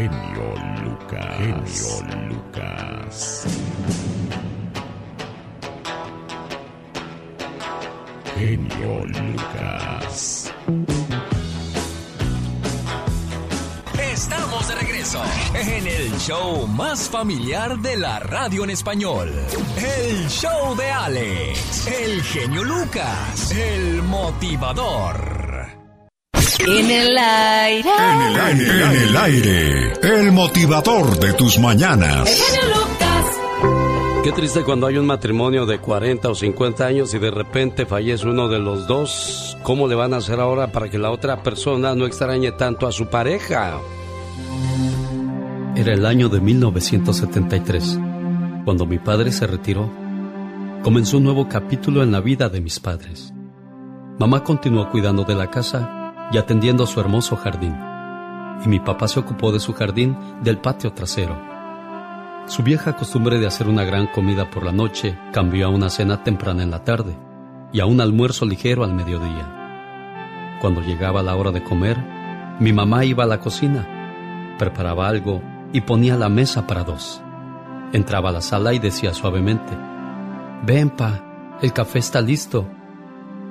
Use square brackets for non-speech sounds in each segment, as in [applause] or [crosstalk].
genio Lucas. Genio Lucas. Genio Lucas. Estamos de regreso en el show más familiar de la radio en español. El show de Alex, el genio Lucas, el motivador. En el aire. En el aire. En el aire. El motivador de tus mañanas. Qué triste cuando hay un matrimonio de 40 o 50 años y de repente fallece uno de los dos. ¿Cómo le van a hacer ahora para que la otra persona no extrañe tanto a su pareja? Era el año de 1973, cuando mi padre se retiró. Comenzó un nuevo capítulo en la vida de mis padres. Mamá continuó cuidando de la casa y atendiendo su hermoso jardín, y mi papá se ocupó de su jardín del patio trasero. Su vieja costumbre de hacer una gran comida por la noche cambió a una cena temprana en la tarde y a un almuerzo ligero al mediodía. Cuando llegaba la hora de comer, mi mamá iba a la cocina, preparaba algo y ponía la mesa para dos. Entraba a la sala y decía suavemente, Ven, pa, el café está listo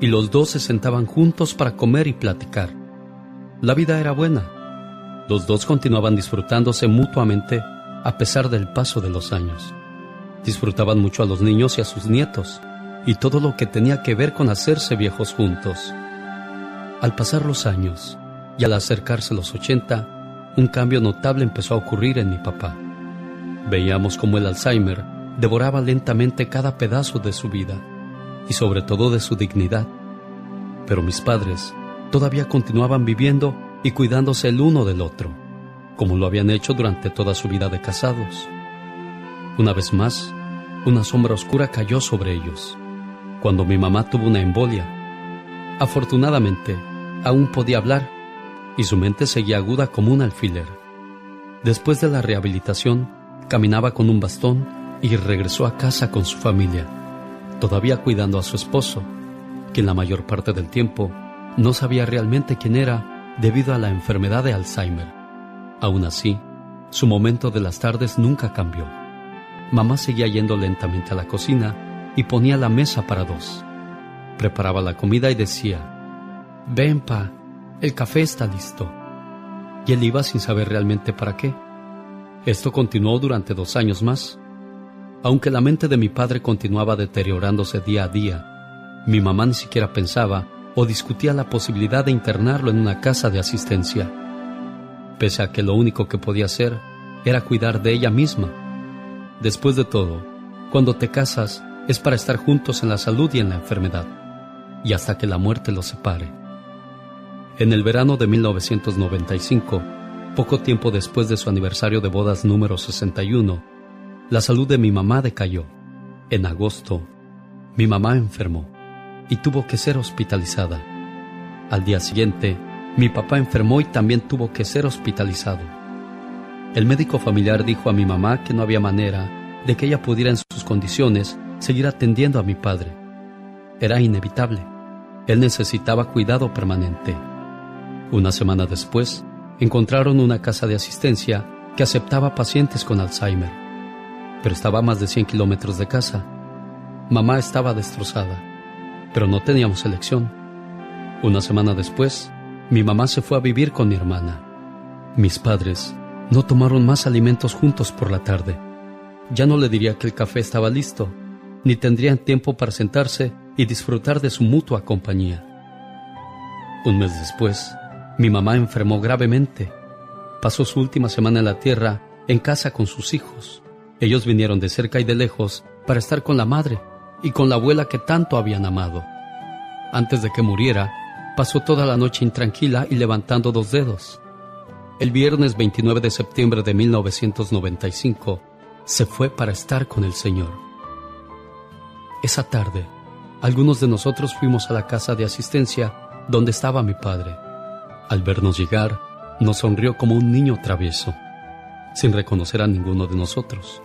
y los dos se sentaban juntos para comer y platicar. La vida era buena. Los dos continuaban disfrutándose mutuamente a pesar del paso de los años. Disfrutaban mucho a los niños y a sus nietos, y todo lo que tenía que ver con hacerse viejos juntos. Al pasar los años y al acercarse los 80, un cambio notable empezó a ocurrir en mi papá. Veíamos cómo el Alzheimer devoraba lentamente cada pedazo de su vida y sobre todo de su dignidad. Pero mis padres todavía continuaban viviendo y cuidándose el uno del otro, como lo habían hecho durante toda su vida de casados. Una vez más, una sombra oscura cayó sobre ellos, cuando mi mamá tuvo una embolia. Afortunadamente, aún podía hablar y su mente seguía aguda como un alfiler. Después de la rehabilitación, caminaba con un bastón y regresó a casa con su familia todavía cuidando a su esposo, quien la mayor parte del tiempo no sabía realmente quién era debido a la enfermedad de Alzheimer. Aún así, su momento de las tardes nunca cambió. Mamá seguía yendo lentamente a la cocina y ponía la mesa para dos. Preparaba la comida y decía, Ven, pa, el café está listo. Y él iba sin saber realmente para qué. Esto continuó durante dos años más aunque la mente de mi padre continuaba deteriorándose día a día, mi mamá ni siquiera pensaba o discutía la posibilidad de internarlo en una casa de asistencia, pese a que lo único que podía hacer era cuidar de ella misma. Después de todo, cuando te casas es para estar juntos en la salud y en la enfermedad, y hasta que la muerte los separe. En el verano de 1995, poco tiempo después de su aniversario de bodas número 61, la salud de mi mamá decayó. En agosto, mi mamá enfermó y tuvo que ser hospitalizada. Al día siguiente, mi papá enfermó y también tuvo que ser hospitalizado. El médico familiar dijo a mi mamá que no había manera de que ella pudiera en sus condiciones seguir atendiendo a mi padre. Era inevitable. Él necesitaba cuidado permanente. Una semana después, encontraron una casa de asistencia que aceptaba pacientes con Alzheimer pero estaba a más de 100 kilómetros de casa. Mamá estaba destrozada, pero no teníamos elección. Una semana después, mi mamá se fue a vivir con mi hermana. Mis padres no tomaron más alimentos juntos por la tarde. Ya no le diría que el café estaba listo, ni tendrían tiempo para sentarse y disfrutar de su mutua compañía. Un mes después, mi mamá enfermó gravemente. Pasó su última semana en la tierra en casa con sus hijos. Ellos vinieron de cerca y de lejos para estar con la madre y con la abuela que tanto habían amado. Antes de que muriera, pasó toda la noche intranquila y levantando dos dedos. El viernes 29 de septiembre de 1995, se fue para estar con el Señor. Esa tarde, algunos de nosotros fuimos a la casa de asistencia donde estaba mi padre. Al vernos llegar, nos sonrió como un niño travieso, sin reconocer a ninguno de nosotros.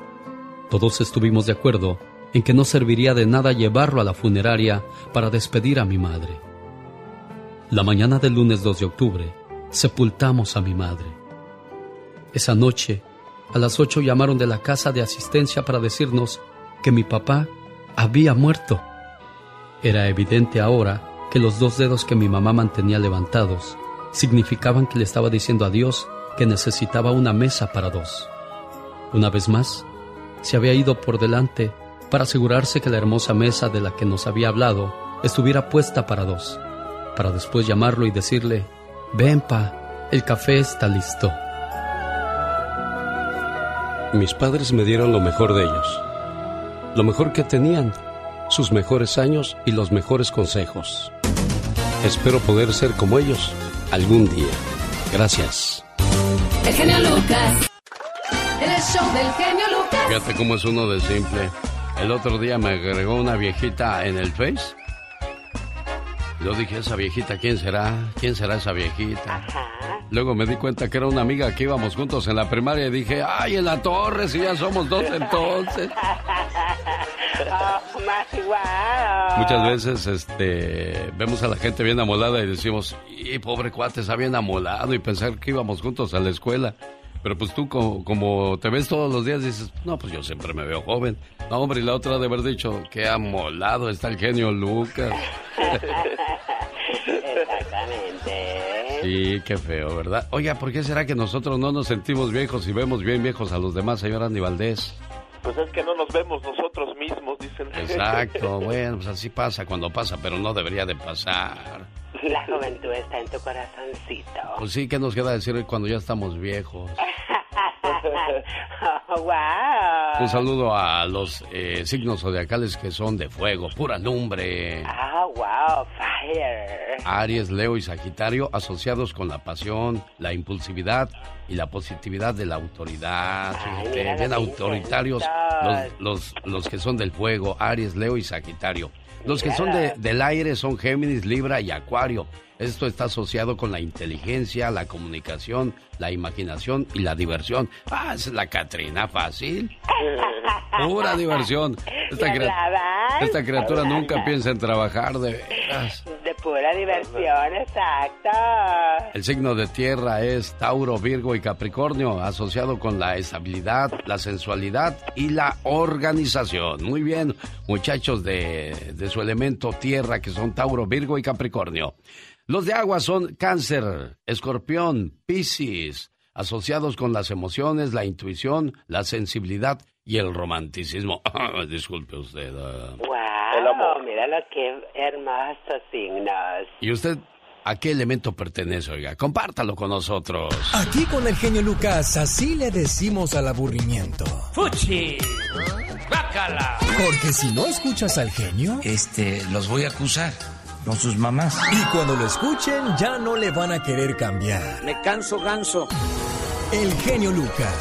Todos estuvimos de acuerdo en que no serviría de nada llevarlo a la funeraria para despedir a mi madre. La mañana del lunes 2 de octubre, sepultamos a mi madre. Esa noche, a las ocho llamaron de la casa de asistencia para decirnos que mi papá había muerto. Era evidente ahora que los dos dedos que mi mamá mantenía levantados significaban que le estaba diciendo a Dios que necesitaba una mesa para dos. Una vez más, se había ido por delante para asegurarse que la hermosa mesa de la que nos había hablado estuviera puesta para dos, para después llamarlo y decirle, ven pa, el café está listo. Mis padres me dieron lo mejor de ellos, lo mejor que tenían, sus mejores años y los mejores consejos. Espero poder ser como ellos algún día. Gracias. El genio Lucas. El show del genio Lucas. Fíjate cómo es uno de simple. El otro día me agregó una viejita en el Face. Yo dije, esa viejita, ¿quién será? ¿Quién será esa viejita? Luego me di cuenta que era una amiga que íbamos juntos en la primaria y dije, ay, en la torre, si ya somos dos entonces. [laughs] Oh, Muchas veces este, vemos a la gente bien amolada y decimos, y pobre cuate, está bien amolado y pensar que íbamos juntos a la escuela. Pero pues tú como, te ves todos los días dices, no, pues yo siempre me veo joven. No, hombre, y la otra de haber dicho, qué amolado está el genio Lucas. Exactamente. Sí, qué feo, ¿verdad? Oiga, ¿por qué será que nosotros no nos sentimos viejos y vemos bien viejos a los demás, señor Andy Valdés? Pues es que no nos vemos nosotros mismos, dicen. Exacto, bueno, pues así pasa cuando pasa, pero no debería de pasar. La juventud está en tu corazoncito. Pues sí, ¿qué nos queda decir cuando ya estamos viejos? [laughs] oh, wow. Un saludo a los eh, signos zodiacales que son de fuego, pura lumbre. Ah, wow, fire. Aries, Leo y Sagitario asociados con la pasión, la impulsividad y la positividad de la autoridad. Ay, bien autoritarios los, los, los que son del fuego, Aries, Leo y Sagitario. Los que son de- del aire son Géminis, Libra y Acuario. Esto está asociado con la inteligencia, la comunicación, la imaginación y la diversión. Ah, es la Catrina fácil. Pura diversión. Esta, esta criatura nunca piensa en trabajar de veras. De pura diversión, exacto. El signo de tierra es Tauro, Virgo y Capricornio, asociado con la estabilidad, la sensualidad y la organización. Muy bien, muchachos de, de su elemento tierra, que son Tauro, Virgo y Capricornio. Los de agua son Cáncer, Escorpión, Piscis, asociados con las emociones, la intuición, la sensibilidad y el romanticismo. [laughs] Disculpe usted. ah. Wow, mira lo que hermosos signos. ¿Y usted a qué elemento pertenece, oiga? Compártalo con nosotros. Aquí con el genio Lucas, así le decimos al aburrimiento. ¡Fuchi! ¡Bácala! Porque si no escuchas al genio, Este, los voy a acusar con sus mamás. y cuando lo escuchen ya no le van a querer cambiar. Me canso ganso. El genio Lucas,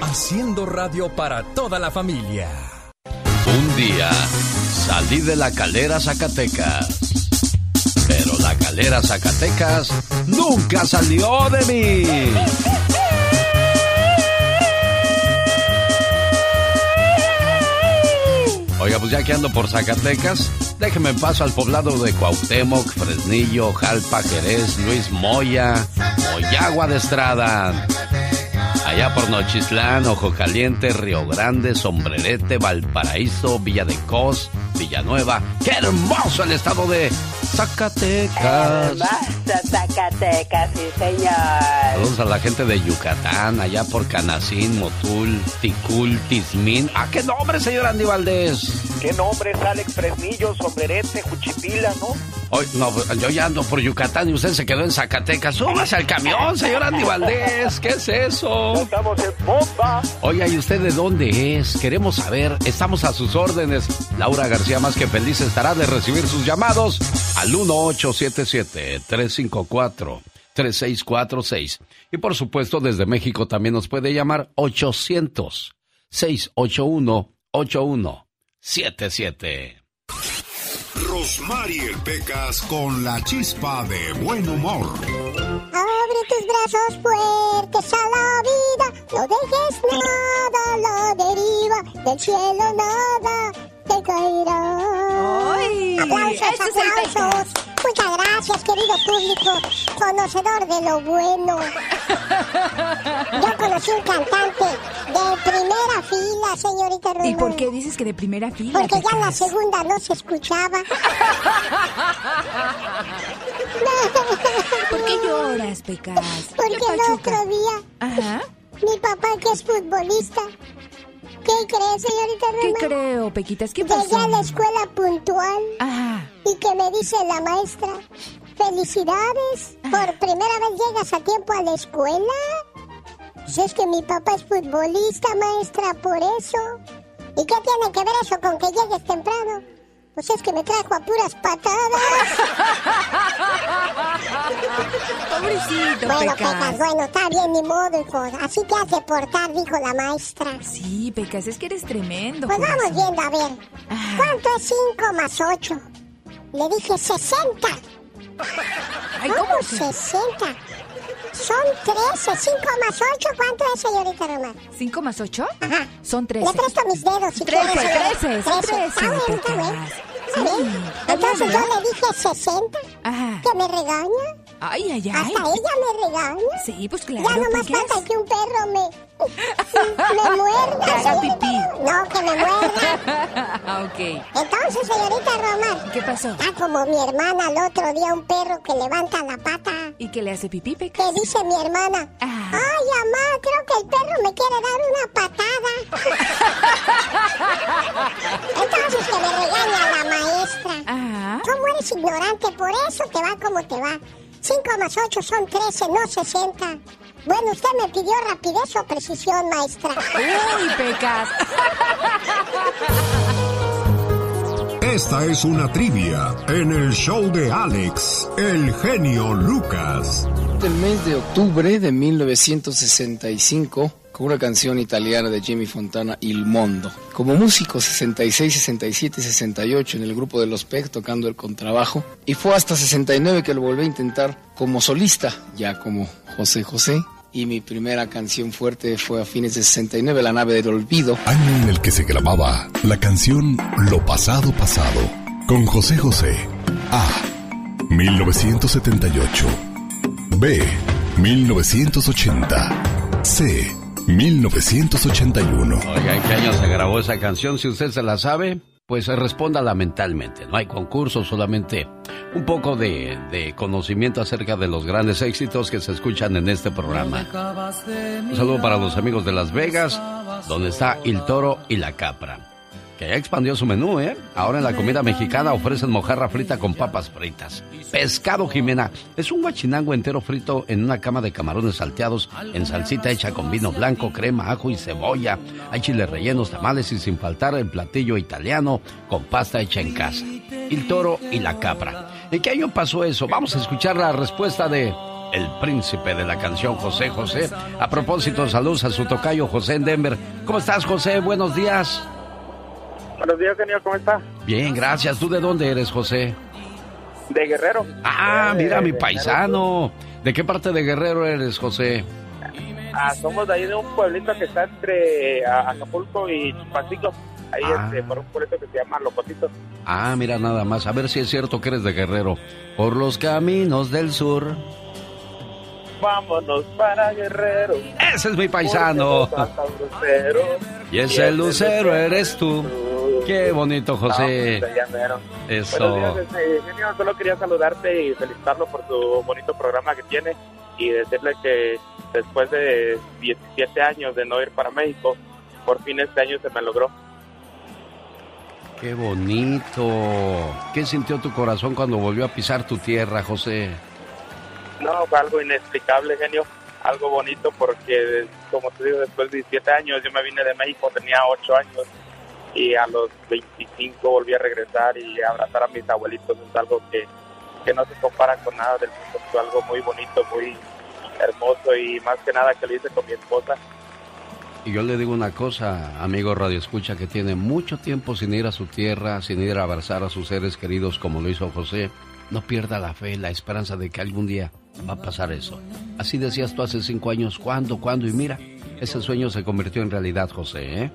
haciendo radio para toda la familia. Un día salí de la calera Zacatecas. Pero la calera Zacatecas nunca salió de mí. Oiga, pues ya que ando por Zacatecas, déjeme paso al poblado de Cuauhtémoc, Fresnillo, Jalpa, Jerez, Luis Moya, Moyagua de Estrada. Allá por Nochislán, Ojo Caliente, Río Grande, Sombrerete, Valparaíso, Villa de Cos, Villanueva. ¡Qué hermoso el estado de Zacatecas! Hermosa Zacatecas, sí señor. Saludos a la gente de Yucatán, allá por Canacín, Motul, Ticul, Tizmín. ¿A qué nombre, señor Andy Valdés? ¿Qué nombre es Alex Fresnillo, Sombrerete, Juchipila, no? Hoy, no, yo ya ando por Yucatán y usted se quedó en Zacatecas. ¡Súbase al camión, señor Andy Valdés! ¿Qué es eso? Estamos en bomba. Oiga, ¿y usted de dónde es? Queremos saber. Estamos a sus órdenes. Laura García, más que feliz estará de recibir sus llamados al 1877-354-3646. Y por supuesto, desde México también nos puede llamar 800-681-8177. Rosmarie Pecas con la chispa de buen humor. Abre tus brazos fuertes a la vida, no dejes nada la deriva, del cielo nada. ¡Ay! aplausos, ¡Ese es el aplausos. muchas gracias, querido público, conocedor de lo bueno. Yo conocí un cantante de primera fila, señorita Román. ¿Y por qué dices que de primera fila? Porque ya en la segunda no se escuchaba. ¿Por qué lloras, Pecas? Porque ¿Qué el otro día, Ajá. mi papá, que es futbolista, ¿qué cree, señorita ¿Qué Román? creo, Pequitas? ¿Qué Llegué pasó? a la escuela puntual Ajá. y que me dice la maestra, felicidades, por primera vez llegas a tiempo a la escuela. Pues es que mi papá es futbolista, maestra, por eso. ¿Y qué tiene que ver eso con que llegues temprano? Pues es que me trajo a puras patadas. Pobrecito. Bueno, Pecas. Pecas, bueno, está bien, ni modo, hijo. Así te hace portar, dijo la maestra. Sí, Pecas, es que eres tremendo. Pues corazón. vamos viendo, a ver. ¿Cuánto es 5 más 8? Le dije 60. Ay, ¿Cómo, ¿cómo 60? Son 13. 5 más 8, ¿cuánto es, señorita Román? ¿5 más 8? Ajá. Son 13. Le presto mis dedos si 13, quieres. 13, 13. 13. 13. 13. 13. Sí, Entonces yo le dije 60. Ajá. ¿Que me regaña? Ay, ay, ay. Hasta ella me regaña. Sí, pues claro, Ya nomás Pecas. falta que un perro me... me muerda. Te haga pipí. No, que me muerda. [laughs] Ok. Entonces, señorita Román. ¿Qué pasó? Está como mi hermana el otro día, un perro que levanta la pata. ¿Y qué le hace pipí, Pecas? Que dice mi hermana, Ah. ay, mamá, creo que el perro me quiere dar una patada. [laughs] Entonces que me regaña la maestra. Ajá. ¿Cómo eres ignorante? Por eso te va como te va. 5 más 8 son 13, no 60. Bueno, usted me pidió rapidez o precisión, maestra. Uy, Pecas. Esta es una trivia en el show de Alex, el genio Lucas. del mes de octubre de 1965 una canción italiana de Jimmy Fontana, Il Mondo. Como músico 66, 67 y 68 en el grupo de Los Peg tocando el contrabajo y fue hasta 69 que lo volví a intentar como solista, ya como José José. Y mi primera canción fuerte fue a fines de 69, La nave del olvido. Año en el que se grababa la canción Lo pasado pasado con José José. A. 1978. B. 1980. C. 1981. Oiga, ¿en qué año se grabó esa canción? Si usted se la sabe, pues responda mentalmente. No hay concurso, solamente un poco de, de conocimiento acerca de los grandes éxitos que se escuchan en este programa. Un saludo para los amigos de Las Vegas, donde está El Toro y la Capra. Que ya expandió su menú, ¿eh? Ahora en la comida mexicana ofrecen mojarra frita con papas fritas. Pescado Jimena es un guachinango entero frito en una cama de camarones salteados en salsita hecha con vino blanco, crema, ajo y cebolla. Hay chiles rellenos, tamales y sin faltar el platillo italiano con pasta hecha en casa. El toro y la capra. ¿En qué año pasó eso? Vamos a escuchar la respuesta de el príncipe de la canción José José. A propósito, saludos a su tocayo José en Denver. ¿Cómo estás, José? Buenos días. Buenos días, señor, ¿cómo está? Bien, gracias. ¿Tú de dónde eres, José? De Guerrero. Ah, mira, mi de paisano. ¿De qué parte de Guerrero eres, José? Ah, somos de ahí de un pueblito que está entre ah, Acapulco y Chupaciclo. Ahí Ah. este, por un pueblito que se llama Locotitos. Ah, mira nada más. A ver si es cierto que eres de Guerrero. Por los caminos del sur. Vámonos para Guerrero. Ese es mi paisano. Y ese lucero eres tú. Qué bonito, José. No, pues, allá mero. Eso. Buenos días, este, genio. Solo quería saludarte y felicitarlo por su bonito programa que tiene y decirle que después de 17 años de no ir para México, por fin este año se me logró. Qué bonito. ¿Qué sintió tu corazón cuando volvió a pisar tu tierra, José? No, fue algo inexplicable, genio. Algo bonito porque, como te digo, después de 17 años, yo me vine de México, tenía 8 años y a los 25 volví a regresar y abrazar a mis abuelitos. Es algo que, que no se compara con nada del mundo. Fue algo muy bonito, muy hermoso y más que nada que lo hice con mi esposa. Y yo le digo una cosa, amigo Radio Escucha, que tiene mucho tiempo sin ir a su tierra, sin ir a abrazar a sus seres queridos como lo hizo José. No pierda la fe, la esperanza de que algún día va a pasar eso. Así decías tú hace cinco años, ¿cuándo, cuándo? Y mira, ese sueño se convirtió en realidad, José, ¿eh?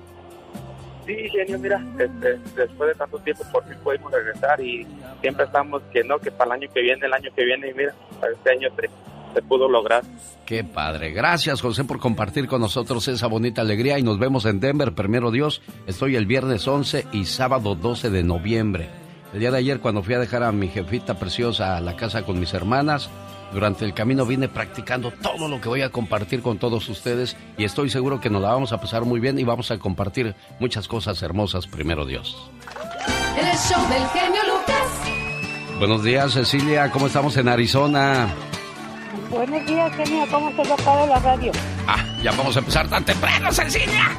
Sí, genio, mira, este, después de tanto tiempo por fin pudimos regresar y siempre estamos que no, que para el año que viene, el año que viene, y mira, para este año se, se pudo lograr. Qué padre. Gracias, José, por compartir con nosotros esa bonita alegría y nos vemos en Denver, primero Dios. Estoy el viernes 11 y sábado 12 de noviembre. El día de ayer, cuando fui a dejar a mi jefita preciosa a la casa con mis hermanas, durante el camino vine practicando todo lo que voy a compartir con todos ustedes y estoy seguro que nos la vamos a pasar muy bien y vamos a compartir muchas cosas hermosas, primero Dios. El show del genio Lucas. Buenos días, Cecilia. ¿Cómo estamos en Arizona? Buenos días, genio. ¿Cómo se de la radio? Ah, ya vamos a empezar tan temprano, Cecilia.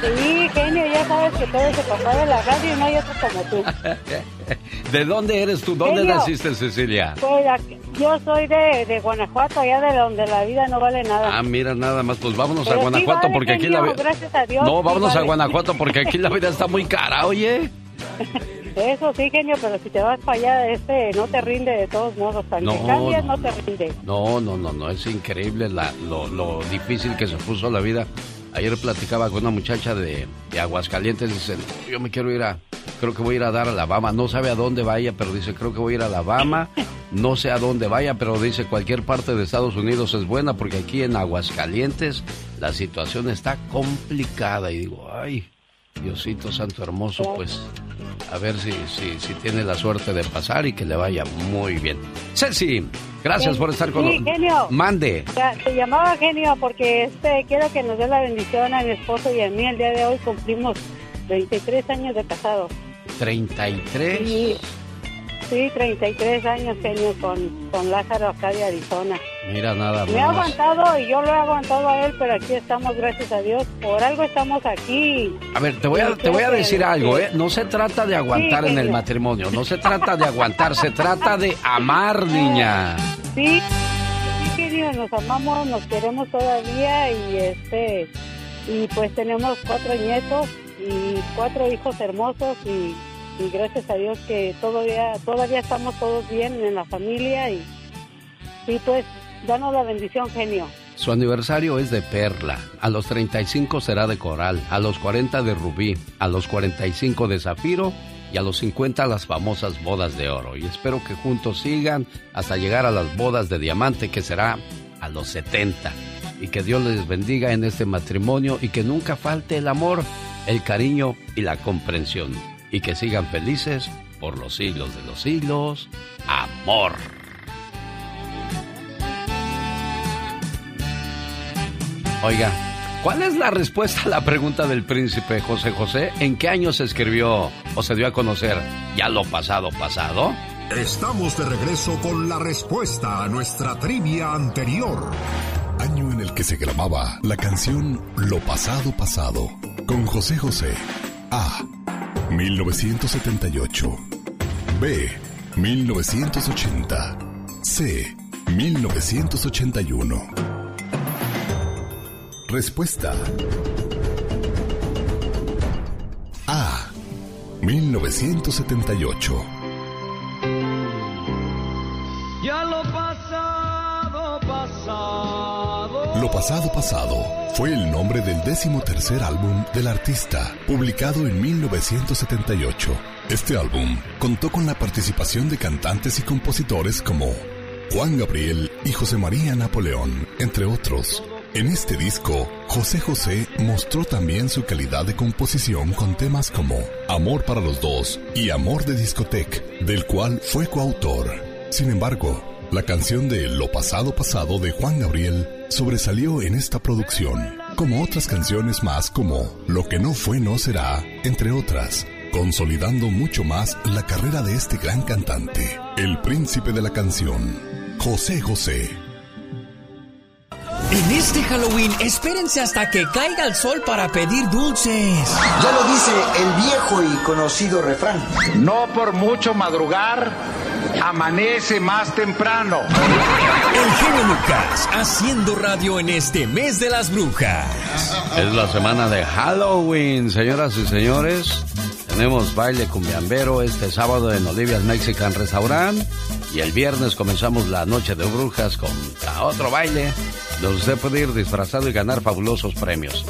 Sí, genio, ya sabes que todo se papá de la radio y no hay otro como tú. [laughs] ¿De dónde eres tú? ¿Dónde Genio. naciste, Cecilia? Pues, aquí- yo soy de, de Guanajuato, allá de donde la vida no vale nada. Ah, mira, nada más, pues vámonos Pero a sí Guanajuato vale, porque aquí genio, la vida... gracias a Dios, No, sí vámonos a vale. Guanajuato porque aquí la vida está muy cara, oye. [laughs] Eso sí, genio, pero si te vas para allá, este no te rinde de todos modos. Aunque No, cambies, no. no te rinde. No, no, no, no, es increíble la- lo, lo difícil que se puso la vida. Ayer platicaba con una muchacha de, de Aguascalientes, dice, yo me quiero ir a, creo que voy a ir a dar a Alabama, no sabe a dónde vaya, pero dice, creo que voy a ir a Alabama, [laughs] no sé a dónde vaya, pero dice, cualquier parte de Estados Unidos es buena porque aquí en Aguascalientes la situación está complicada y digo, ay, Diosito Santo Hermoso, pues a ver si, si, si tiene la suerte de pasar y que le vaya muy bien. Ceci, gracias por estar con Sí, nosotros. genio. Mande. Te llamaba genio porque este quiero que nos dé la bendición a mi esposo y a mí. El día de hoy cumplimos 23 años de casado. 33. Sí, sí 33 años genio con, con Lázaro acá de Arizona. Mira nada Me ha más. aguantado y yo lo he aguantado a él, pero aquí estamos, gracias a Dios. Por algo estamos aquí. A ver, te voy a, te voy a decir algo, ¿eh? No se trata de aguantar Sí, en el matrimonio, no se trata de aguantar, se trata de amar, niña. Sí, sí, genio, nos amamos, nos queremos todavía y este y pues tenemos cuatro nietos y cuatro hijos hermosos y, y gracias a Dios que todavía todavía estamos todos bien en la familia y y pues danos la bendición, genio. Su aniversario es de perla, a los 35 será de coral, a los 40 de rubí, a los 45 de zafiro y a los 50 las famosas bodas de oro. Y espero que juntos sigan hasta llegar a las bodas de diamante que será a los 70. Y que Dios les bendiga en este matrimonio y que nunca falte el amor, el cariño y la comprensión. Y que sigan felices por los siglos de los siglos. Amor. Oiga, ¿cuál es la respuesta a la pregunta del príncipe José José? ¿En qué año se escribió o se dio a conocer ya lo pasado pasado? Estamos de regreso con la respuesta a nuestra trivia anterior. Año en el que se grababa la canción Lo pasado pasado con José José. A. 1978. B. 1980. C. 1981. Respuesta. A. 1978. Ya lo pasado, pasado. Lo pasado pasado fue el nombre del décimo tercer álbum del artista, publicado en 1978. Este álbum contó con la participación de cantantes y compositores como Juan Gabriel y José María Napoleón, entre otros. En este disco, José José mostró también su calidad de composición con temas como Amor para los dos y Amor de discoteca, del cual fue coautor. Sin embargo, la canción de Lo pasado pasado de Juan Gabriel sobresalió en esta producción, como otras canciones más como Lo que no fue no será, entre otras, consolidando mucho más la carrera de este gran cantante, el príncipe de la canción, José José. En este Halloween, espérense hasta que caiga el sol para pedir dulces. Ya lo dice el viejo y conocido refrán. No por mucho madrugar, amanece más temprano. El genio Lucas, haciendo radio en este mes de las brujas. Es la semana de Halloween, señoras y señores. Tenemos baile cumbiambero este sábado en Olivia's Mexican Restaurant. Y el viernes comenzamos la noche de brujas con otro baile donde usted puede ir disfrazado y ganar fabulosos premios.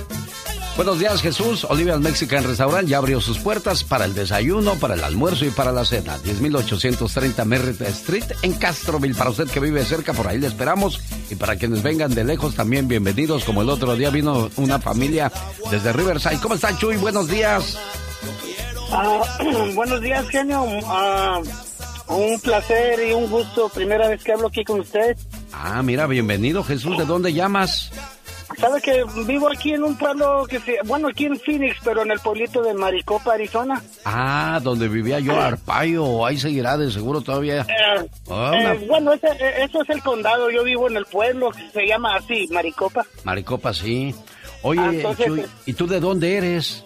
Buenos días, Jesús. Olivia's Mexican Restaurant ya abrió sus puertas para el desayuno, para el almuerzo y para la cena. 10.830 Merritt Street en Castroville. Para usted que vive cerca, por ahí le esperamos. Y para quienes vengan de lejos, también bienvenidos. Como el otro día vino una familia desde Riverside. ¿Cómo está, Chuy? Buenos días. Ah, [clears throat] buenos días, genio. Ah, un placer y un gusto. Primera vez que hablo aquí con usted. Ah, mira, bienvenido, Jesús. ¿De dónde llamas? ¿Sabe que vivo aquí en un pueblo que se... Bueno, aquí en Phoenix, pero en el pueblito de Maricopa, Arizona. Ah, donde vivía yo, Arpaio. Ahí seguirá de seguro todavía. Eh, Ah, eh, una- bueno, ese- eh, eso es el condado. Yo vivo en el pueblo que se llama así, Maricopa. Maricopa, sí. Oye, Ah, entonces, Chuy, eh, ¿y tú de dónde eres?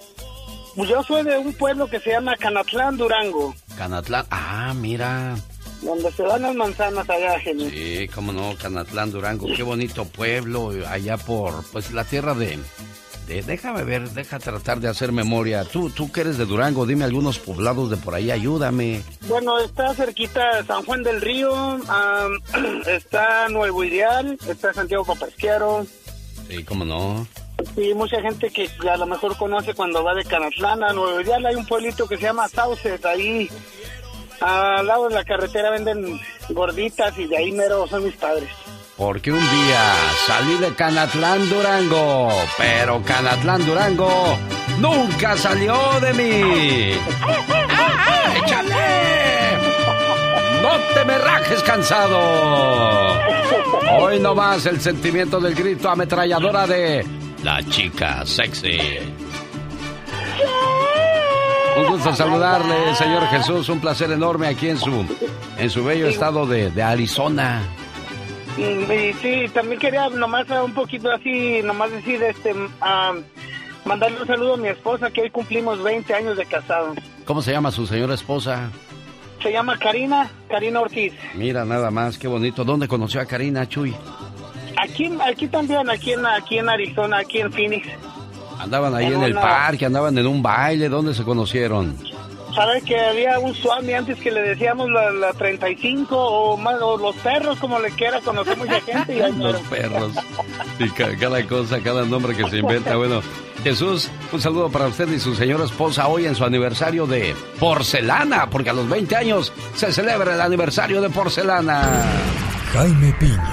Yo soy de un pueblo que se llama Canatlán, Durango, Canatlán. Ah, mira. Donde se dan las manzanas allá, genio. Sí, cómo no, Canatlán, Durango. Qué bonito pueblo, allá por, pues, la tierra de... de- déjame ver, deja tratar de hacer memoria. Tú, tú que eres de Durango, dime algunos poblados de por ahí, ayúdame. Bueno, está cerquita San Juan del Río, am, [clears throat] está Nuevo Ideal, está Santiago Papasquiaro. Sí, cómo no. Sí, mucha gente que a lo mejor conoce cuando va de Canatlán a Nuevo Ideal. Hay un pueblito que se llama Sauces, ahí al lado de la carretera venden gorditas y de ahí mero son mis padres. Porque un día salí de Canatlán, Durango, pero Canatlán, Durango nunca salió de mí. ¡Échale! ¡No te me rajes cansado! Hoy no más el sentimiento del grito ametralladora de la chica sexy. Un gusto saludarle, señor Jesús. Un placer enorme aquí en su, en su bello estado de, de Arizona. Mm, Y sí, también quería nomás un poquito así, nomás decir, este, mandarle un saludo a mi esposa, que hoy cumplimos 20 años de casados. ¿Cómo se llama su señora esposa? Se llama Karina, Karina Ortiz. Mira, nada más, qué bonito. ¿Dónde conoció a Karina, Chuy? Aquí, aquí también, aquí en, aquí en Arizona, aquí en Phoenix. Andaban ahí En en el una- parque, andaban en un baile. ¿Dónde se conocieron? ¿Sabes que había un Swami antes que le decíamos la, la 35 o más, o los perros, como le quiera, conocer mucha gente? Y ahí [laughs] Los perros. Y ca- cada cosa, cada nombre que se inventa. Bueno, Jesús, un saludo para usted y su señora esposa hoy en su aniversario de porcelana, porque a los 20 años se celebra el aniversario de porcelana. Jaime Piña,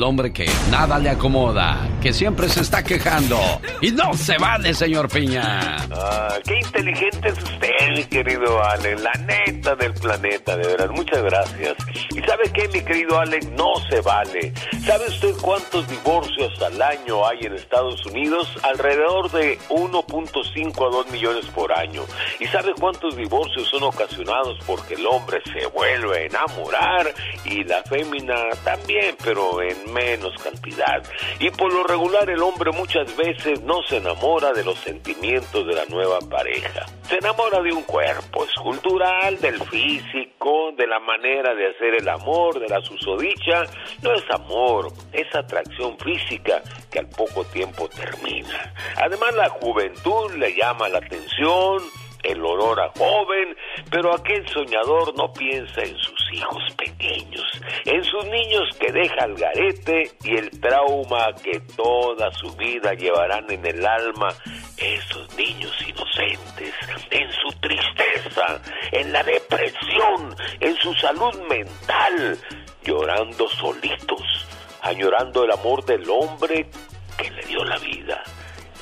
El hombre que nada le acomoda, que siempre se está quejando. Y no se vale, señor Piña. Ah, qué inteligente es usted, mi querido Ale. La neta del planeta, de verdad. Muchas gracias. ¿Y sabe qué, mi querido Ale? No se vale. ¿Sabe usted cuántos divorcios al año hay en Estados Unidos? Alrededor de 1.5 a 2 millones por año. ¿Y sabe cuántos divorcios son ocasionados porque el hombre se vuelve a enamorar y la fémina también, pero en menos cantidad? Y por lo regular el hombre muchas veces no se enamora de los sentimientos de la nueva pareja. Se enamora de un cuerpo escultural, del físico, de la manera de hacer el amor, de la susodicha. No es amor, es atracción física que al poco tiempo termina. Además la juventud le llama la atención, el olor a joven, pero aquel soñador no piensa en sus hijos pequeños, en sus niños que deja el garete y el trauma que toda su vida llevarán en el alma esos niños inocentes, en su tristeza, en la depresión, en su salud mental, llorando solitos, añorando el amor del hombre que le dio la vida.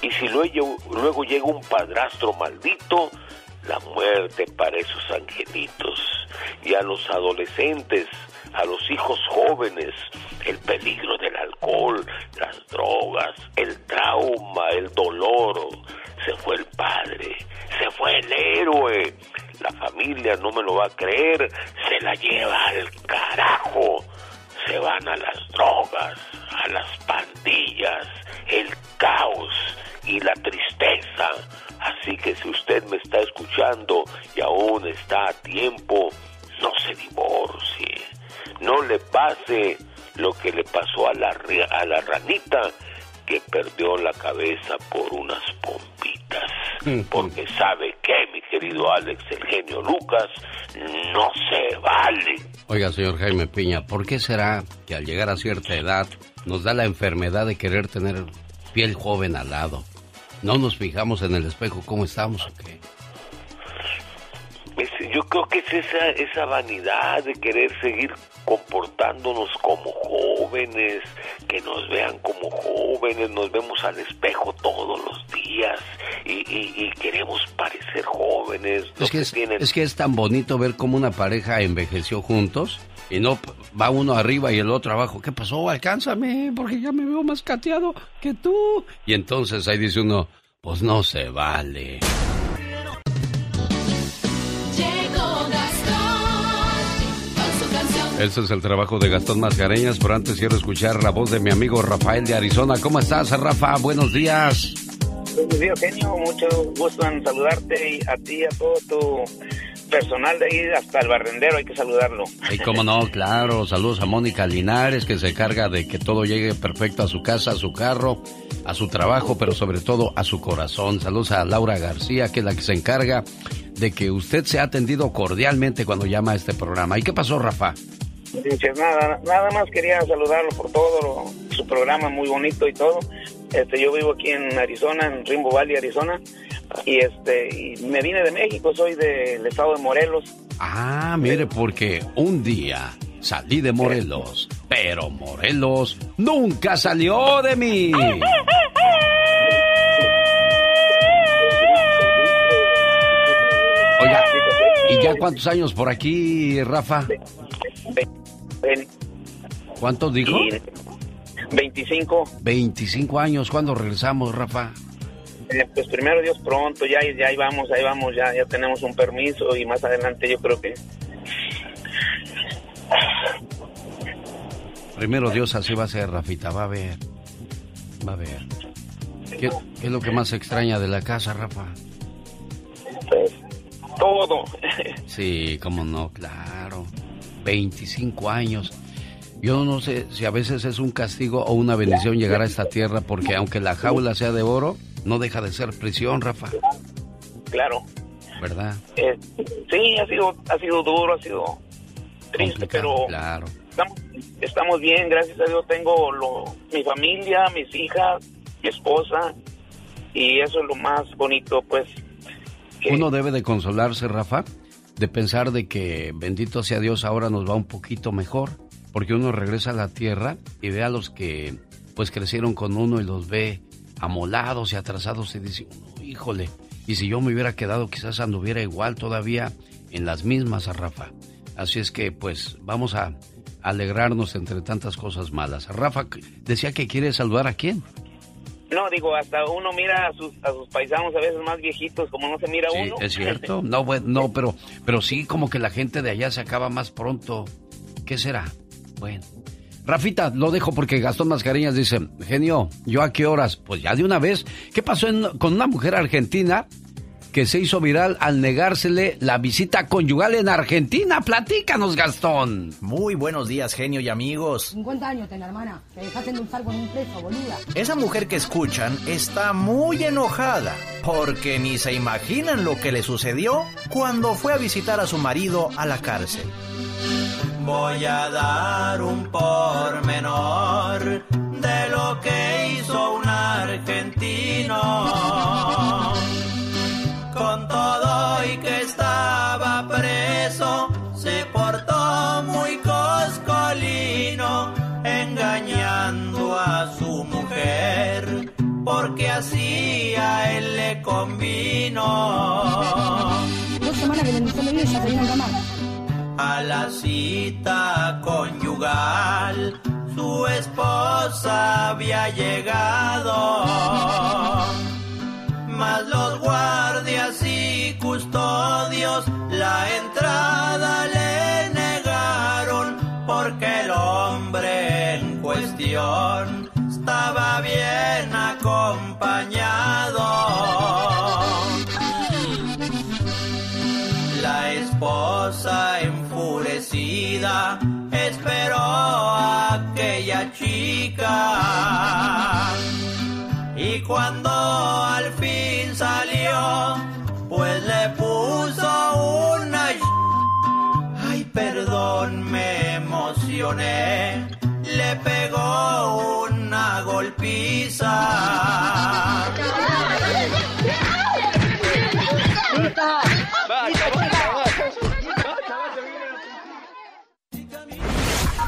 Y si luego, luego llega un padrastro maldito, la muerte para esos angelitos. Y a los adolescentes, a los hijos jóvenes, el peligro del alcohol, las drogas, el trauma, el dolor. Se fue el padre, se fue el héroe. La familia no me lo va a creer, se la lleva al carajo. Se van a las drogas, a las pandillas, el caos y la tristeza. Así que si usted me está escuchando y aún está a tiempo, no se divorcie. No le pase lo que le pasó a la, a la ranita que perdió la cabeza por unas pompitas. porque sabe que, mi querido Alex, el genio Lucas, no se vale. Oiga, señor Jaime Piña, ¿por qué será que al llegar a cierta edad nos da la enfermedad de querer tener piel joven al lado? ¿No nos fijamos en el espejo cómo estamos o qué? yo creo que es esa, esa vanidad de querer seguir comportándonos como jóvenes, que nos vean como jóvenes, nos vemos al espejo todos los días y, queremos parecer jóvenes. Es que, es, que es tan bonito ver cómo una pareja envejeció juntos y no va uno arriba y el otro abajo. ¿Qué pasó? Alcánzame, porque ya me veo más cateado que tú. Y entonces ahí dice uno, pues no se vale. Ese es el trabajo de Gastón Mascareñas, pero antes quiero escuchar la voz de mi amigo Rafael de Arizona. ¿Cómo estás, Rafa? Buenos días. Buenos días, genio. Mucho gusto en saludarte y a ti y a todo tu personal de ahí, hasta el barrendero, hay que saludarlo. Y cómo no, claro. Saludos a Mónica Linares, que se carga de que todo llegue perfecto a su casa, a su carro, a su trabajo, pero sobre todo a su corazón. Saludos a Laura García, que es la que se encarga de que usted sea atendido cordialmente cuando llama a este programa. ¿Y qué pasó, Rafa? Nada, nada más quería saludarlo por todo su programa muy bonito y todo. Este, yo vivo aquí en Arizona, en Rimbo Valley, Arizona, y este, y me vine de México, soy del estado de Morelos. Ah, mire, porque un día salí de Morelos, pero Morelos nunca salió de mí. Oiga, ¿y ya cuántos años por aquí, Rafa? ¿Cuántos dijo? 25. 25 años. ¿Cuándo regresamos, Rafa? Eh, pues primero Dios pronto, ya, ya ahí vamos, ahí vamos, ya, ya tenemos un permiso y más adelante yo creo que... Primero Dios así va a ser, Rafita, va a ver. Va a ver. ¿Qué, qué es lo que más extraña de la casa, Rafa? Pues todo. [laughs] sí, cómo no, claro. 25 años. Yo no sé si a veces es un castigo o una bendición llegar a esta tierra, porque aunque la jaula sea de oro, no deja de ser prisión, Rafa. Claro. ¿Verdad? Eh, sí, ha sido, ha sido duro, ha sido triste, pero claro. estamos, bien, gracias a Dios tengo lo, mi familia, mis hijas, mi esposa, y eso es lo más bonito, pues. Uno debe de consolarse, Rafa, de pensar de que bendito sea Dios ahora nos va un poquito mejor, porque uno regresa a la tierra y ve a los que pues crecieron con uno y los ve amolados y atrasados y dice, híjole, y si yo me hubiera quedado quizás anduviera igual todavía en las mismas, Rafa. Así es que pues vamos a alegrarnos entre tantas cosas malas. Rafa decía que quiere saludar a quién. No, digo, hasta uno mira a sus, a sus paisanos a veces más viejitos, como no se mira sí, uno. Es [laughs] cierto, no, no, pero, pero sí como que la gente de allá se acaba más pronto. ¿Qué será? Bueno. Rafita, lo dejo porque Gastón Mascareñas dice, genio, ¿yo a qué horas? Pues ya de una vez. ¿Qué pasó con una mujer argentina que se hizo viral al negársele la visita conyugal en Argentina. Platícanos, Gastón. Muy buenos días, genio y amigos. 50 años ten, hermana. Te dejaste endulzar con un preso, boluda. Esa mujer que escuchan está muy enojada porque ni se imaginan lo que le sucedió cuando fue a visitar a su marido a la cárcel. Voy a dar un pormenor de lo que hizo un argentino con todo y que estaba preso, se portó muy coscolino, engañando a su mujer, porque así a él le convino. Dos semanas que le se ya se vino a la cita conyugal, su esposa había llegado mas los guardias y custodios la entrada le negaron porque el hombre en cuestión estaba bien acompañado. La esposa enfurecida esperó a aquella chica y cuando al pues le puso una... Ay, perdón, me emocioné, le pegó una golpiza.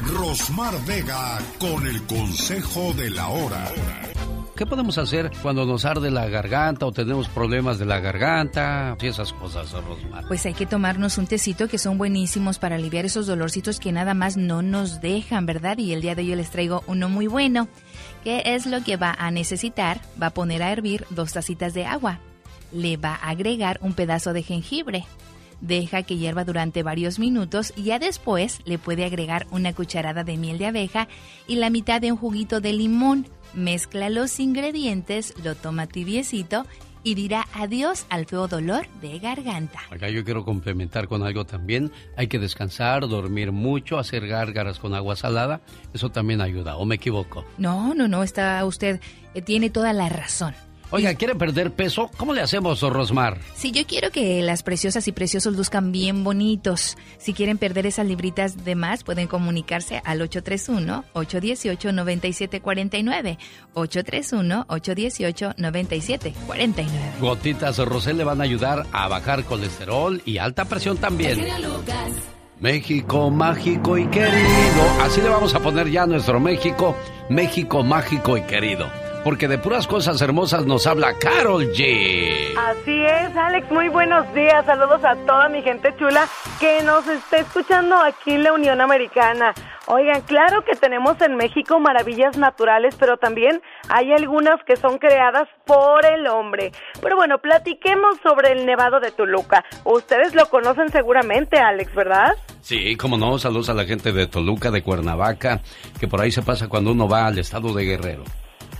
Rosmar Vega con el consejo de la hora. ¿Qué podemos hacer cuando nos arde la garganta o tenemos problemas de la garganta y esas cosas, Rosmar? Pues hay que tomarnos un tecito que son buenísimos para aliviar esos dolorcitos que nada más no nos dejan, ¿verdad? Y el día de hoy les traigo uno muy bueno. ¿Qué es lo que va a necesitar? Va a poner a hervir dos tacitas de agua. Le va a agregar un pedazo de jengibre. Deja que hierva durante varios minutos y ya después le puede agregar una cucharada de miel de abeja y la mitad de un juguito de limón. Mezcla los ingredientes, lo toma tibiecito y dirá adiós al feo dolor de garganta. Acá yo quiero complementar con algo también. Hay que descansar, dormir mucho, hacer gárgaras con agua salada. Eso también ayuda, ¿o me equivoco? No, no, no, está usted, eh, tiene toda la razón. Oiga, ¿quiere perder peso? ¿Cómo le hacemos, Rosmar? Si yo quiero que las preciosas y preciosos luzcan bien bonitos, si quieren perder esas libritas de más, pueden comunicarse al 831-818-9749. 831-818-9749. Gotitas Rosel le van a ayudar a bajar colesterol y alta presión también. México mágico y querido. Así le vamos a poner ya a nuestro México, México mágico y querido porque de puras cosas hermosas nos habla Carol G. Así es, Alex, muy buenos días. Saludos a toda mi gente chula que nos está escuchando aquí en la Unión Americana. Oigan, claro que tenemos en México maravillas naturales, pero también hay algunas que son creadas por el hombre. Pero bueno, platiquemos sobre el Nevado de Toluca. Ustedes lo conocen seguramente, Alex, ¿verdad? Sí, como no, saludos a la gente de Toluca, de Cuernavaca, que por ahí se pasa cuando uno va al estado de Guerrero.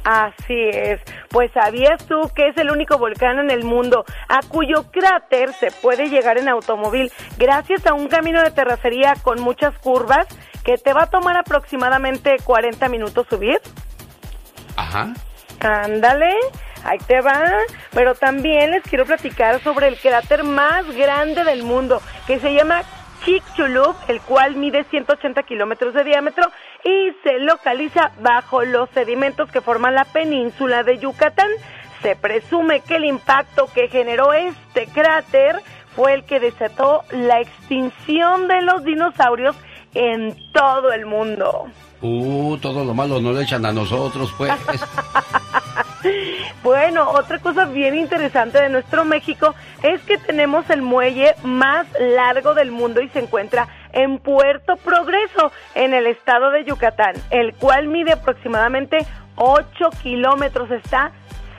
Así es. Pues sabías tú que es el único volcán en el mundo a cuyo cráter se puede llegar en automóvil gracias a un camino de terracería con muchas curvas que te va a tomar aproximadamente 40 minutos subir. Ajá. Ándale, ahí te va. Pero también les quiero platicar sobre el cráter más grande del mundo que se llama Chicxulub, el cual mide 180 kilómetros de diámetro y se localiza bajo los sedimentos que forman la península de Yucatán. Se presume que el impacto que generó este cráter fue el que desató la extinción de los dinosaurios en todo el mundo. Uh, todo lo malo no le echan a nosotros, pues. [laughs] bueno, otra cosa bien interesante de nuestro México es que tenemos el muelle más largo del mundo y se encuentra en Puerto Progreso, en el estado de Yucatán, el cual mide aproximadamente 8 kilómetros. Está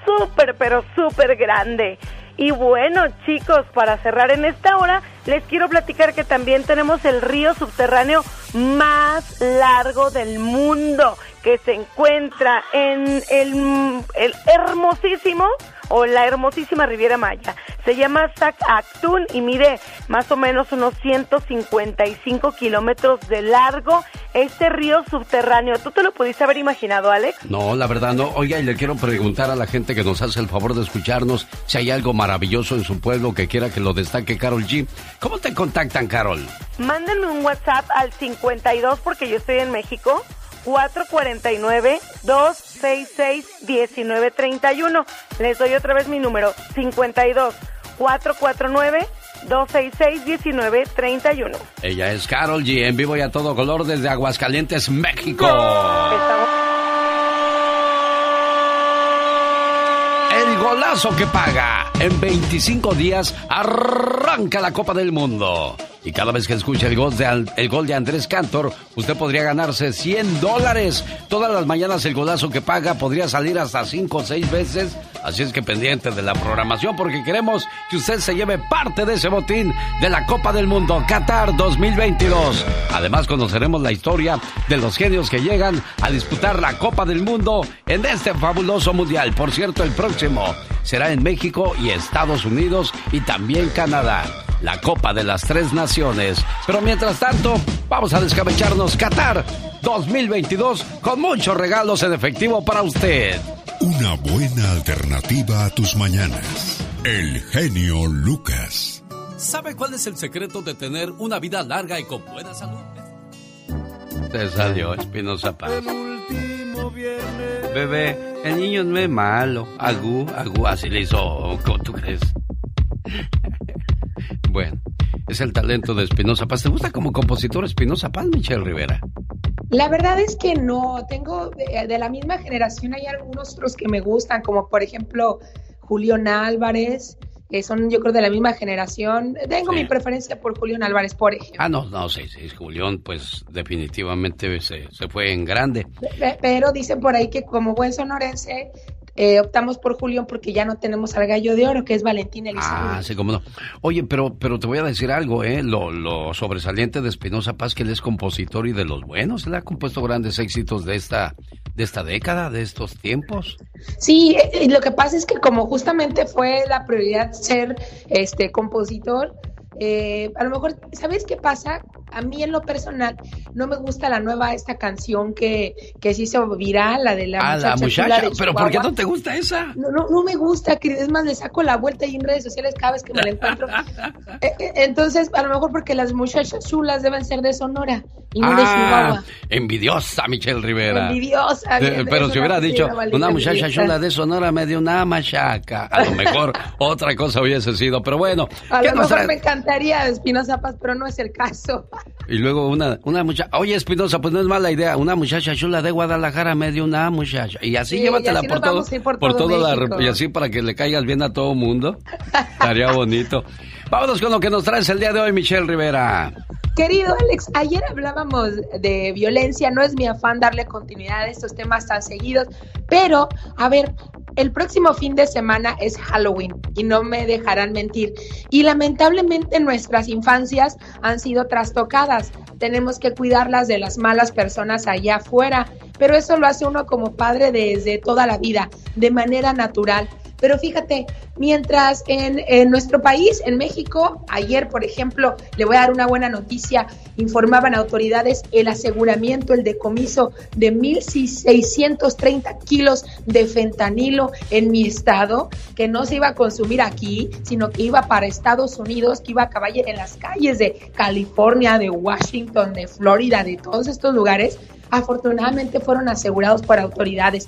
súper, pero súper grande. Y bueno, chicos, para cerrar en esta hora, les quiero platicar que también tenemos el río subterráneo más largo del mundo, que se encuentra en el, el hermosísimo o la hermosísima Riviera Maya. Se llama Sac Actun y mide más o menos unos 155 kilómetros de largo. Este río subterráneo, ¿tú te lo pudiste haber imaginado, Alex? No, la verdad no. Oiga, y le quiero preguntar a la gente que nos hace el favor de escucharnos si hay algo maravilloso en su pueblo que quiera que lo destaque Carol G. ¿Cómo te contactan, Carol? Mándenme un WhatsApp al 52 porque yo estoy en México. 449-266-1931. Les doy otra vez mi número, 52-449-266-1931. Ella es Carol G, en vivo y a todo color desde Aguascalientes, México. El golazo que paga. En 25 días arranca la Copa del Mundo. Y cada vez que escuche el gol, de, el gol de Andrés Cantor, usted podría ganarse 100 dólares. Todas las mañanas el golazo que paga podría salir hasta 5 o 6 veces. Así es que pendiente de la programación porque queremos que usted se lleve parte de ese botín de la Copa del Mundo Qatar 2022. Además conoceremos la historia de los genios que llegan a disputar la Copa del Mundo en este fabuloso mundial. Por cierto, el próximo será en México y Estados Unidos y también Canadá la Copa de las Tres Naciones. Pero mientras tanto, vamos a descabecharnos Qatar 2022 con muchos regalos en efectivo para usted. Una buena alternativa a tus mañanas. El genio Lucas. ¿Sabe cuál es el secreto de tener una vida larga y con buena salud? Te salió Espinosa Paz. Bebé, el niño no es malo. Agú, agú, así le hizo. ¿Cómo tú crees? Bueno, es el talento de Espinosa Paz. ¿Te gusta como compositor Espinosa Paz, Michelle Rivera? La verdad es que no, tengo de, de la misma generación, hay algunos otros que me gustan, como por ejemplo Julián Álvarez, que son yo creo de la misma generación. Tengo mi preferencia por Julián Álvarez, por ejemplo. Ah, no, no, sí, sí, Julián pues definitivamente se, se fue en grande. Pero dicen por ahí que como buen sonorense eh, optamos por Julián porque ya no tenemos al gallo de oro, que es Valentín Elizalde. Ah, sí, cómo no. Oye, pero, pero te voy a decir algo, ¿eh? Lo, lo sobresaliente de Espinosa Paz, que él es compositor y de los buenos. Él ha compuesto grandes éxitos de esta, de esta década, de estos tiempos. Sí, eh, lo que pasa es que como justamente fue la prioridad ser este compositor, eh, a lo mejor, ¿sabes qué pasa? A mí en lo personal no me gusta la nueva esta canción que, que se hizo viral, la de la ah, muchacha. la muchacha, pero ¿por qué no te gusta esa? No, no, no me gusta. Es más, le saco la vuelta ahí en redes sociales cada vez que me la encuentro. [laughs] Eh, eh, entonces, a lo mejor porque las muchachas chulas deben ser de Sonora y no de Ah, Chihuahua. envidiosa, Michelle Rivera. Envidiosa. Bien, pero si hubiera dicho, una muchacha chula de Sonora me dio una machaca. A lo mejor [laughs] otra cosa hubiese sido, pero bueno. A ¿qué lo mejor me encantaría Espinosa Paz, pero no es el caso. Y luego una, una muchacha, oye Espinosa, pues no es mala idea, una muchacha chula de Guadalajara me dio una muchacha. Y así Sí, llévatela y así por todo, por por todo toda la y así para que le caigas bien a todo mundo. Estaría bonito. Vámonos con lo que nos traes el día de hoy, Michelle Rivera. Querido Alex, ayer hablábamos de violencia, no es mi afán darle continuidad a estos temas tan seguidos, pero a ver, el próximo fin de semana es Halloween y no me dejarán mentir. Y lamentablemente nuestras infancias han sido trastocadas. Tenemos que cuidarlas de las malas personas allá afuera, pero eso lo hace uno como padre desde toda la vida, de manera natural. Pero fíjate, mientras en, en nuestro país, en México, ayer, por ejemplo, le voy a dar una buena noticia, informaban autoridades el aseguramiento, el decomiso de 1.630 kilos de fentanilo en mi estado, que no se iba a consumir aquí, sino que iba para Estados Unidos, que iba a acabar en las calles de California, de Washington, de Florida, de todos estos lugares. Afortunadamente fueron asegurados por autoridades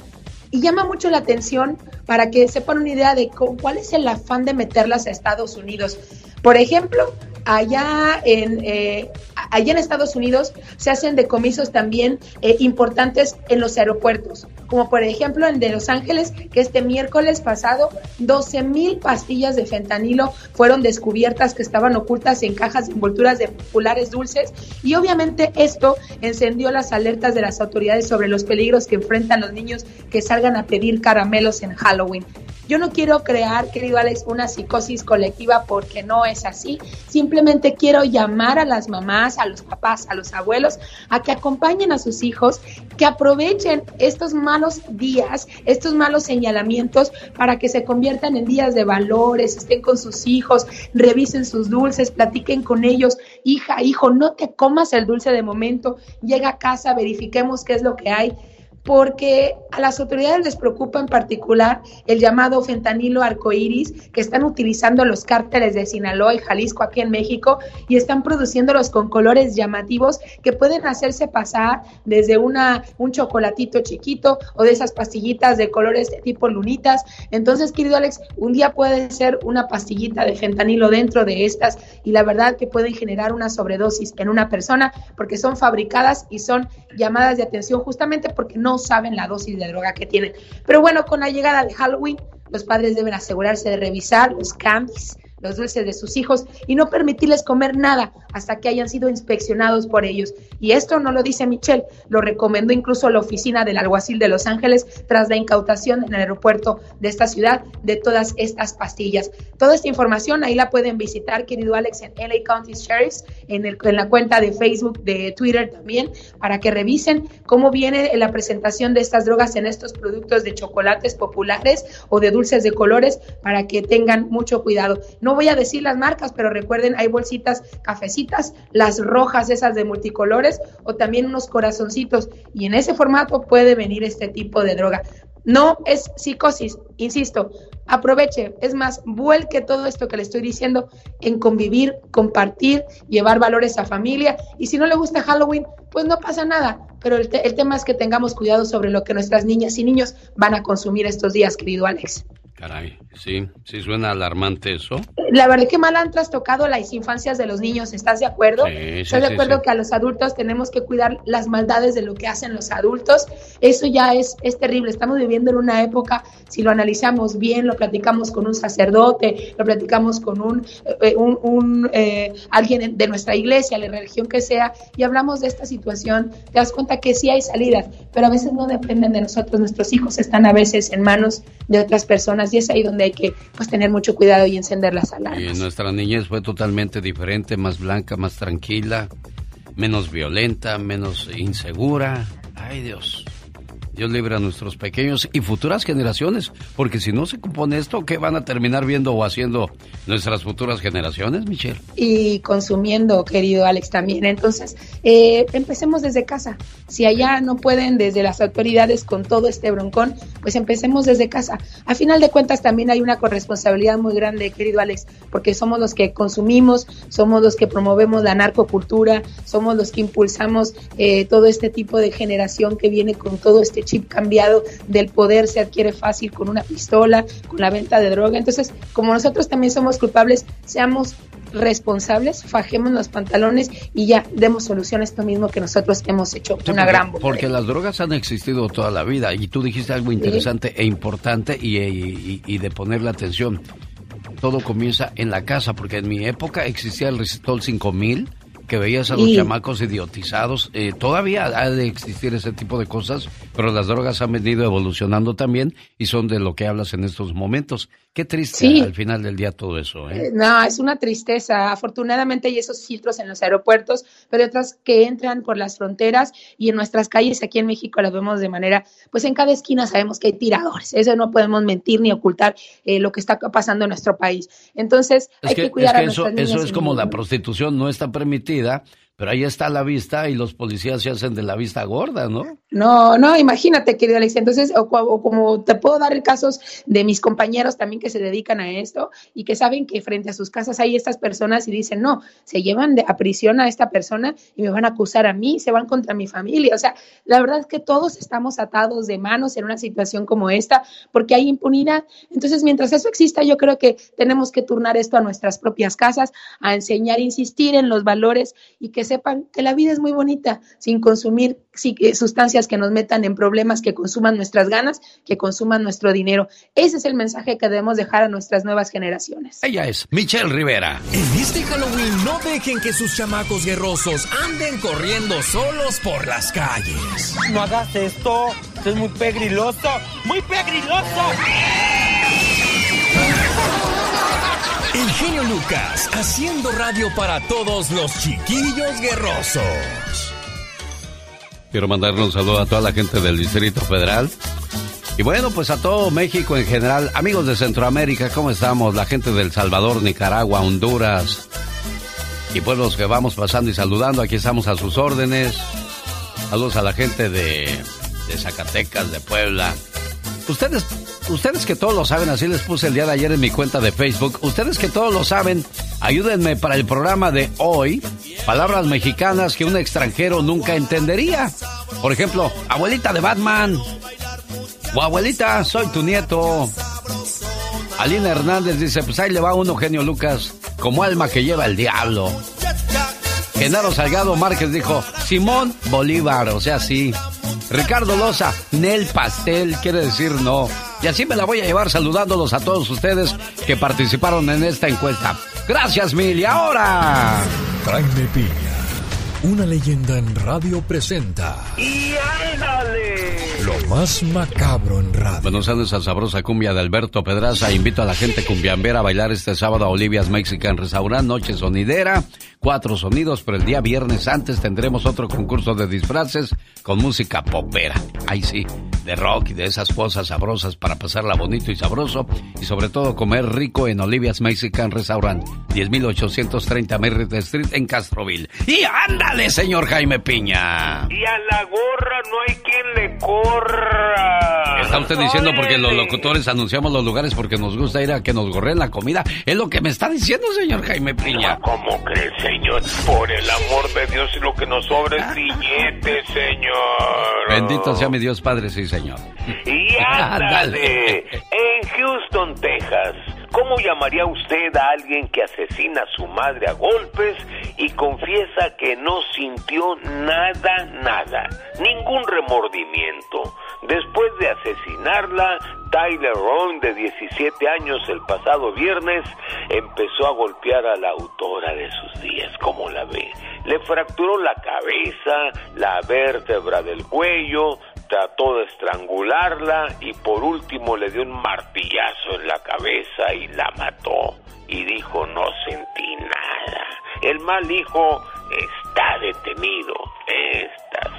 y llama mucho la atención para que sepan una idea de cu- cuál es el afán de meterlas a Estados Unidos. Por ejemplo, allá en, eh, allá en Estados Unidos se hacen decomisos también eh, importantes en los aeropuertos, como por ejemplo en Los Ángeles, que este miércoles pasado 12 mil pastillas de fentanilo fueron descubiertas que estaban ocultas en cajas de envolturas de populares dulces y obviamente esto encendió las alertas de las autoridades sobre los peligros que enfrentan los niños que salgan a pedir caramelos en Halloween. Yo no quiero crear, querido Alex, una psicosis colectiva porque no es así. Simplemente quiero llamar a las mamás, a los papás, a los abuelos a que acompañen a sus hijos, que aprovechen estos malos días, estos malos señalamientos para que se conviertan en días de valores, estén con sus hijos, revisen sus dulces, platiquen con ellos. Hija, hijo, no te comas el dulce de momento, llega a casa, verifiquemos qué es lo que hay porque a las autoridades les preocupa en particular el llamado fentanilo arcoíris que están utilizando los cárteles de Sinaloa y Jalisco aquí en México y están produciéndolos con colores llamativos que pueden hacerse pasar desde una, un chocolatito chiquito o de esas pastillitas de colores tipo lunitas. Entonces, querido Alex, un día puede ser una pastillita de fentanilo dentro de estas y la verdad que pueden generar una sobredosis en una persona porque son fabricadas y son llamadas de atención justamente porque no saben la dosis de droga que tienen. Pero bueno, con la llegada de Halloween, los padres deben asegurarse de revisar los candies, los dulces de sus hijos y no permitirles comer nada hasta que hayan sido inspeccionados por ellos. Y esto no lo dice Michelle, lo recomendó incluso la oficina del alguacil de Los Ángeles tras la incautación en el aeropuerto de esta ciudad de todas estas pastillas. Toda esta información ahí la pueden visitar, querido Alex, en LA County Sheriffs, en, el- en la cuenta de Facebook, de Twitter también, para que revisen cómo viene la presentación de estas drogas en estos productos de chocolates populares o de dulces de colores para que tengan mucho cuidado. No voy a decir las marcas, pero recuerden, hay bolsitas cafecitas, las rojas esas de multicolores o también unos corazoncitos y en ese formato puede venir este tipo de droga. No es psicosis, insisto, aproveche, es más, vuelque todo esto que le estoy diciendo en convivir, compartir, llevar valores a familia y si no le gusta Halloween, pues no pasa nada, pero el, el tema es que tengamos cuidado sobre lo que nuestras niñas y niños van a consumir estos días, querido Alex. Caray, sí, sí suena alarmante eso. La verdad que mal han trastocado las infancias de los niños, ¿estás de acuerdo? Sí, sí, ¿Estás de sí, acuerdo que a los adultos tenemos que cuidar las maldades de lo que hacen los adultos? Eso ya es, es terrible. Estamos viviendo en una época, si lo analizamos bien, lo platicamos con un sacerdote, lo platicamos con un, eh, un, un, eh, alguien de nuestra iglesia, la religión que sea, y hablamos de esta situación, te das cuenta que sí hay salidas, pero a veces no dependen de nosotros. Nuestros hijos están a veces en manos de otras personas y es ahí donde hay que pues, tener mucho cuidado y encender las alarmas. Y nuestra niñez fue totalmente diferente, más blanca, más tranquila, menos violenta, menos insegura. Ay Dios. Dios libre a nuestros pequeños y futuras generaciones, porque si no se compone esto, ¿qué van a terminar viendo o haciendo nuestras futuras generaciones, Michelle? y consumiendo, querido Alex, también. Entonces, eh, empecemos desde casa. Si allá no pueden desde las autoridades con todo este broncón, pues empecemos desde casa. A final de cuentas, también hay una corresponsabilidad muy grande, querido Alex, porque somos los que consumimos, somos los que promovemos la narcocultura, somos los que impulsamos eh, todo este tipo de generación que viene con todo este chip cambiado del poder se adquiere fácil con una pistola, con la venta de droga. Entonces, como nosotros también somos culpables, seamos responsables, fajemos los pantalones y ya demos solución a esto mismo que nosotros hemos hecho Sí, una porque, gran bola. porque las drogas han existido toda la vida y tú dijiste algo interesante e importante y, y- y de ponerle atención. Todo comienza en la casa, porque en mi época existía el Resistol 5000, que veías a los chamacos idiotizados. Eh, todavía ha de existir ese tipo de cosas, pero las drogas han venido evolucionando también y son de lo que hablas en estos momentos. Qué triste Sí. al final del día todo eso, ¿eh? Eh, No, es una tristeza. Afortunadamente hay esos filtros en los aeropuertos, pero otras que entran por las fronteras y en nuestras calles aquí en México las vemos de manera, pues en cada esquina sabemos que hay tiradores. Eso no podemos mentir ni ocultar eh, lo que está pasando en nuestro país. Entonces Es hay que, que, cuidar es que a eso, nuestras niñas eso es como la prostitución, no está permitida, pero ahí está la vista y los policías se hacen de la vista gorda, ¿no? No, no, imagínate, querido Alex. Entonces, o, o como te puedo dar casos de mis compañeros también que se dedican a esto y que saben que frente a sus casas hay estas personas y dicen, no, se llevan de, a prisión a esta persona y me van a acusar a mí, se van contra mi familia. O sea, la verdad es que todos estamos atados de manos en una situación como esta porque hay impunidad. Entonces, mientras eso exista, yo creo que tenemos que turnar esto a nuestras propias casas, a enseñar, insistir en los valores y que sepan que la vida es muy bonita sin consumir eh, sustancias que nos metan en problemas, que consuman nuestras ganas, que consuman nuestro dinero. Ese es el mensaje que debemos dejar a nuestras nuevas generaciones. Ella es Michelle Rivera. En este Halloween no dejen que sus chamacos guerrosos anden corriendo solos por las calles. No hagas esto, esto es muy pegriloso, muy pegriloso. El Lucas haciendo radio para todos los chiquillos guerrosos. Quiero mandarle un saludo a toda la gente del Distrito Federal. Y bueno, pues a todo México en general. Amigos de Centroamérica, ¿cómo estamos? La gente del Salvador, Nicaragua, Honduras. Y pueblos que vamos pasando y saludando. Aquí estamos a sus órdenes. Saludos a la gente de Zacatecas, de Puebla. Ustedes, ustedes que todos lo saben, así les puse el día de ayer en mi cuenta de Facebook. Ustedes que todos lo saben, ayúdenme para el programa de hoy. Palabras mexicanas que un extranjero nunca entendería. Por ejemplo, abuelita de Batman. O abuelita, soy tu nieto. Alina Hernández dice, pues ahí le va uno, genio Lucas, como alma que lleva el diablo. Genaro Salgado Márquez dijo, Simón Bolívar, o sea, sí. Ricardo Loza, Nel Pastel, quiere decir no. Y así me la voy a llevar saludándolos a todos ustedes que participaron en esta encuesta. Gracias, Mil. Y ahora... Jaime Piña, una leyenda en radio presenta ¡Y ándale! Más macabro en radio. Buenos años a sabrosa cumbia de Alberto Pedraza. Invito a la gente cumbiambera a bailar este sábado a Olivia's Mexican Restaurant, noche sonidera, cuatro sonidos, pero el día viernes antes tendremos otro concurso de disfraces con música popera. Ahí sí, de rock y de esas cosas sabrosas para pasarla bonito y sabroso y sobre todo comer rico en Olivia's Mexican Restaurant, 10.830 Merritt Street en Castroville. Y ándale, señor Jaime Piña. Y a la gorra no hay quien le corra. Está usted diciendo porque los locutores anunciamos los lugares porque nos gusta ir a que nos gorren la comida. Es lo que me está diciendo, señor Jaime Piña. ¿Cómo cree, señor? Por el amor de Dios y lo que nos sobra es billete, señor. Bendito sea mi Dios Padre, sí, señor. Y [laughs] ándale. en Houston, Texas. ¿Cómo llamaría usted a alguien que asesina a su madre a golpes y confiesa que no sintió nada, nada, ningún remordimiento? Después de asesinarla, Tyler Rowan, de 17 años, el pasado viernes, empezó a golpear a la autora de sus días, como la ve. Le fracturó la cabeza, la vértebra del cuello, trató de estrangularla y por último le dio un martillazo en la cabeza y la mató. Y dijo, no sentí nada. El mal hijo está detenido. Estas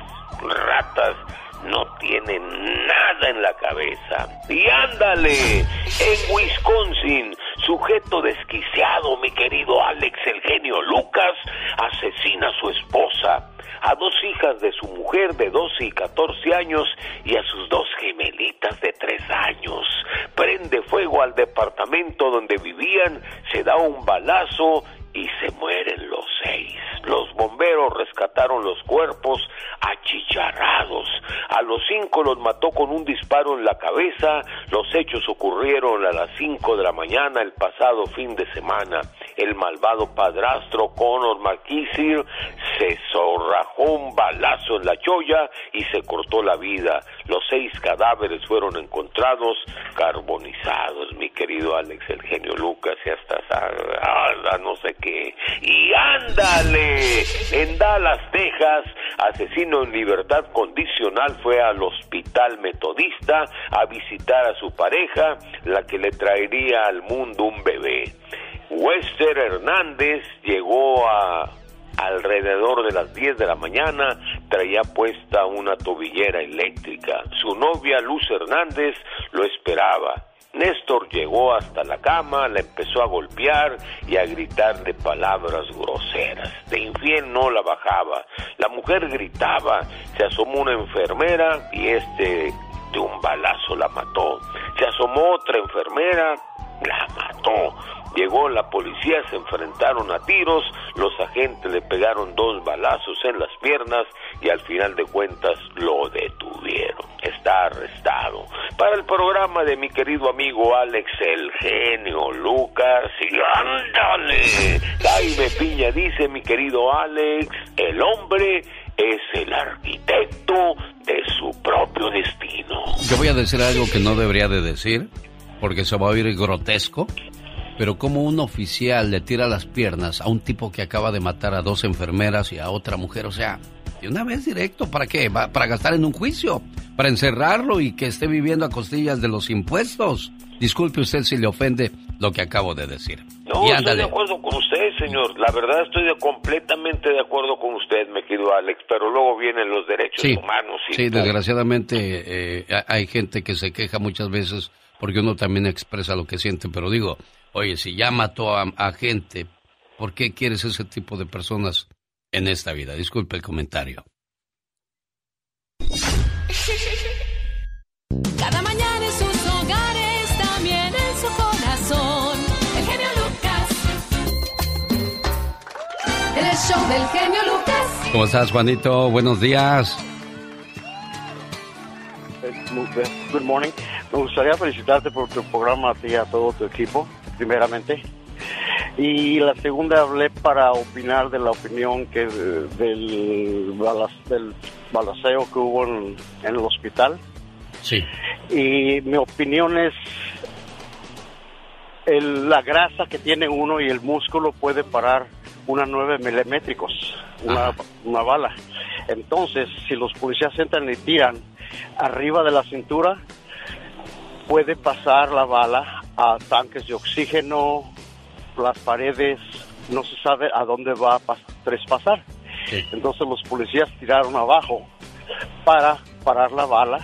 ratas no tienen nada en la cabeza. Y ándale, en Wisconsin, sujeto desquiciado, mi querido Alex, el genio Lucas, asesina a su esposa, a dos hijas de su mujer de 12 y 14 años y a sus dos gemelitas de 3 años. Prende fuego al departamento donde vivían, se da un balazo y se mueren los seis. Los bomberos rescataron los cuerpos achicharrados. A los cinco los mató con un disparo en la cabeza. Los hechos ocurrieron a las cinco de la mañana el pasado fin de semana. El malvado padrastro Conor McKissier se zorrajó un balazo en la cholla y se cortó la vida. Los seis cadáveres fueron encontrados carbonizados, mi querido Alex, el genio Lucas, y hasta ah, no sé qué. Y ándale, en Dallas, Texas, asesino en libertad condicional fue al hospital metodista a visitar a su pareja, la que le traería al mundo un bebé. Wester Hernández llegó a alrededor de las 10 de la mañana traía puesta una tobillera eléctrica. Su novia Luz Hernández lo esperaba. Néstor llegó hasta la cama, la empezó a golpear y a gritarle palabras groseras. De infiel no la bajaba. La mujer gritaba, se asomó una enfermera y este de un balazo la mató. Se asomó otra enfermera, la mató. Llegó la policía, se enfrentaron a tiros, los agentes le pegaron dos balazos en las piernas y al final de cuentas lo detuvieron. Está arrestado. Para el programa de mi querido amigo Alex el genio Lucas y ándale. Jaime Piña dice mi querido Alex, el hombre es el arquitecto de su propio destino. Yo voy a decir algo que no debería de decir porque se va a oír grotesco. Pero como un oficial le tira las piernas a un tipo que acaba de matar a dos enfermeras y a otra mujer, o sea, de una vez directo, ¿para qué? Para gastar en un juicio, para encerrarlo y que esté viviendo a costillas de los impuestos. Disculpe usted si le ofende lo que acabo de decir. No, estoy de acuerdo con usted, señor. La verdad estoy completamente de acuerdo con usted, me querido Alex, pero luego vienen los derechos humanos. Y sí, desgraciadamente eh, hay gente que se queja muchas veces porque uno también expresa lo que siente, pero digo, Oye, si ya mató a, gente, ¿por qué quieres ese tipo de personas en esta vida? Disculpe el comentario. [laughs] Cada mañana en sus hogares, también en su corazón. El genio Lucas. El show del genio Lucas. ¿Cómo estás, Juanito? Buenos días. Good morning. Me gustaría felicitarte por tu programa a ti y a todo tu equipo primeramente. Y la segunda hablé para opinar de la opinión que del, del balaceo que hubo en, el hospital. Sí. Y mi opinión es el, la grasa que tiene uno y el músculo puede parar una 9 milimétricos, una, una bala. Entonces, si los policías entran y tiran arriba de la cintura, puede pasar la bala a tanques de oxígeno, las paredes, no se sabe a dónde va a traspasar. Entonces los policías tiraron abajo para parar la bala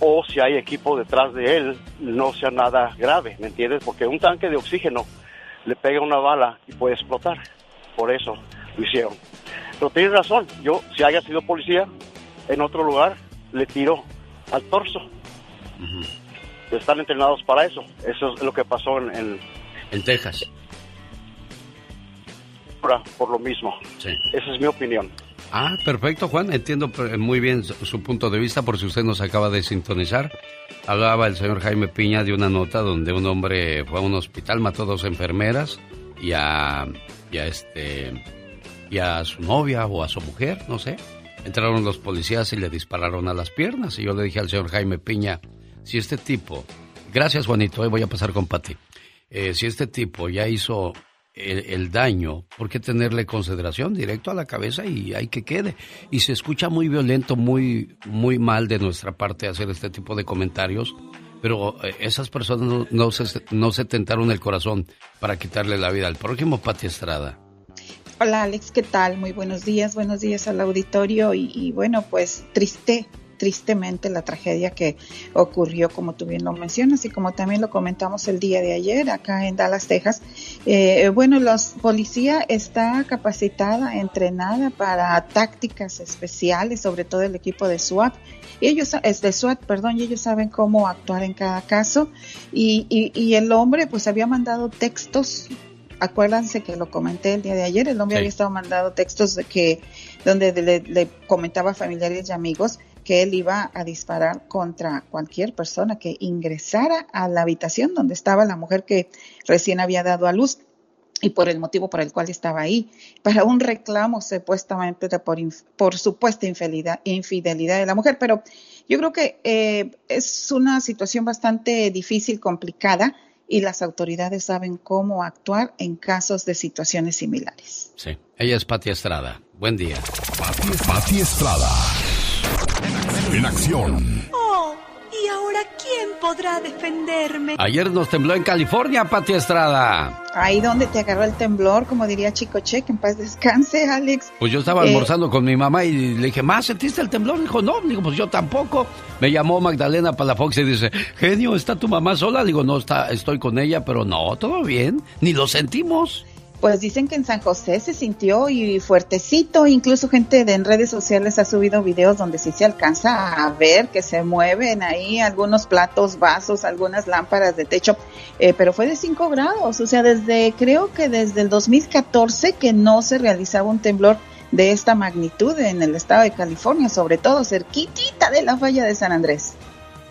o si hay equipo detrás de él, no sea nada grave, ¿me entiendes? Porque un tanque de oxígeno le pega una bala y puede explotar. Por eso lo hicieron. Pero tienes razón, yo si haya sido policía en otro lugar, le tiro al torso. Están entrenados para eso. Eso es lo que pasó en, en, En Texas. por lo mismo. Esa es mi opinión. Ah, perfecto, Juan. Entiendo muy bien su, su punto de vista por si usted nos acaba de sintonizar. Hablaba el señor Jaime Piña de una nota donde un hombre fue a un hospital, mató a dos enfermeras y a, y a este y a su novia o a su mujer, no sé. Entraron los policías y le dispararon a las piernas. Y yo le dije al señor Jaime Piña, si este tipo, gracias Juanito, hoy voy a pasar con Pati. Eh, si este tipo ya hizo el, daño, ¿por qué tenerle consideración directo a la cabeza y hay que quede? Y se escucha muy violento, muy, muy mal de nuestra parte hacer este tipo de comentarios, pero eh, esas personas no, se, no se tentaron el corazón para quitarle la vida al prójimo, Pati Estrada. Hola Alex, ¿qué tal? Muy buenos días, buenos días al auditorio y bueno, pues triste, tristemente la tragedia que ocurrió, como tú bien lo mencionas y como también lo comentamos el día de ayer acá en Dallas, Texas. Eh, bueno, la policía está capacitada, entrenada para tácticas especiales, sobre todo el equipo de SWAT. Y ellos, es de SWAT, perdón, y ellos saben cómo actuar en cada caso. Y, y, y el hombre, pues había mandado textos acuérdense que lo comenté el día de ayer, el hombre Sí. había estado mandando textos de que donde le, le comentaba a familiares y amigos que él iba a disparar contra cualquier persona que ingresara a la habitación donde estaba la mujer que recién había dado a luz y por el motivo por el cual estaba ahí, para un reclamo supuestamente de por, por supuesta infidelidad, infidelidad de la mujer. Pero yo creo que eh, es una situación bastante difícil, complicada, y las autoridades saben cómo actuar en casos de situaciones similares. Sí, ella es Pati Estrada. Buen día. Pati, Pati Estrada. En acción. Oh, ¿y ahora quién podrá defenderme? Ayer nos tembló en California, Pati Estrada. Ahí donde te agarró el temblor, como diría Chico Che, que en paz descanse, Alex. Pues yo estaba Eh, almorzando con mi mamá y le dije, ¿más sentiste el temblor? Dijo, no. Digo, pues yo tampoco. Me llamó Magdalena Palafox y dice, genio, ¿está tu mamá sola? Digo, no, está, estoy con ella, pero no, todo bien. Ni lo sentimos. Pues dicen que en San José se sintió y fuertecito, incluso gente de en redes sociales ha subido videos donde sí se alcanza a ver que se mueven ahí algunos platos, vasos, algunas lámparas de techo, eh, pero fue de 5 grados, o sea, desde creo que desde el 2014 que no se realizaba un temblor de esta magnitud en el estado de California, sobre todo cerquitita de la falla de San Andrés.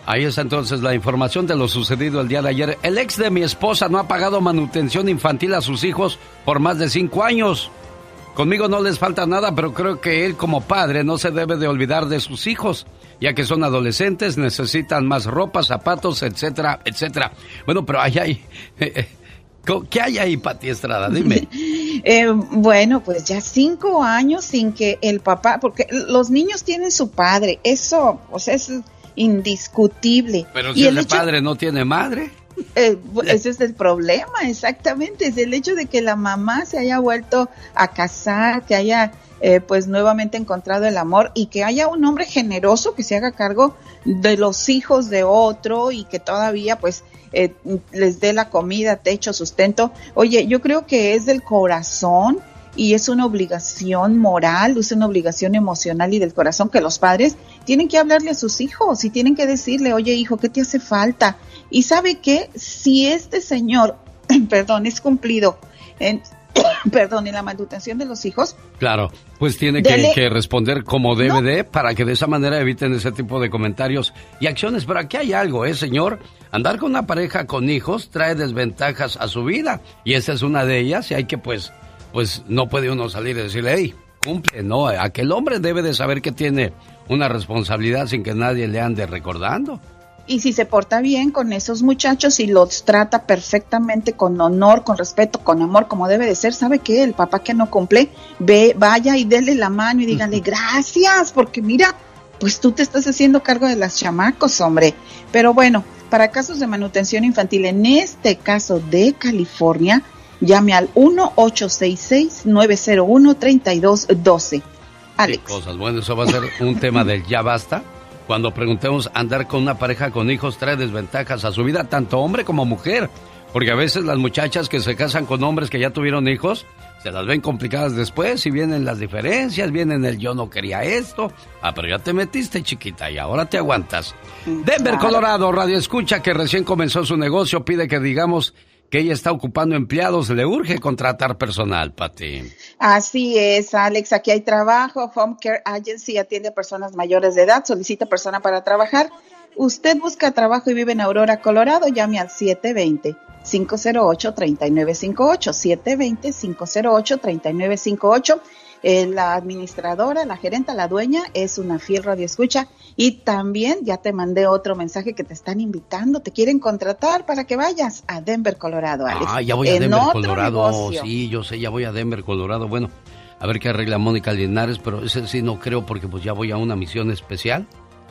Ahí está entonces la información de lo sucedido el día de ayer. El ex de mi esposa no ha pagado manutención infantil a sus hijos por más de cinco años. Conmigo no les falta nada, pero creo que él como padre no se debe de olvidar de sus hijos, ya que son adolescentes, necesitan más ropa, zapatos, etcétera, etcétera. Bueno, pero ahí hay... [laughs] ¿Qué hay ahí, Pati Estrada? Dime. [laughs] Eh, bueno, pues ya cinco años sin que el papá, porque los niños tienen su padre, eso, o sea, es indiscutible. Pero Y si el ese hecho- padre no tiene madre. eh, ese es el problema, exactamente, es el hecho de que la mamá se haya vuelto a casar, que haya eh, pues nuevamente encontrado el amor y que haya un hombre generoso que se haga cargo de los hijos de otro y que todavía pues eh, les dé la comida, techo, sustento. Oye, yo creo que es del corazón y es una obligación moral, es una obligación emocional y del corazón que los padres tienen que hablarle a sus hijos y tienen que decirle, oye hijo, ¿qué te hace falta? Y sabe que si este señor, [clears throat] perdón, es cumplido en, [clears throat] perdón, en la manutención de los hijos, Claro, pues tiene que, responder como debe de para que de esa manera eviten ese tipo de comentarios y acciones. Pero aquí hay algo, ¿eh, señor? Andar con una pareja con hijos trae desventajas a su vida y esa es una de ellas y hay que pues, pues no puede uno salir y decirle, hey, cumple, no, aquel hombre debe de saber que tiene una responsabilidad sin que nadie le ande recordando. y si se porta bien con esos muchachos y los trata perfectamente con honor, con respeto, con amor, como debe de ser, ¿sabe qué? El papá que no cumple, ve, vaya y dele la mano y dígale [laughs] gracias, porque mira, pues tú te estás haciendo cargo de las chamacos, hombre. Pero bueno, para casos de manutención infantil, en este caso de California, llame al 1-866-901-3212. Alex. Qué cosas. Bueno, eso va a ser un [laughs] tema del ya basta. Cuando preguntemos andar con una pareja con hijos trae desventajas a su vida, tanto hombre como mujer. Porque a veces las muchachas que se casan con hombres que ya tuvieron hijos, se las ven complicadas después y vienen las diferencias, vienen el yo no quería esto. Ah, pero ya te metiste chiquita y ahora te aguantas. Denver, Colorado, Radio Escucha, que recién comenzó su negocio, pide que digamos que ella está ocupando empleados, le urge contratar personal, Pati. Así es, Alex, aquí hay trabajo, Home Care Agency atiende a personas mayores de edad, solicita persona para trabajar. Usted busca trabajo y vive en Aurora, Colorado, llame al 720. 508-3958, 720-508-3958. Eh, la administradora, la gerenta, la dueña es una fiel radioescucha y también ya te mandé otro mensaje que te están invitando, te quieren contratar para que vayas a Denver, Colorado, Alex. Ah, ya voy a Denver, Colorado. Sí, yo sé, ya voy a Denver, Colorado. Bueno, a ver qué arregla Mónica Linares, pero ese sí no creo porque pues ya voy a una misión especial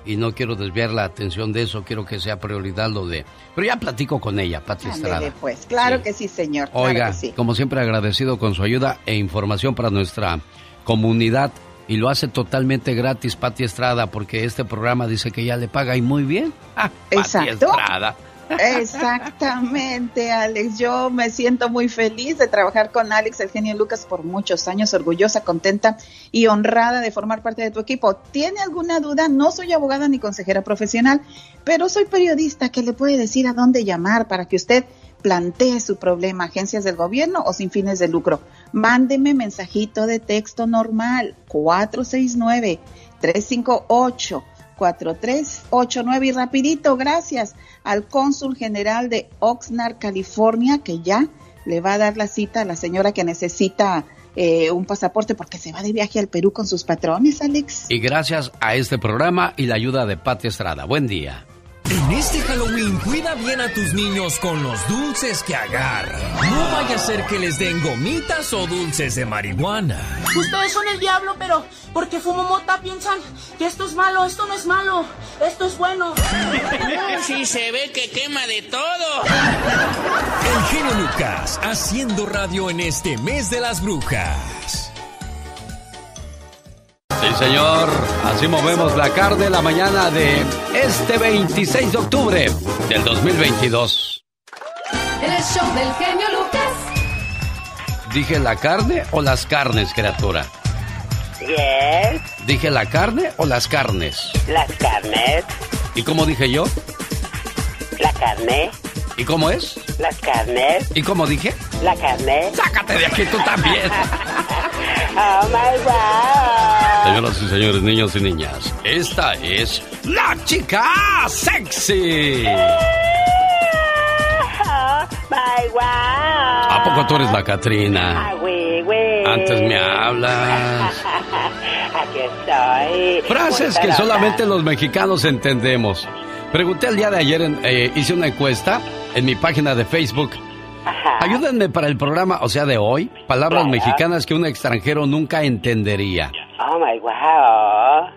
y no quiero desviar la atención de eso, quiero que sea prioridad lo de... Pero ya platico con ella, Pati Estrada. Pues, claro que sí, señor. Oiga, como siempre agradecido con su ayuda e información para nuestra comunidad y lo hace totalmente gratis Pati Estrada porque este programa dice que ya le paga y muy bien. Ah, [laughs] Pati Estrada. Exactamente, Alex. Yo me siento muy feliz de trabajar con Alex, el genio Lucas, por muchos años, orgullosa, contenta y honrada de formar parte de tu equipo. ¿Tiene alguna duda? No soy abogada ni consejera profesional, pero soy periodista que le puede decir a dónde llamar para que usted plantee su problema, agencias del gobierno o sin fines de lucro. Mándeme mensajito de texto normal 469 358 4389 y rapidito, gracias al cónsul general de Oxnard, California, que ya le va a dar la cita a la señora que necesita eh, un pasaporte porque se va de viaje al Perú con sus patrones, Alex. Y gracias a este programa y la ayuda de Pati Estrada. Buen día. En este Halloween cuida bien a tus niños con los dulces que agarran. No vaya a ser que les den gomitas o dulces de marihuana. Ustedes son el diablo, pero porque fumo mota piensan que esto es malo, esto no es malo, esto es bueno. [laughs] sí, se ve que quema de todo. El genio Lucas haciendo radio en este mes de las brujas. Sí, señor. Así movemos la carne la mañana de este 26 de octubre del 2022. El show del genio Lucas. ¿Dije la carne o las carnes, criatura? Yes. ¿Dije la carne o las carnes? Las carnes. ¿Y cómo dije yo? La carne. ¿Y cómo es? Las carnes. ¿Y cómo dije? La carne. Sácate de aquí tú también. [laughs] oh my God. Señoras y señores, niños y niñas, esta es la chica sexy. Oh my God. ¿A poco tú eres la Catrina? Ah, güey, güey. Antes me hablas. [laughs] Aquí estoy. Frases que solamente los mexicanos entendemos. Pregunté el día de ayer, eh, hice una encuesta en mi página de Facebook. Ayúdenme para el programa, o sea, de hoy, palabras mexicanas que un extranjero nunca entendería. Oh my wow.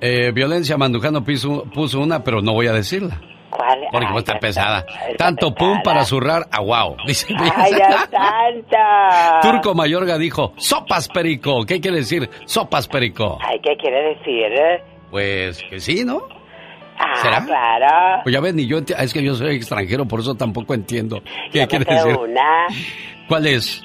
Eh, Violencia Mandujano puso, puso una, pero no voy a decirla. ¿Cuál? Porque Ay, está pesada. está Tanto pum para zurrar a wow. [laughs] Dice Ay, santo. Turco Mayorga dijo, sopas perico. ¿Qué quiere decir sopas perico? Ay, ¿qué quiere decir? Pues que sí, ¿no? Ah, ¿Será? claro. Pues ya ves, ni yo es que yo soy extranjero, por eso tampoco entiendo. ¿Qué Yo quiere decir? una. ¿Cuál es?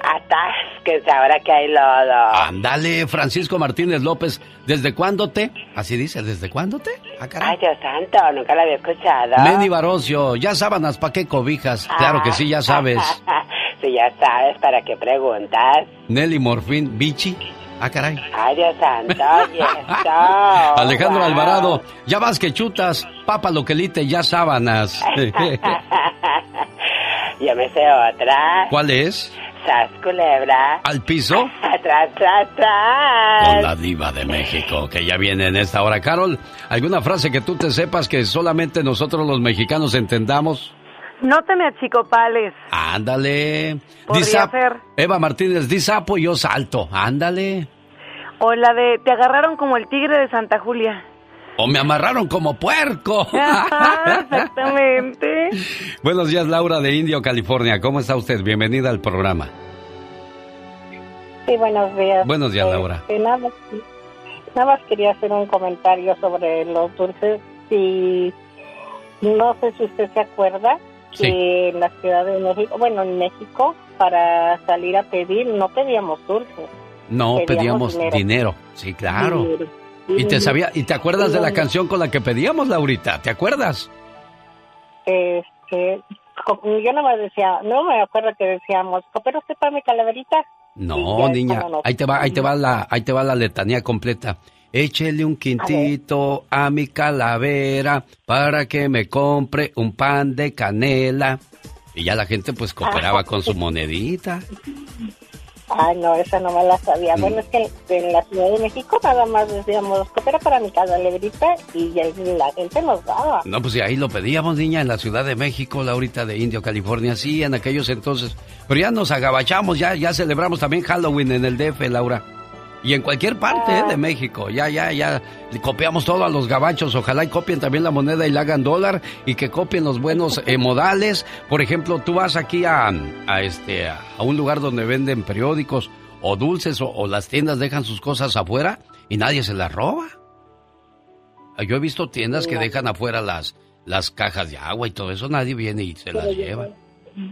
Atásquense ahora que hay lodo. Ándale, Francisco Martínez López. ¿Desde cuándo te? Así dice, ¿desde cuándo te? Ah, caray. Ay, Dios santo, nunca la había escuchado. Lenny Barocio, ya sábanas, ¿pa' qué cobijas? Claro que sí, ya sabes. [laughs] si ya sabes, ¿para qué preguntas? Nelly Morfín, Bichi. Ah, caray. Ay, Dios santo, [laughs] y esto. Alejandro. Alvarado, ya vas que chutas, papa loquelite, ya sábanas. [laughs] Yo me sé otra. ¿Cuál es? Sas culebra. ¿Al piso? [laughs] Atrás, atrás, atrás. Con la diva de México, que ya viene en esta hora. Carol, ¿alguna frase que tú te sepas que solamente nosotros los mexicanos entendamos? No te me achicopales. Ándale. Podría ser. Eva Martínez, di sapo y yo salto. Ándale. O la de te agarraron como el tigre de Santa Julia. O me amarraron como puerco. [laughs] Ajá, exactamente. [laughs] Buenos días, Laura de Indio, California. ¿Cómo está usted? Bienvenida al programa. Sí, buenos días. Buenos días, Eh, Laura. que nada, más, nada más quería hacer un comentario sobre los dulces y no sé si usted se acuerda que en la Ciudad de México, bueno, en México, para salir a pedir, no pedíamos dulces. No, pedíamos, dinero. dinero. Sí, claro. Dinero. ¿Y te sabía y te acuerdas de la canción con la que pedíamos, Laurita? ¿Te acuerdas? Este, yo no me decía, no me acuerdo que decíamos, pero sepa mi calaverita. No, niña, ahí te va, ahí te va la, ahí te va la letanía completa. Échele un quintito a mi calavera para que me compre un pan de canela. Y ya la gente pues cooperaba con su monedita. Ay, no, esa no me la sabía. Mm. Bueno, es que en la Ciudad de México nada más decíamos, coopera para mi calaverita y ya la gente nos daba. No, pues y ahí lo pedíamos, niña, en la Ciudad de México, Laurita de Indio, California, sí, en aquellos entonces. Pero ya nos agabachamos, ya, ya celebramos también Halloween en el DF, Laura. Y en cualquier parte ¿eh? de México, ya, ya, ya, le copiamos todo a los gabachos. Ojalá y copien también la moneda y la hagan dólar y que copien los buenos eh, modales. Por ejemplo, tú vas aquí a, a este, a un lugar donde venden periódicos o dulces o, o las tiendas dejan sus cosas afuera y nadie se las roba. Yo he visto tiendas que dejan afuera las, las cajas de agua y todo eso, nadie viene y se las lleva.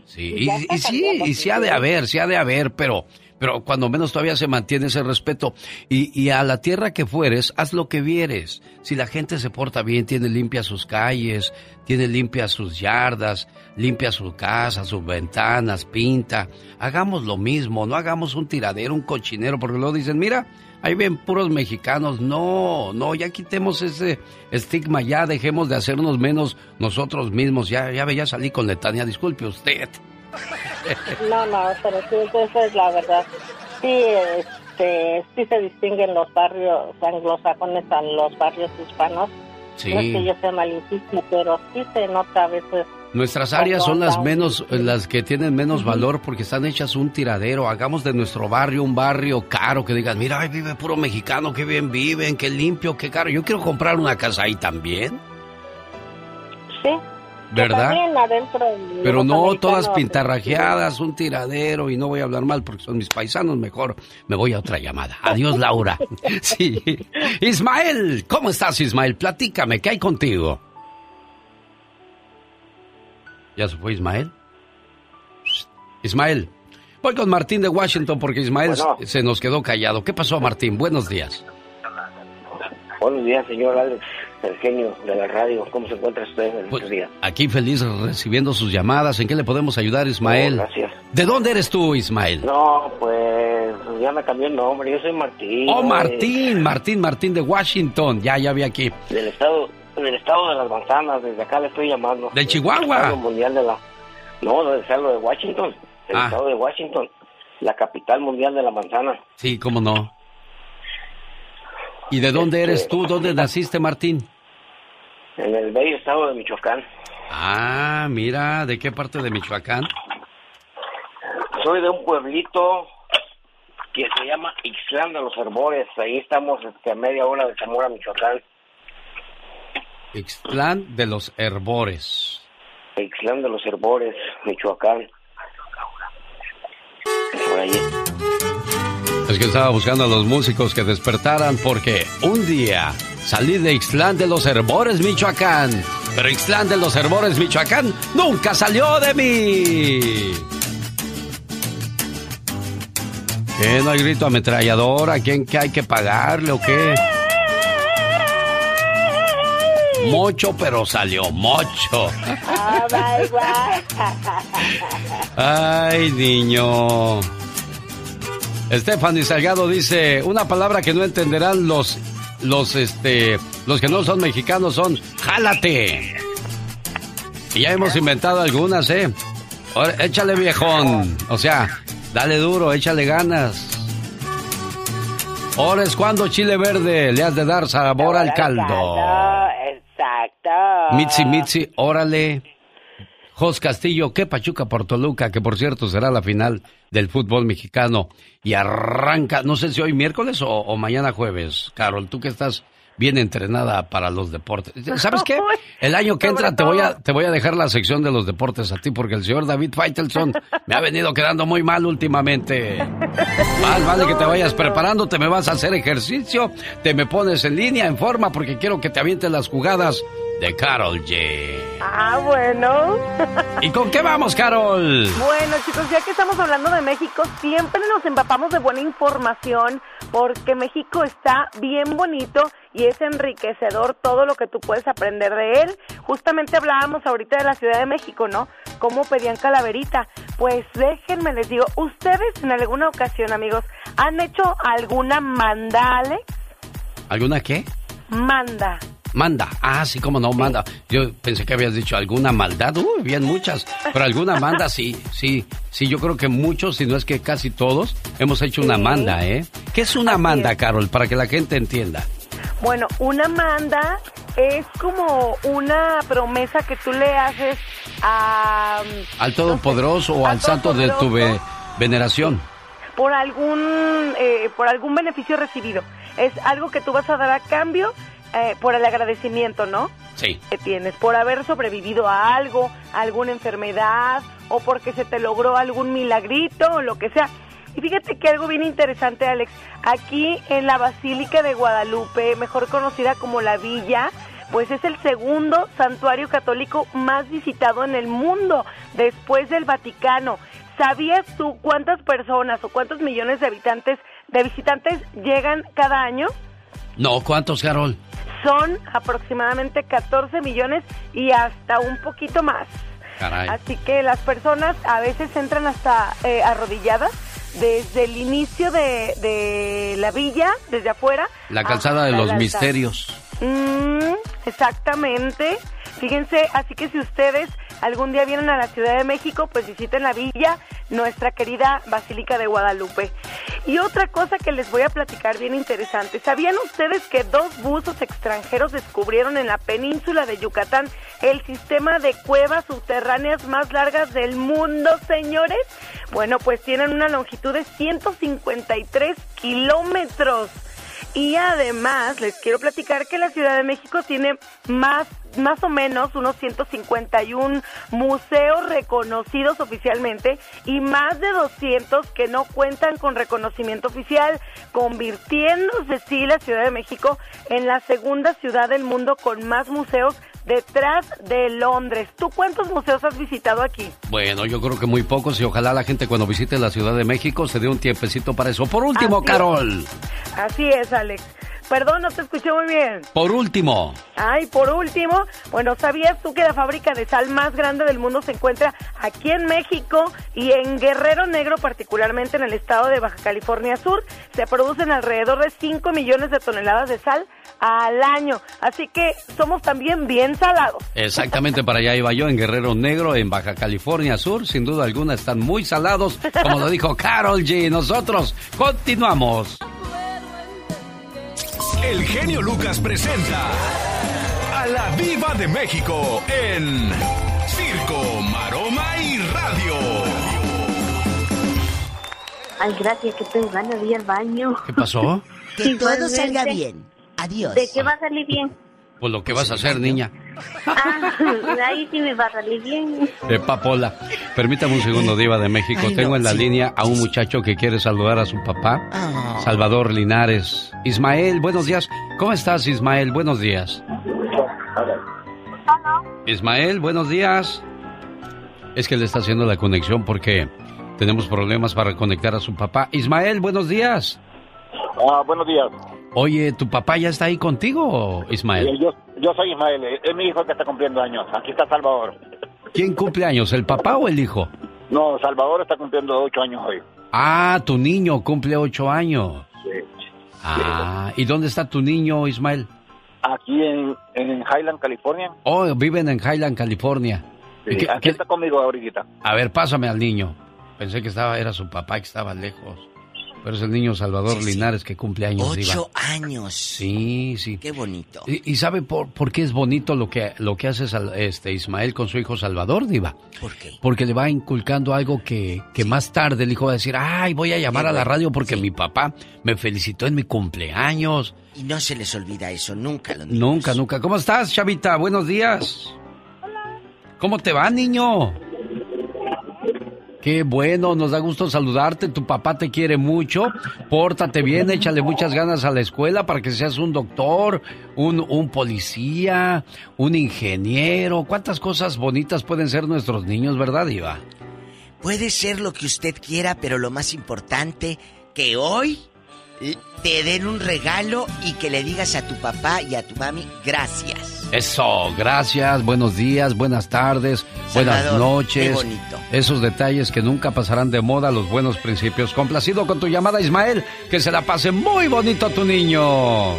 Sí, y, y sí, y sí ha de haber, sí ha de haber, pero, pero cuando menos todavía se mantiene ese respeto. Y, y a la tierra que fueres, haz lo que vieres. Si la gente se porta bien, tiene limpias sus calles, tiene limpias sus yardas, limpia su casa, sus ventanas, pinta. Hagamos lo mismo, no hagamos un tiradero, un cochinero, porque luego dicen, mira, ahí ven puros mexicanos. No, no, ya quitemos ese estigma, ya dejemos de hacernos menos nosotros mismos. Ya, ya, ya salí con letania, disculpe usted. No, no, pero sí, esa es la verdad. Sí, este, sí se distinguen los barrios anglosajones a los barrios hispanos. Sí. No es que yo sea malinchista, pero sí se nota a veces. Nuestras áreas son las menos, las que tienen menos valor porque están hechas un tiradero. Hagamos de nuestro barrio un barrio caro que digan, mira, ahí vive puro mexicano, qué bien viven, qué limpio, qué caro. Yo quiero comprar una casa ahí también, Sí. ¿Verdad? También adentro. Pero no americanos, todas pintarrajeadas, un tiradero y no voy a hablar mal porque son mis paisanos, mejor me voy a otra llamada. Adiós, Laura. [laughs] Sí. Ismael, ¿cómo estás, Ismael? Platícame, ¿qué hay contigo? ¿Ya se fue Ismael? Ismael, voy con Martín de Washington porque Ismael Bueno. se nos quedó callado. ¿Qué pasó, Martín? Buenos días. Buenos días, señor Alex, el genio de la radio. ¿Cómo se encuentra usted en Pues, estos días? Aquí feliz recibiendo sus llamadas. ¿En qué le podemos ayudar, Ismael? Oh, gracias. ¿De dónde eres tú, Ismael? No, pues ya me cambió el nombre. Yo soy Martín. Oh, Martín, Martín, Martín de Washington. Ya, ya vi aquí. Del estado, del estado de las manzanas. Desde acá le estoy llamando. ¿De Chihuahua? El mundial de la... No, del estado de Washington. El Ah. estado de Washington. La capital mundial de la manzana. Sí, cómo no. ¿Y de dónde eres Este- tú? ¿Dónde naciste, Martín? En el bello estado de Michoacán. Ah, mira, ¿de qué parte de Michoacán? Soy de un pueblito que se llama Ixtlán de los Herbores. Ahí estamos este, a media hora de Zamora, Michoacán. Ixtlán de los Herbores. Ixtlán de los Herbores, Michoacán. Por ahí. Es que estaba buscando a los músicos que despertaran porque un día salí de Ixtlán de los Herbores, Michoacán. Pero Ixtlán de los Herbores, Michoacán, nunca salió de mí. ¿Qué? ¿No hay grito ametrallador? ¿A quién que hay que pagarle o qué? Mocho, pero salió mocho. Ah. Ay, niño. Stephanie Salgado dice, una palabra que no entenderán los los este los que no son mexicanos son jálate. Y ya hemos inventado algunas, ¿eh? Ahora, échale viejón. O sea, dale duro, échale ganas. Ahora es cuando chile verde le has de dar sabor al caldo. Exacto. Mitzi, Mitzi, órale. Jos Castillo, qué Pachuca por Toluca, que por cierto será la final del fútbol mexicano. Y arranca, no sé si hoy miércoles o, o mañana jueves. Carol, tú que estás bien entrenada para los deportes. ¿Sabes qué? [laughs] El año que entra te voy a, te voy a dejar la sección de los deportes a ti, porque el señor David Feitelson me ha venido quedando muy mal últimamente. Más vale que te vayas preparando, te me vas a hacer ejercicio, te me pones en línea, en forma, porque quiero que te avientes las jugadas de Carol G. Ah, bueno. [laughs] ¿Y con qué vamos, Carol? Bueno, chicos, ya que estamos hablando de México, siempre nos empapamos de buena información porque México está bien bonito y es enriquecedor todo lo que tú puedes aprender de él. Justamente hablábamos ahorita de la Ciudad de México, ¿no? Cómo pedían calaverita. Pues déjenme les digo, ¿ustedes en alguna ocasión, amigos, han hecho alguna manda, Alex? ¿Alguna qué? Manda. Manda. Ah, sí, como no, manda. Yo pensé que habías dicho alguna maldad. Uy, bien muchas. Pero alguna manda, sí, sí. Sí, yo creo que muchos, si no es que casi todos, hemos hecho una manda, ¿eh? ¿Qué es una manda, Carol? Para que la gente entienda. Bueno, una manda es como una promesa que tú le haces a... Al Todopoderoso o al, Santo de tu veneración. Por algún, eh, por algún beneficio recibido. Es algo que tú vas a dar a cambio eh, por el agradecimiento, ¿no? Sí. Que tienes, por haber sobrevivido a algo, a alguna enfermedad, o porque se te logró algún milagrito, o lo que sea. Y fíjate que algo bien interesante, Alex. Aquí en la Basílica de Guadalupe, mejor conocida como la Villa, pues es el segundo santuario católico más visitado en el mundo, después del Vaticano. ¿Sabías tú cuántas personas o cuántos millones de habitantes, de visitantes llegan cada año? No, ¿cuántos, Carol? Son aproximadamente 14 millones y hasta un poquito más. Caray. Así que las personas a veces entran hasta eh, arrodilladas desde el inicio de, de, la villa, desde afuera. La calzada de los misterios. Mm, exactamente. Fíjense, así que si ustedes algún día vienen a la Ciudad de México, pues visiten la villa, nuestra querida Basílica de Guadalupe. Y otra cosa que les voy a platicar bien interesante, ¿sabían ustedes que dos buzos extranjeros descubrieron en la península de Yucatán el sistema de cuevas subterráneas más largas del mundo, señores? Bueno, pues tienen una longitud de 153 kilómetros. Y además les quiero platicar que la Ciudad de México tiene más más o menos unos 151 museos reconocidos oficialmente y más de 200 que no cuentan con reconocimiento oficial, convirtiéndose así la Ciudad de México en la segunda ciudad del mundo con más museos detrás de Londres. ¿Tú cuántos museos has visitado aquí? Bueno, yo creo que muy pocos y ojalá la gente cuando visite la Ciudad de México se dé un tiempecito para eso. Por último, Carol. Así es, Alex. Perdón, no te escuché muy bien. Por último. Ay, por último, bueno, ¿sabías tú que la fábrica de sal más grande del mundo se encuentra aquí en México y en Guerrero Negro, particularmente en el estado de Baja California Sur? Se producen alrededor de 5 millones de toneladas de sal al año. Así que somos también bien salados. Exactamente, para allá iba yo, en Guerrero Negro, en Baja California Sur. Sin duda alguna están muy salados, como lo dijo Carol G. Nosotros continuamos. El genio Lucas presenta a la Viva de México en Circo, Maroma y Radio. Ay, gracias, que tengo ganas de ir al baño. ¿Qué pasó? [laughs] Que todo salga bien. Adiós. ¿De qué va a salir bien? Pues lo que vas a hacer, niña. Ah, ahí sí me va a salir bien. De papola. Permítame un segundo, Diva de México. Ay, Tengo no, en la sí. línea a un muchacho que quiere saludar a su papá, Ah. Salvador Linares. Ismael, buenos días. ¿Cómo estás, Ismael? Buenos días. Ismael, buenos días. Es que le está haciendo la conexión porque tenemos problemas para conectar a su papá. Ismael, buenos días. Ah, buenos días. Oye, ¿tu papá ya está ahí contigo, Ismael? Yo, yo soy Ismael, eh, es mi hijo que está cumpliendo años. Aquí está Salvador. ¿Quién cumple años, el papá o el hijo? No, Salvador está cumpliendo ocho años hoy. Ah, tu niño cumple ocho años. Sí. Ah, ¿y dónde está tu niño, Ismael? Aquí en, en Highland, California. Oh, viven en Highland, California. Sí, ¿Y qué- aquí qué- está conmigo ahorita. A ver, pásame al niño. Pensé que estaba, era su papá que estaba lejos. Pero es el niño Salvador Linares que cumple años, Diva. Ocho años. Sí, sí. Qué bonito. ¿Y, y sabe por, por qué es bonito lo que, lo que hace Sal- este Ismael con su hijo Salvador, Diva? ¿Por qué? Porque le va inculcando algo que, que más tarde el hijo va a decir, ay, voy a llamar a la radio porque sí. mi papá me felicitó en mi cumpleaños. Y no se les olvida eso, nunca lo Nunca, nunca. ¿Cómo estás, Chavita? Buenos días. ¿Cómo te va, niño? Qué bueno, nos da gusto saludarte. Tu papá te quiere mucho. Pórtate bien, échale muchas ganas a la escuela para que seas un doctor, un, un policía, un ingeniero. ¿Cuántas cosas bonitas pueden ser nuestros niños, verdad, Iva? Puede ser lo que usted quiera, pero lo más importante, que hoy te den un regalo y que le digas a tu papá y a tu mami gracias. Eso, gracias, buenos días, buenas tardes, buenas noches. qué bonito. Esos detalles que nunca pasarán de moda, los buenos principios. Complacido con tu llamada, Ismael. Que se la pase muy bonito a tu niño.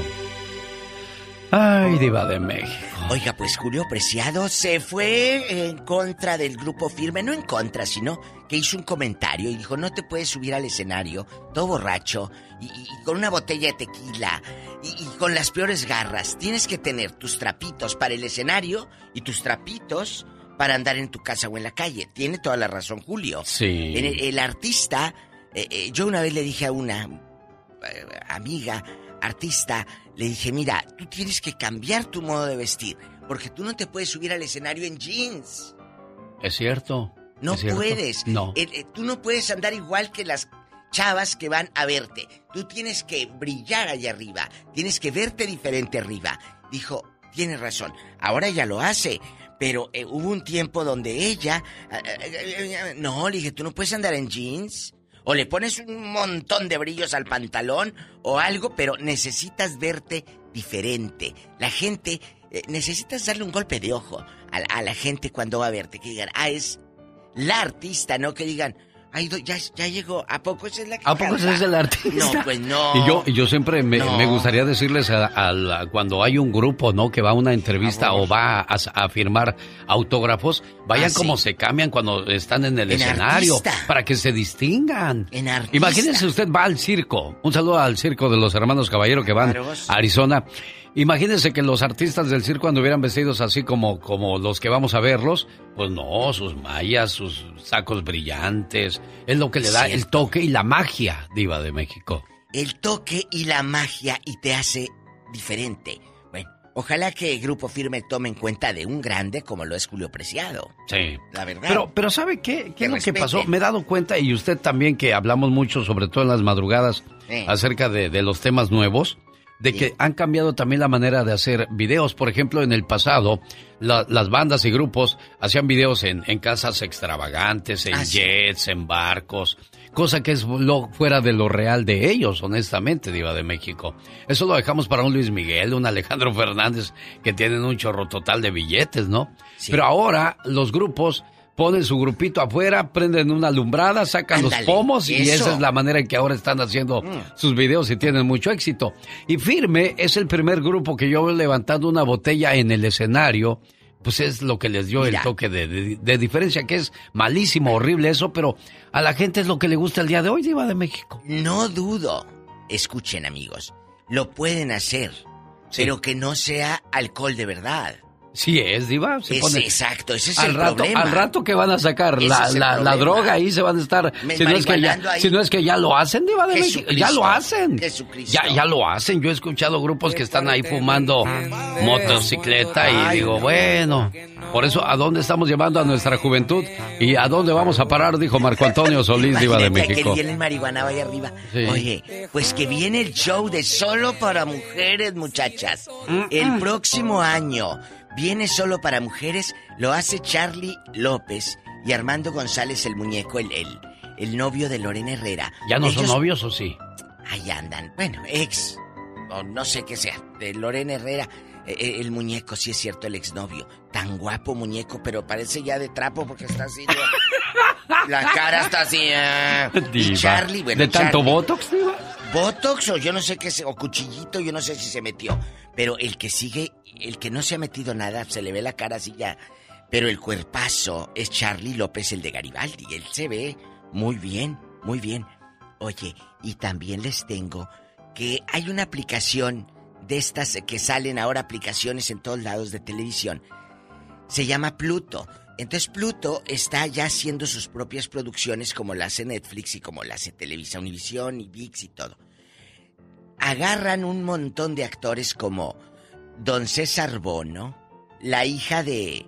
Ay, diva de México. Oiga, pues Julio Preciado se fue en contra del grupo firme, no en contra, sino que hizo un comentario y dijo, no te puedes subir al escenario, todo borracho, y, y con una botella de tequila, y, y con las peores garras. Tienes que tener tus trapitos para el escenario y tus trapitos para andar en tu casa o en la calle. Tiene toda la razón Julio. Sí. El artista, eh, eh, yo una vez le dije a una eh, amiga, artista, le dije, mira, tú tienes que cambiar tu modo de vestir, porque tú no te puedes subir al escenario en jeans. Es cierto. No puedes. No. Eh, eh, tú no puedes andar igual que las chavas que van a verte. Tú tienes que brillar allá arriba. Tienes que verte diferente arriba. Dijo, tienes razón. Ahora ella lo hace. Pero eh, hubo un tiempo donde ella... eh, no, le dije, tú no puedes andar en jeans. O le pones un montón de brillos al pantalón o algo, pero necesitas verte diferente. La gente, necesitas darle un golpe de ojo a, la- a la gente cuando va a verte. Que digan, ah, es la artista, no que digan, ay, ya, ya llegó, ¿a poco es la que ¿A poco ese canta?" es el artista? No, pues no. Y yo, yo siempre me, No. me gustaría decirles a, a la- cuando hay un grupo, ¿no? Que va a una entrevista o va a, a firmar autógrafos, vayan Ah, como sí. se cambian cuando están en el En escenario, artista. para que se distingan. En. Imagínense usted va al circo. Un saludo al circo de los hermanos Caballero que van a Arizona. Imagínense que los artistas del circo anduvieran vestidos así como, como los que vamos a verlos. Pues no, sus mallas, sus sacos brillantes. Es lo que le da el toque y la magia, Diva de México. El toque y la magia y te hace diferente. Bueno, ojalá que Grupo Firme tome en cuenta de un grande como lo es Julio Preciado. Sí. La verdad. Pero, pero ¿sabe qué? ¿Qué es lo que pasó? Me he dado cuenta, y usted también, que hablamos mucho, sobre todo en las madrugadas, Sí. acerca de, de los temas nuevos, de que han cambiado también la manera de hacer videos. Por ejemplo, en el pasado, la- las bandas y grupos hacían videos en, en casas extravagantes, en Ah, jets, en barcos, cosa que es lo, fuera de lo real de ellos, honestamente, Diva de México. Eso lo dejamos para un Luis Miguel, un Alejandro [laughs] Fernández, que tienen un chorro total de billetes, ¿no? Pero ahora los grupos ponen su grupito afuera, prenden una alumbrada, sacan Ándale, los pomos y esa es la manera en que ahora están haciendo Mm. sus videos y tienen mucho éxito. Y Firme es el primer grupo que yo veo levantando una botella en el escenario. Pues es lo que les dio Mira. el toque de, de- de diferencia, que es malísimo, horrible eso, pero a la gente es lo que le gusta el día de hoy, Diva de México. No dudo. Escuchen, amigos. Lo pueden hacer. Sí. Pero que no sea alcohol de verdad. Sí es, Diva. Se Es pone- exacto, ese es al el rato, problema. Al rato que van a sacar la, la- la droga ahí se van a estar. Si no, es que ya, si no es que ya lo hacen, Diva de México. Ya lo hacen. Jesucristo. Ya, ya lo hacen. Yo he escuchado grupos que están ahí fumando motocicleta y digo, bueno, por eso, ¿a dónde estamos llevando a nuestra juventud? ¿Y a dónde vamos a parar? Dijo Marco Antonio Solís, Diva de México. que el marihuana ahí arriba. Sí. Oye, pues que viene el show de solo para mujeres, muchachas. El próximo año viene solo para mujeres, lo hace Charlie López y Armando González, el muñeco, el, el, el novio de Lorena Herrera. ¿Ya no son novios o sí? Ahí andan. Bueno, ex. O no sé qué sea. De Lorena Herrera. Eh, eh, el muñeco, sí es cierto, el exnovio. Tan guapo muñeco, pero parece ya de trapo porque está así. ¿no? [laughs] La cara está así. ah. Y. Charlie, bueno. ¿De tanto Charlie. botox, Diva? Botox o yo no sé qué, o cuchillito, yo no sé si se metió. Pero el que sigue, el que no se ha metido nada, se le ve la cara así ya. Pero el cuerpazo es Charlie López, el de Garibaldi. Él se ve muy bien, muy bien. Oye, y también les tengo que hay una aplicación de estas que salen ahora aplicaciones en todos lados de televisión. Se llama Pluto. Entonces Pluto está ya haciendo sus propias producciones como la hace Netflix y como la hace Televisa Univisión y VIX y todo. Agarran un montón de actores como Don César Bono, la hija de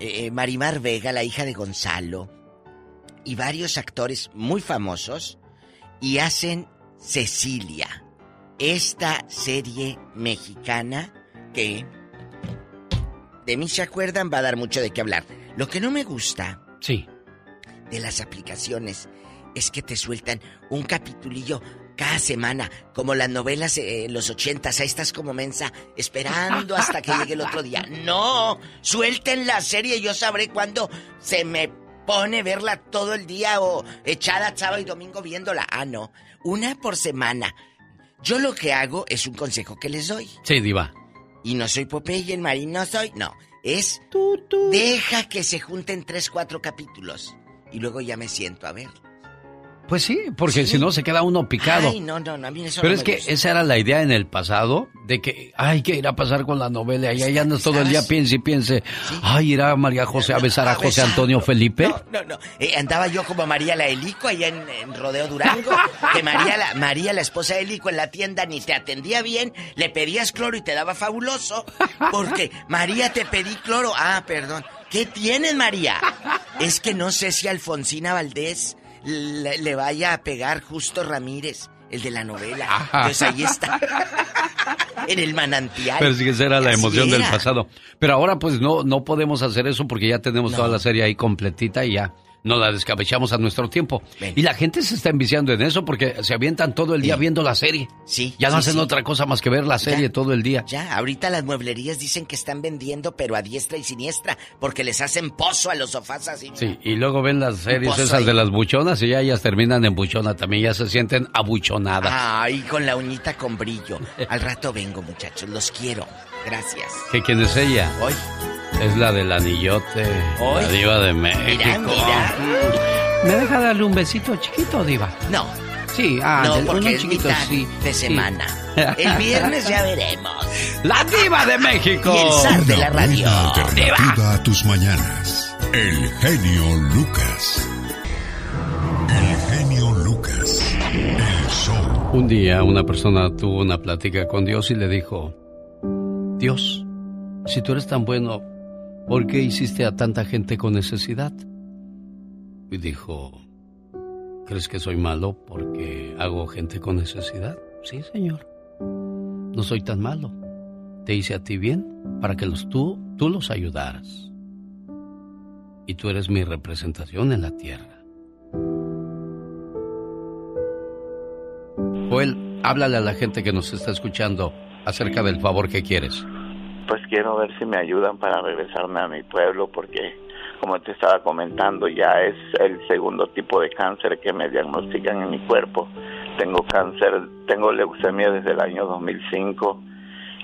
eh, Marimar Vega, la hija de Gonzalo, y varios actores muy famosos y hacen Cecilia, esta serie mexicana que de mí se acuerdan va a dar mucho de qué hablar. Lo que no me gusta sí. de las aplicaciones es que te sueltan un capitulillo cada semana, como las novelas eh, en los ochentas, ahí estás como mensa, esperando hasta que llegue el otro día. [laughs] No, suelten la serie, yo sabré cuándo se me pone verla todo el día o echada sábado y domingo viéndola. Ah, no, una por semana. Yo lo que hago es un consejo que les doy. Sí, diva. Y no soy Popeye, el marín no soy, no. Es deja que se junten tres, cuatro capítulos. Y luego ya me siento a ver. Pues sí, porque si no se queda uno picado. Ay, no, no, no a mí eso Pero no es me que gusta. esa era la idea en el pasado, de que, ay, ¿qué irá a pasar con la novela? Y ahí andas todo el día, piense y piense, ay, irá María José a besar a José Antonio Felipe. No, no. Eh, andaba yo como María la Helico allá en, en Rodeo Durango. Que María la, María, la esposa de Helico, en la tienda ni te atendía bien. Le pedías cloro y te daba fabuloso. Porque María te pedí cloro. Ah, perdón. ¿Qué tienes, María? Es que no sé si Alfonsina Valdés le, le vaya a pegar Justo Ramírez, el de la novela. Pues ahí está. [laughs] En el manantial. Pero sí que esa era la emoción del pasado. Pero ahora pues no, no podemos hacer eso porque ya tenemos toda la serie ahí completita y ya nos la descabechamos a nuestro tiempo. Y la gente se está enviciando en eso porque se avientan todo el día viendo la serie. Sí. Ya no sí, hacen sí. otra cosa más que ver la serie todo el día. Ya, ahorita las mueblerías dicen que están vendiendo, pero a diestra y siniestra, porque les hacen pozo a los sofás así. Sí, y luego ven las series pozo esas ahí. de las buchonas y ya ellas terminan en buchona también, ya se sienten abuchonadas. Ay, con la uñita con brillo. Al rato vengo, muchachos, los quiero. Gracias. ¿Que quién es ella? Hoy. Es la del anillote, Hoy. la diva de México. Mira, mira. ¿Me deja darle un besito chiquito, diva? No. Sí, ah, no, del- porque es chiquito, mitad sí. de sí. semana. [laughs] El viernes ya veremos. La diva de México. Y el zar de la radio. Una alternativa a tus mañanas. El genio Lucas. El genio Lucas. El show. Un día una persona tuvo una plática con Dios y le dijo, Dios, si tú eres tan bueno, ¿por qué hiciste a tanta gente con necesidad? Y dijo, ¿crees que soy malo porque hago gente con necesidad? Sí, Señor. No soy tan malo. Te hice a ti bien para que los, tú, tú los ayudaras. Y tú eres mi representación en la tierra. Joel, háblale a la gente que nos está escuchando acerca del favor que quieres. Pues quiero ver si me ayudan para regresarme a mi pueblo porque, como te estaba comentando, ya es el segundo tipo de cáncer que me diagnostican en mi cuerpo. Tengo cáncer, tengo leucemia desde el año 2005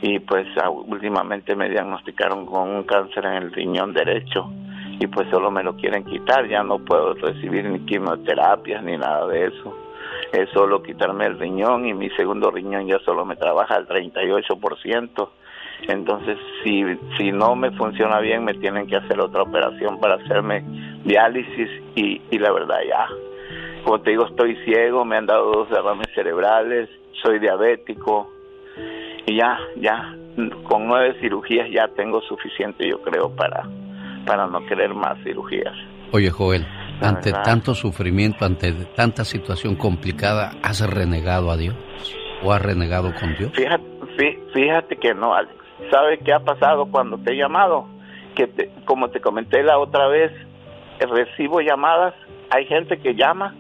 y pues últimamente me diagnosticaron con un cáncer en el riñón derecho y pues solo me lo quieren quitar, ya no puedo recibir ni quimioterapias ni nada de eso. Es solo quitarme el riñón y mi segundo riñón ya solo me trabaja al 38%. Entonces, si, si no me funciona bien, me tienen que hacer otra operación para hacerme diálisis y, y la verdad ya, como te digo, estoy ciego, me han dado dos derrames cerebrales, soy diabético y ya, ya, con nueve cirugías ya tengo suficiente, yo creo, para, para no querer más cirugías. Oye, Joel, La ante verdad. tanto sufrimiento, ante tanta situación complicada, ¿has renegado a Dios? ¿O has renegado con Dios? Fíjate, fí- fíjate que no, Alex. ¿Sabe qué ha pasado cuando te he llamado? Que te- como te comenté la otra vez, recibo llamadas, hay gente que llama,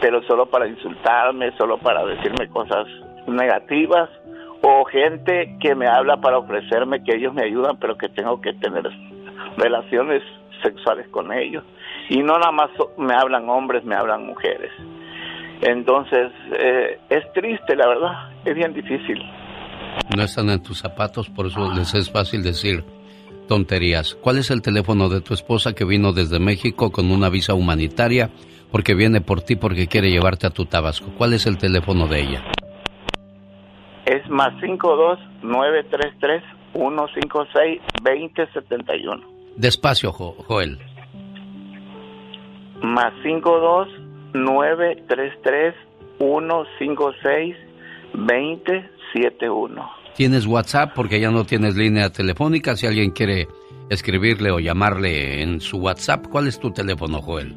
pero solo para insultarme, solo para decirme cosas negativas, o gente que me habla para ofrecerme que ellos me ayudan, pero que tengo que tener relaciones sexuales con ellos. Y no nada más me hablan hombres, me hablan mujeres. Entonces, eh, es triste, la verdad, es bien difícil. No están en tus zapatos, por eso les es fácil decir tonterías. ¿Cuál es el teléfono de tu esposa que vino desde México con una visa humanitaria porque viene por ti porque quiere llevarte a tu Tabasco? ¿Cuál es el teléfono de ella? Es más 52-933-156-2071. Despacio, Jo- Joel. Más 52-933-156-2071. ¿Tienes WhatsApp? Porque ya no tienes línea telefónica. Si alguien quiere escribirle o llamarle en su WhatsApp, ¿cuál es tu teléfono, Joel?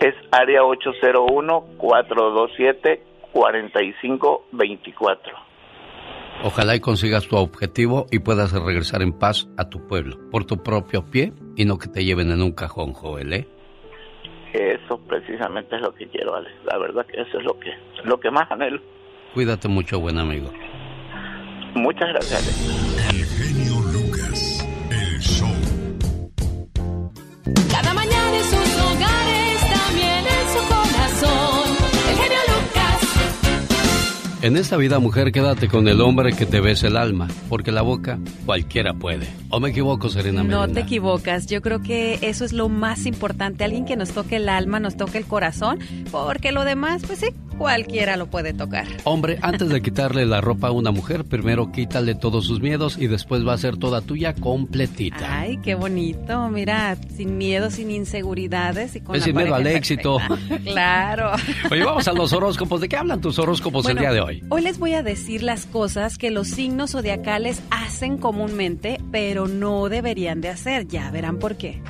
Es área 801-427-4524. Ojalá y consigas tu objetivo y puedas regresar en paz a tu pueblo, por tu propio pie y no que te lleven en un cajón, Joel, ¿eh? Eso precisamente es lo que quiero, Alex. La verdad que eso es lo que, lo que más anhelo. Cuídate mucho, buen amigo. Muchas gracias, Alex. El genio Lucas, el show. Cada mañana en sus hogares, En esta vida, mujer, quédate con el hombre que te bese el alma, porque la boca cualquiera puede. ¿O me equivoco, Serena No te equivocas, yo creo que eso es lo más importante, alguien que nos toque el alma, nos toque el corazón, porque lo demás, pues sí, cualquiera lo puede tocar. Hombre, antes de quitarle la ropa a una mujer, primero quítale todos sus miedos y después va a ser toda tuya completita. Ay, qué bonito, mira, sin miedo, sin inseguridades y con Es la sin miedo al éxito. [laughs] Claro. Oye, vamos a los horóscopos. ¿De qué hablan tus horóscopos Bueno, el día de hoy? Hoy les voy a decir las cosas que los signos zodiacales hacen comúnmente, pero no deberían de hacer. Ya verán por qué.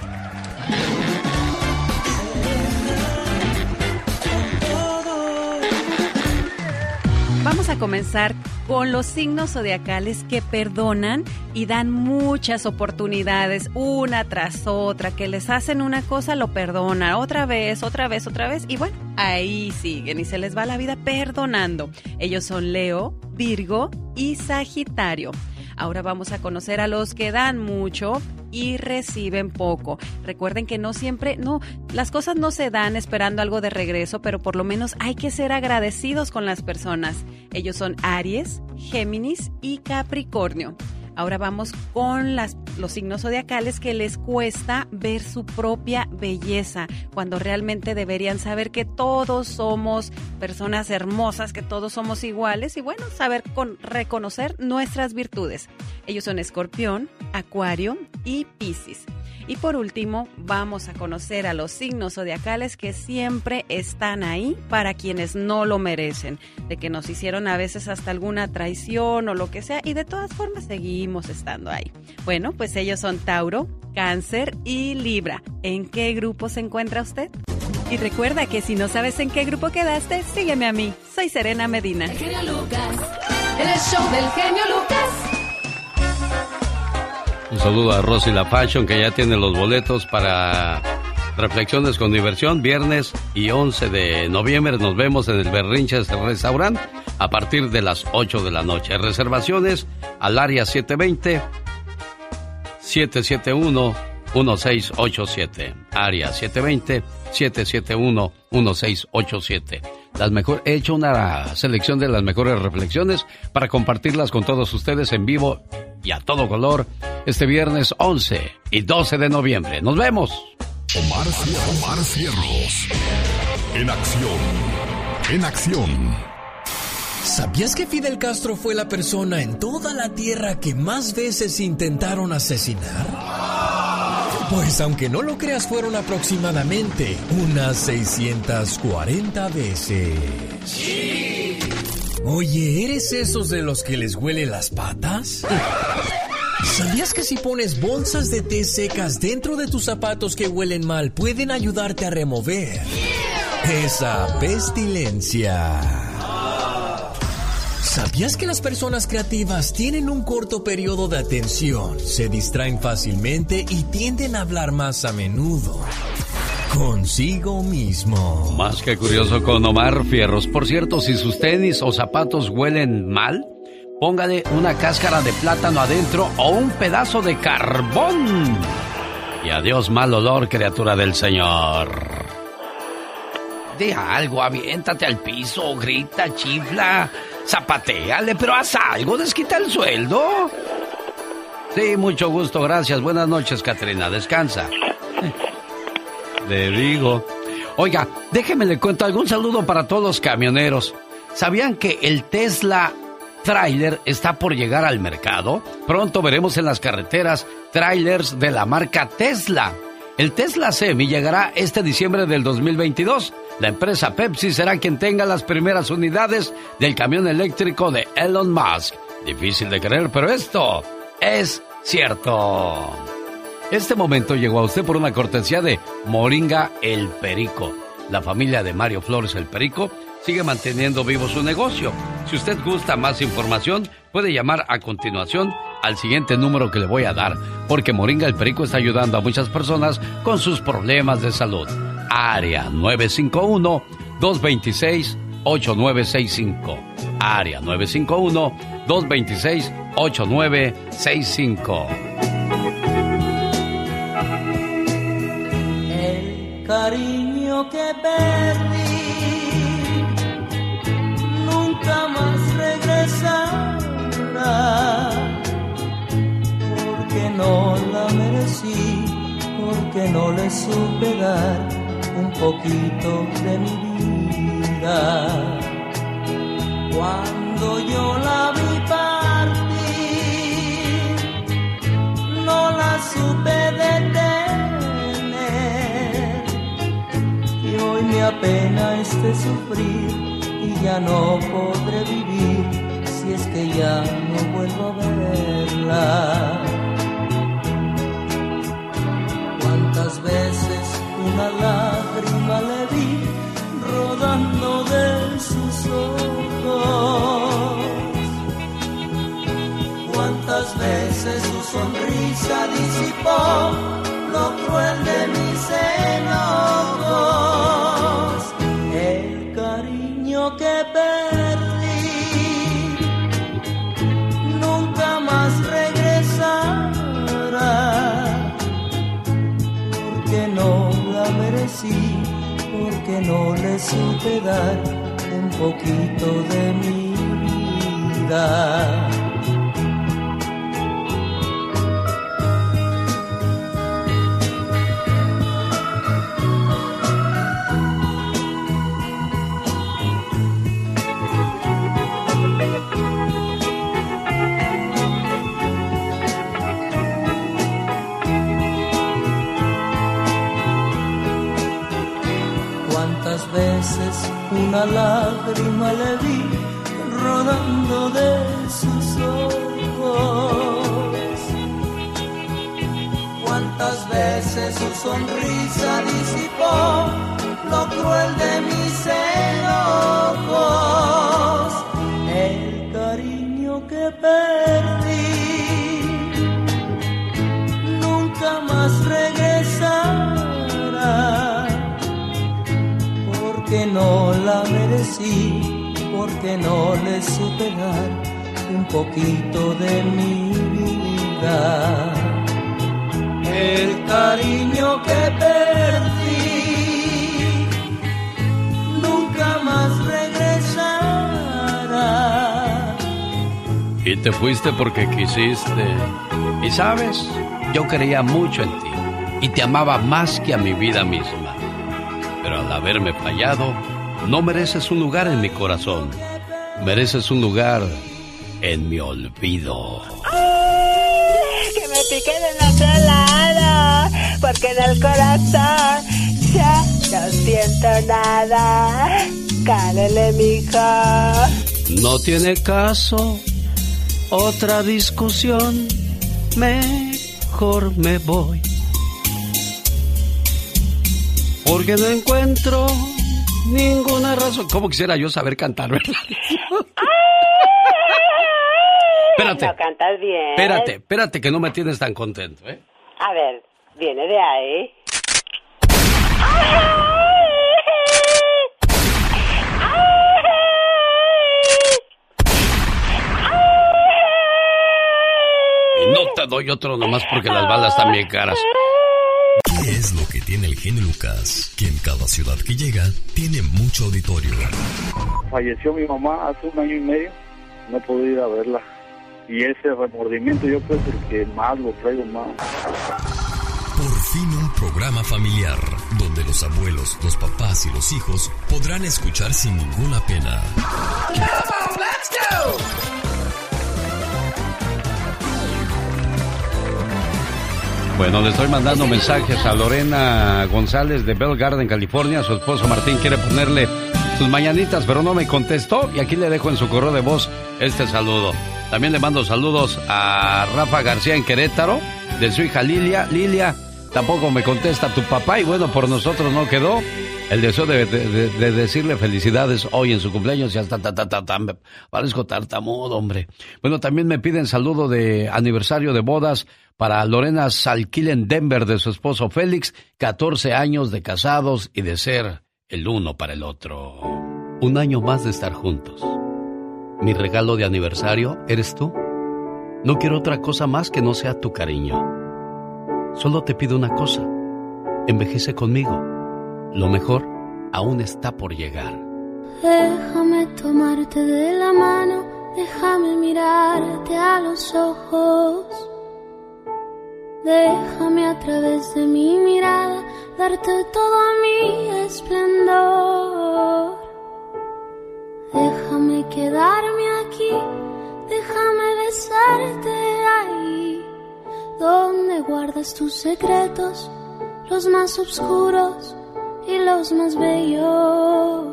Vamos a comenzar con los signos zodiacales que perdonan y dan muchas oportunidades una tras otra, que les hacen una cosa, lo perdonan otra vez, otra vez, otra vez y bueno, ahí siguen y se les va la vida perdonando. Ellos son Leo, Virgo y Sagitario. Ahora vamos a conocer a los que dan mucho y reciben poco. Recuerden que no siempre, no, las cosas no se dan esperando algo de regreso, pero por lo menos hay que ser agradecidos con las personas. Ellos son Aries, Géminis y Capricornio. Ahora vamos con los signos zodiacales que les cuesta ver su propia belleza, cuando realmente deberían saber que todos somos personas hermosas, que todos somos iguales y bueno, saber con, reconocer nuestras virtudes. Ellos son Escorpión, Acuario y Piscis. Y por último, vamos a conocer a los signos zodiacales que siempre están ahí para quienes no lo merecen, de que nos hicieron a veces hasta alguna traición o lo que sea, y de todas formas seguimos estando ahí. Bueno, pues ellos son Tauro, Cáncer y Libra. ¿En qué grupo se encuentra usted? Y recuerda que si no sabes en qué grupo quedaste, sígueme a mí. Soy Serena Medina. El genio Lucas. El show del genio Lucas. Un saludo a Rosy La Fashion que ya tiene los boletos para Reflexiones con Diversión, viernes y 11 de noviembre. Nos vemos en el Berrinches Restaurant a partir de las 8 de la noche. Reservaciones al área 720 771 1687. Área 720 771 1687. Las mejor, he hecho una selección de las mejores reflexiones para compartirlas con todos ustedes en vivo y a todo color este viernes 11 y 12 de noviembre. Nos vemos. Omar, Omar Cierros. En acción. En acción. ¿Sabías que Fidel Castro fue la persona en toda la Tierra que más veces intentaron asesinar? Pues aunque no lo creas, fueron aproximadamente unas 640 veces. Oye, ¿eres esos de los que les huele las patas? ¿Sabías que si pones bolsas de té secas dentro de tus zapatos que huelen mal pueden ayudarte a remover esa pestilencia? ¿Sabías que las personas creativas tienen un corto periodo de atención, se distraen fácilmente y tienden a hablar más a menudo? Consigo mismo. Más que curioso con Omar Fierros. Por cierto, si sus tenis o zapatos huelen mal, póngale una cáscara de plátano adentro o un pedazo de carbón. Y adiós mal olor, criatura del Señor. Di algo, aviéntate al piso, grita, chifla, zapateale, pero haz algo, desquita el sueldo. Sí, mucho gusto, gracias. Buenas noches, Catrina, descansa. [laughs] Le digo. Oiga, déjeme le cuento algún saludo para todos los camioneros. ¿Sabían que el Tesla Trailer está por llegar al mercado? Pronto veremos en las carreteras trailers de la marca Tesla. El Tesla Semi llegará este diciembre del 2022. La empresa Pepsi será quien tenga las primeras unidades del camión eléctrico de Elon Musk. Difícil de creer, pero esto es cierto. Este momento llegó a usted por una cortesía de Moringa el Perico. la familia de Mario Flores el Perico sigue manteniendo vivo su negocio. Si usted gusta más información, puede llamar a continuación al siguiente número que le voy a dar, porque Moringa el Perico está ayudando a muchas personas con sus problemas de salud. Área 951 226 8965. Área 951 226 8965. El cariño que perdí nunca más regresará. No la merecí, porque no le supe dar un poquito de mi vida. Cuando yo la vi partir, no la supe detener. Y hoy me apena este sufrir y ya no podré vivir si es que ya no vuelvo a verla. Veces una lágrima le vi rodando de sus ojos. Cuántas veces su sonrisa disipó lo cruel de no le supe dar un poquito de mi vida. Veces una lágrima le vi rodando de sus ojos. Cuántas veces su sonrisa disipó lo cruel de mis la merecí, porque no le supe dar un poquito de mi vida. El cariño que perdí nunca más regresará. Y te fuiste porque quisiste. Y sabes, yo creía mucho en ti y te amaba más que a mi vida misma. Pero al haberme fallado, no mereces un lugar en mi corazón. Mereces un lugar en mi olvido. Que me pique del otro lado, porque en el corazón ya no siento nada. Cálele, mijo. No tiene caso otra discusión. Mejor me voy. Porque no encuentro ninguna razón. ¿Cómo quisiera yo saber cantar, [laughs] verdad? Espérate. No cantas bien. Espérate, espérate que no me tienes tan contento, ¿eh? A ver, viene de ahí. Y no te doy otro nomás porque las balas están bien caras. ¿Qué es lo que tiene el genio Lucas? Que en cada ciudad que llega tiene mucho auditorio. Falleció mi mamá hace un año y medio, no pude ir a verla. Y ese remordimiento yo creo que el que más lo traigo más. Por fin un programa familiar donde los abuelos, los papás y los hijos podrán escuchar sin ninguna pena. Bueno, le estoy mandando mensajes a Lorena González de Bell Garden, California. Su esposo Martín quiere ponerle sus mañanitas, pero no me contestó. Y aquí le dejo en su correo de voz este saludo. También le mando saludos a Rafa García en Querétaro, de su hija Lilia. Lilia, tampoco me contesta tu papá y bueno, por nosotros no quedó. el deseo de, de, decirle felicidades hoy en su cumpleaños y hasta ta, ta, ta, parezco tartamudo, hombre. Bueno, también me piden saludo de aniversario de bodas para Lorena Salquilen Denver de su esposo Félix, 14 años de casados y de ser el uno para el otro. Un año más de estar juntos. Mi regalo de aniversario eres tú. No quiero otra cosa más que no sea tu cariño. Solo te pido una cosa. Envejece conmigo lo mejor aún está por llegar. Déjame tomarte de la mano, déjame mirarte a los ojos. Déjame a través de mi mirada darte todo mi esplendor. Déjame quedarme aquí, déjame besarte ahí, donde guardas tus secretos, los más oscuros y los más bellos.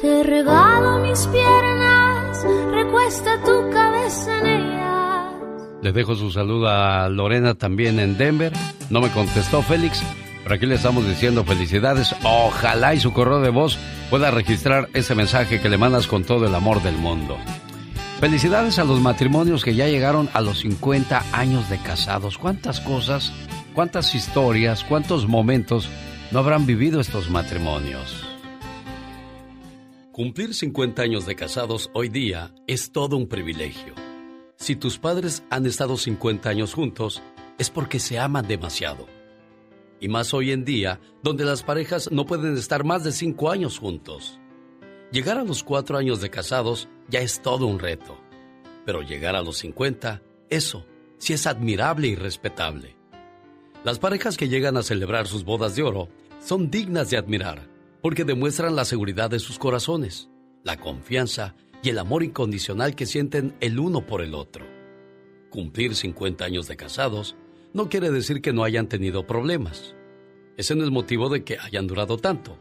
Te regalo mis piernas, recuesta tu cabeza en ellas. Le dejo su saludo a Lorena también en Denver. No me contestó Félix, pero aquí le estamos diciendo felicidades. Ojalá y su correo de voz pueda registrar ese mensaje que le mandas con todo el amor del mundo. Felicidades a los matrimonios que ya llegaron a los 50 años de casados. ¿Cuántas cosas cuántas historias, cuántos momentos no habrán vivido estos matrimonios. Cumplir 50 años de casados hoy día es todo un privilegio. Si tus padres han estado 50 años juntos, es porque se aman demasiado. Y más hoy en día, donde las parejas no pueden estar más de 5 años juntos. Llegar a los 4 años de casados ya es todo un reto. Pero llegar a los 50, eso sí es admirable y respetable. Las parejas que llegan a celebrar sus bodas de oro son dignas de admirar porque demuestran la seguridad de sus corazones, la confianza y el amor incondicional que sienten el uno por el otro. Cumplir 50 años de casados no quiere decir que no hayan tenido problemas. Ese no es motivo de que hayan durado tanto.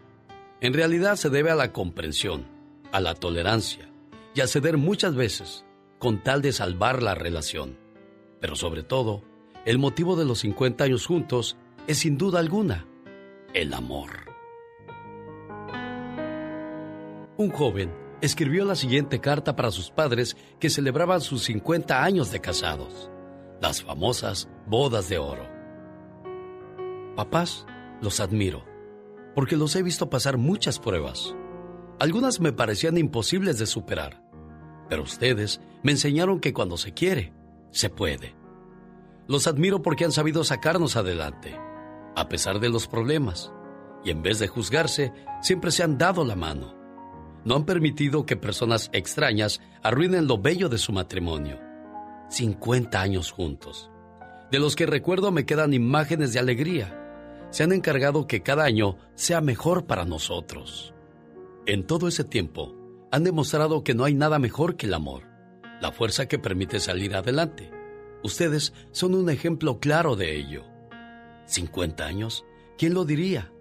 En realidad se debe a la comprensión, a la tolerancia y a ceder muchas veces con tal de salvar la relación. Pero sobre todo, el motivo de los 50 años juntos es sin duda alguna el amor. Un joven escribió la siguiente carta para sus padres que celebraban sus 50 años de casados, las famosas bodas de oro. Papás, los admiro, porque los he visto pasar muchas pruebas. Algunas me parecían imposibles de superar, pero ustedes me enseñaron que cuando se quiere, se puede. Los admiro porque han sabido sacarnos adelante, a pesar de los problemas, y en vez de juzgarse, siempre se han dado la mano. No han permitido que personas extrañas arruinen lo bello de su matrimonio. 50 años juntos. De los que recuerdo me quedan imágenes de alegría. Se han encargado que cada año sea mejor para nosotros. En todo ese tiempo, han demostrado que no hay nada mejor que el amor, la fuerza que permite salir adelante Ustedes son un ejemplo claro de ello. 50 años, ¿quién lo diría?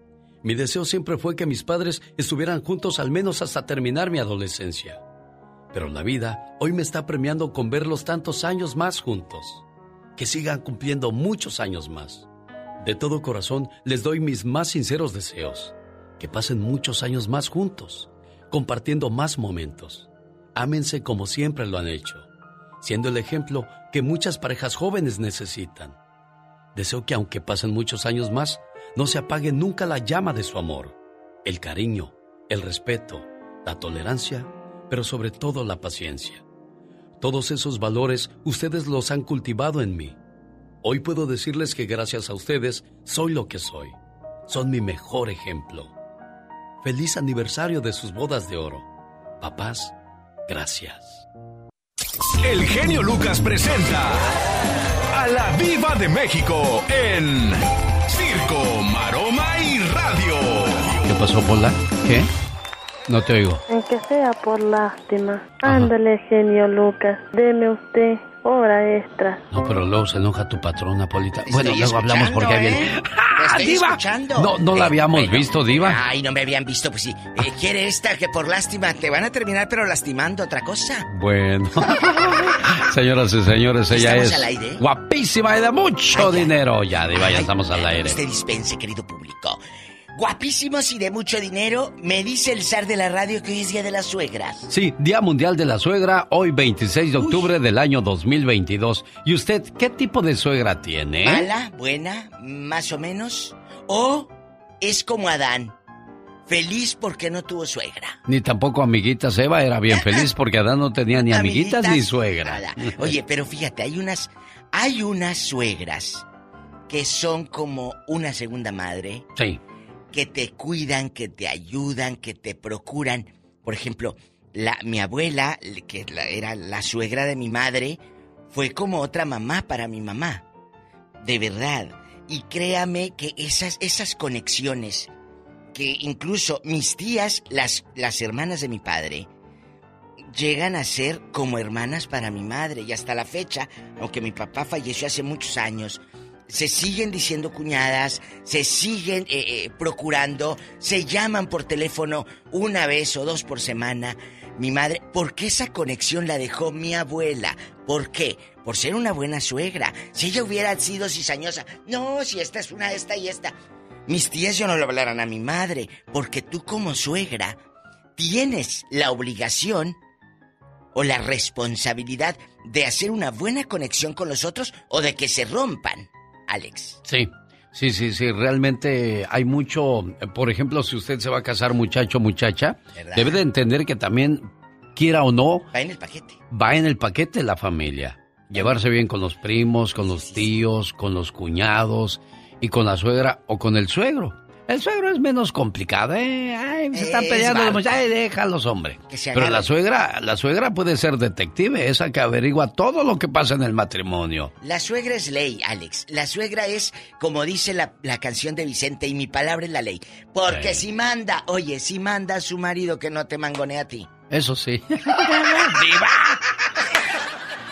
Mi deseo siempre fue que mis padres estuvieran juntos al menos hasta terminar mi adolescencia. Pero la vida hoy me está premiando con verlos tantos años más juntos. Que sigan cumpliendo muchos años más. De todo corazón les doy mis más sinceros deseos. Que pasen muchos años más juntos, compartiendo más momentos. Ámense como siempre lo han hecho siendo el ejemplo que muchas parejas jóvenes necesitan. Deseo que aunque pasen muchos años más, no se apague nunca la llama de su amor, el cariño, el respeto, la tolerancia, pero sobre todo la paciencia. Todos esos valores ustedes los han cultivado en mí. Hoy puedo decirles que gracias a ustedes soy lo que soy. Son mi mejor ejemplo. Feliz aniversario de sus bodas de oro. Papás, gracias. El genio Lucas presenta a la Viva de México en Circo, Maroma y Radio. ¿Qué pasó, Pola? ¿Qué? No te oigo. En que sea por lástima. Ándale, genio Lucas. Deme usted hora extra. No, pero luego se enoja tu patrona, Polita. bueno, luego hablamos porque ¿eh? viene. ¡Ah, Diva! No, no la habíamos visto, Diva. Ay, no me habían visto, pues sí. Eh, ¿Quiere esta que por lástima te van a terminar, pero lastimando otra cosa? Bueno. [laughs] Señoras y señores, ella es al aire? guapísima y de mucho dinero. Ya, Diva, ya estamos al aire. Usted dispense, querido público. Guapísimos y de mucho dinero. Me dice el zar de la radio que hoy es Día de las Suegras. Sí, Día Mundial de la Suegra, hoy 26 de octubre del año 2022. ¿Y usted qué tipo de suegra tiene? ¿Mala? ¿Buena? ¿Más o menos? ¿O es como Adán? Feliz porque no tuvo suegra. Ni tampoco amiguitas. Eva era bien feliz [laughs] porque Adán no tenía ni amiguitas, ni suegra. Nada. [laughs] Oye, pero fíjate, hay unas, hay unas suegras que son como una segunda madre. Sí. Que te cuidan, que te ayudan, que te procuran. Por ejemplo, la, mi abuela, que era la suegra de mi madre, fue como otra mamá para mi mamá. De verdad. Y créame que esas, esas conexiones, que incluso mis tías, las, las hermanas de mi padre, llegan a ser como hermanas para mi madre. Y hasta la fecha, aunque mi papá falleció hace muchos años, se siguen diciendo cuñadas, se siguen eh, eh, procurando, se llaman por teléfono una vez o dos por semana. Mi madre, porque esa conexión la dejó mi abuela. ¿Por qué? Por ser una buena suegra. Si ella hubiera sido cizañosa, no, si esta es una, esta y esta. Mis tías yo no le hablaran a mi madre, porque tú como suegra tienes la obligación o la responsabilidad de hacer una buena conexión con los otros o de que se rompan, Alex. Sí, sí, sí, sí, realmente hay mucho, por ejemplo, si usted se va a casar muchacho, muchacha, ¿Verdad? debe de entender que también, quiera o no, Va en el paquete. va en el paquete la familia. Llevarse bien con los primos, con los tíos, con los cuñados y con la suegra o con el suegro. El suegro es menos complicado, ¿eh? Ay, se están Es peleando los muchachos. Ay, déjalos, hombre. Pero la suegra, la suegra puede ser detective, esa que averigua todo lo que pasa en el matrimonio. La suegra es ley, Alex. La suegra es, como dice la, la canción de Vicente, y mi palabra es la ley. Porque si manda, oye, si manda a su marido que no te mangonea a ti. Eso sí. [laughs]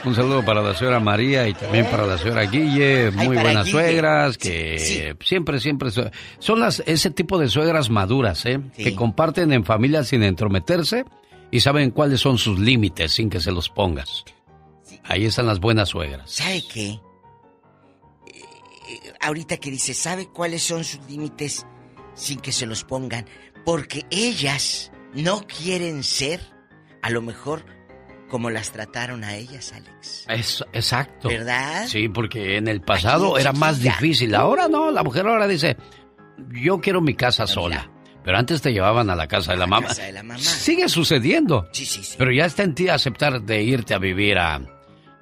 Un saludo para la señora María y también para la señora Guille, muy buenas Guille. suegras que siempre, siempre son las ese tipo de suegras maduras, ¿eh? que comparten en familia sin entrometerse y saben cuáles son sus límites sin que se los pongas. Ahí están las buenas suegras. ¿Sabe qué? Eh, ahorita que dice, ¿sabe cuáles son sus límites sin que se los pongan? Porque ellas no quieren ser, a lo mejor, como las trataron a ellas, Alex. Es, exacto. ¿Verdad? Sí, porque en el pasado era más difícil. Ahora no, la mujer ahora dice, yo quiero mi casa sola. Pero antes te llevaban a la casa de la mamá. casa de la mamá. Sigue sucediendo. Sí, sí, sí. Pero ya está en ti aceptar de irte a vivir a,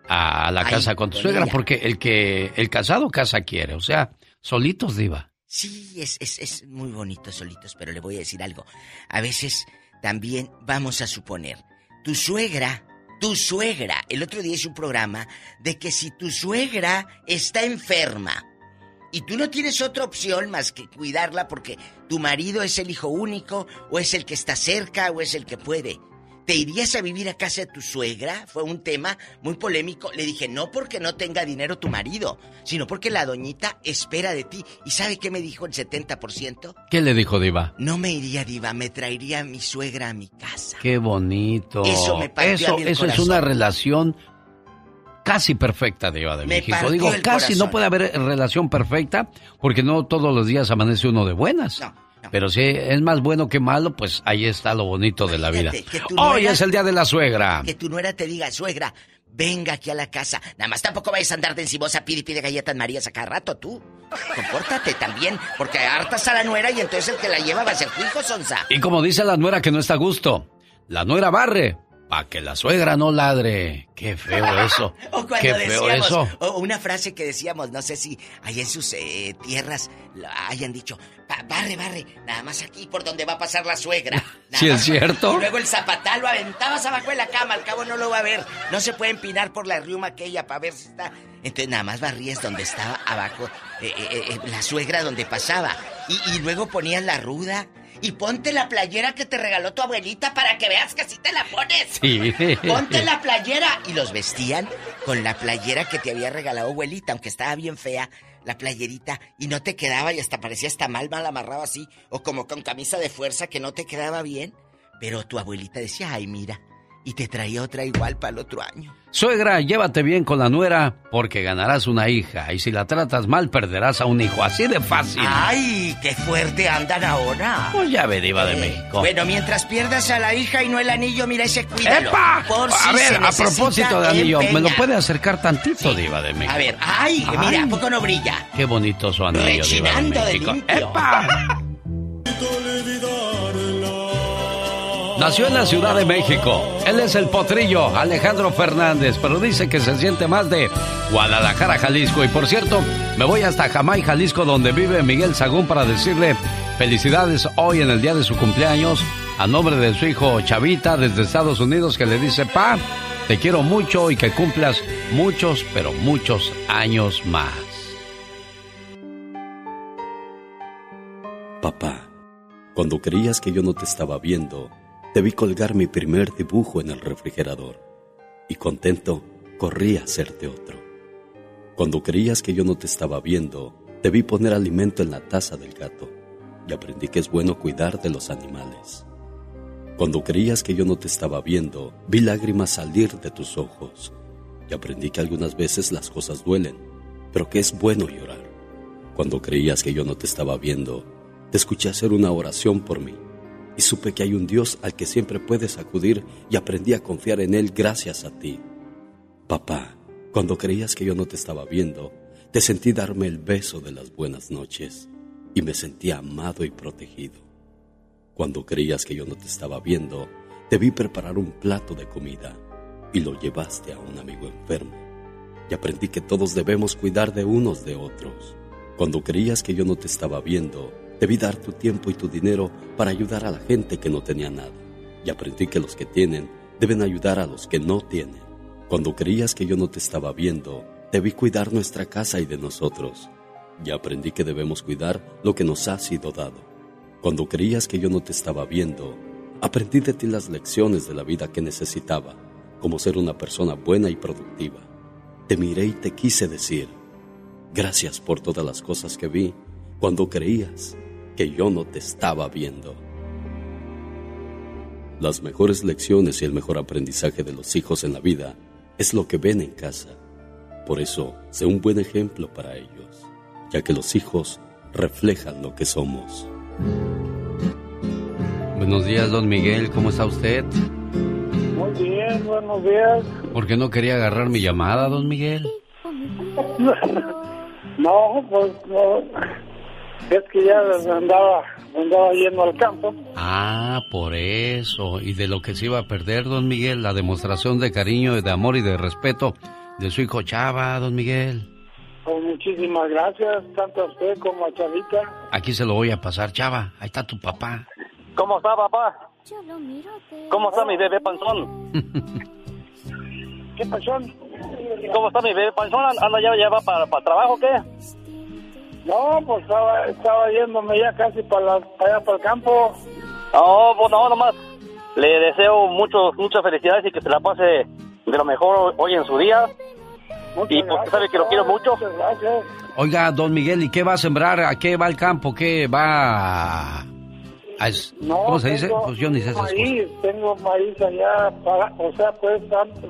a la casa con tu suegra, ella. porque el que el casado casa quiere, o sea, solitos diva. Sí, es, es, es muy bonito solitos, pero le voy a decir algo. A veces también vamos a suponer, tu suegra, tu suegra, el otro día hice un programa de que si tu suegra está enferma y tú no tienes otra opción más que cuidarla porque tu marido es el hijo único o es el que está cerca o es el que puede. ¿Te irías a vivir a casa de tu suegra? Fue un tema muy polémico. Le dije, no porque no tenga dinero tu marido, sino porque la doñita espera de ti. ¿Y sabe qué me dijo el 70%? ¿Qué le dijo diva? No me iría diva, me traería a mi suegra a mi casa. Qué bonito. Eso me partió Eso, a mí el eso es una relación casi perfecta, Diva de Me México. Digo, casi corazón. no puede haber relación perfecta porque no todos los días amanece uno de buenas. Pero si es más bueno que malo, pues ahí está lo bonito de la vida. Hoy nuera- es el día de la suegra. Que tu nuera te diga, suegra, venga aquí a la casa. Nada más tampoco vayas a andar de encimosa, pide pide galletas Marías a cada rato, tú. Compórtate también, porque hartas a la nuera y entonces el que la lleva va a ser tu hijo, Sonsa. Y como dice la nuera que no está a gusto, la nuera barre para que la suegra no ladre. Qué feo [laughs] eso. O cuando Qué feo decíamos, eso. o una frase que decíamos, no sé si allá en sus eh, tierras la hayan dicho, "Pa- barre, barre, nada más aquí por donde va a pasar la suegra. Nada [laughs] Sí, es cierto. Y luego el zapatal lo aventabas abajo de la cama, al cabo no lo va a ver. No se puede empinar por la riuma aquella para ver si está. Entonces nada más barrías donde estaba abajo eh, eh, la suegra donde pasaba. Y, y luego ponías la ruda. Y ponte la playera que te regaló tu abuelita para que veas que así te la pones. Sí. Ponte la playera. Y los vestían con la playera que te había regalado abuelita, aunque estaba bien fea, la playerita, y no te quedaba y hasta parecía hasta mal, mal amarrado así, o como con camisa de fuerza que no te quedaba bien. Pero tu abuelita decía, ay, mira, y te traía otra igual para el otro año. Suegra, llévate bien con la nuera porque ganarás una hija y si la tratas mal perderás a un hijo. Así de fácil. ¡Ay, qué fuerte andan ahora! Pues ya ve, diva de México. Bueno, mientras pierdas a la hija y no el anillo, mira ese cuidado. ¡Epa! Por a si ver, se a propósito de anillo, ¿me lo puede acercar tantito, diva de México? A ver, ¡ay! Mira, ¿a poco no brilla? Qué bonito su anillo, diva de Rechinando de México. limpio. ¡Epa! [laughs] Nació en la Ciudad de México. Él es el potrillo, Alejandro Fernández, pero dice que se siente más de Guadalajara, Jalisco. Y por cierto, me voy hasta Jamay, Jalisco, donde vive Miguel Sagún para decirle felicidades hoy en el día de su cumpleaños a nombre de su hijo Chavita desde Estados Unidos que le dice, pa, te quiero mucho y que cumplas muchos, pero muchos años más. Papá, cuando creías que yo no te estaba viendo, vi colgar mi primer dibujo en el refrigerador y contento corrí a hacerte otro. Cuando creías que yo no te estaba viendo, te vi poner alimento en la taza del gato y aprendí que es bueno cuidar de los animales. Cuando creías que yo no te estaba viendo, vi lágrimas salir de tus ojos y aprendí que algunas veces las cosas duelen, pero que es bueno llorar. Cuando creías que yo no te estaba viendo, te escuché hacer una oración por mí y supe que hay un Dios al que siempre puedes acudir y aprendí a confiar en Él gracias a ti. Papá, cuando creías que yo no te estaba viendo, te sentí darme el beso de las buenas noches y me sentí amado y protegido. Cuando creías que yo no te estaba viendo, te vi preparar un plato de comida y lo llevaste a un amigo enfermo. Y aprendí que todos debemos cuidar de unos de otros. Cuando creías que yo no te estaba viendo, vi dar tu tiempo y tu dinero para ayudar a la gente que no tenía nada. Y aprendí que los que tienen deben ayudar a los que no tienen. Cuando creías que yo no te estaba viendo, vi cuidar nuestra casa y de nosotros. Y aprendí que debemos cuidar lo que nos ha sido dado. Cuando creías que yo no te estaba viendo, aprendí de ti las lecciones de la vida que necesitaba, como ser una persona buena y productiva. Te miré y te quise decir, gracias por todas las cosas que vi cuando creías que yo no te estaba viendo. Las mejores lecciones y el mejor aprendizaje de los hijos en la vida es lo que ven en casa. Por eso, sé un buen ejemplo para ellos, ya que los hijos reflejan lo que somos. Buenos días, don Miguel, ¿cómo está usted? Muy bien, buenos días. ¿Por qué no quería agarrar mi llamada, don Miguel? [laughs] No, pues no. Es que ya andaba, andaba yendo al campo. Ah, por eso. Y de lo que se iba a perder, don Miguel, la demostración de cariño, de amor y de respeto de su hijo Chava, don Miguel. Pues muchísimas gracias, tanto a usted como a Chavita. Aquí se lo voy a pasar, Chava. Ahí está tu papá. ¿Cómo está, papá? ¿Cómo está mi bebé panzón? ¿Qué pasó? ¿Cómo está mi bebé panzón? ¿Anda ya, ya va para, para trabajo o qué? No, pues estaba, estaba yéndome ya casi para, la- para allá para el campo. No, pues no, nomás. Le deseo muchos, muchas felicidades y que se la pase de lo mejor hoy en su día. y pues sabe que lo quiero mucho. Oiga, don Miguel, ¿y qué va a sembrar? ¿A qué va al campo? ¿Qué va a... a es- No, ¿Cómo se dice? tengo Pues yo ni sé esas cosas. maíz, tengo maíz allá, para, o sea, pues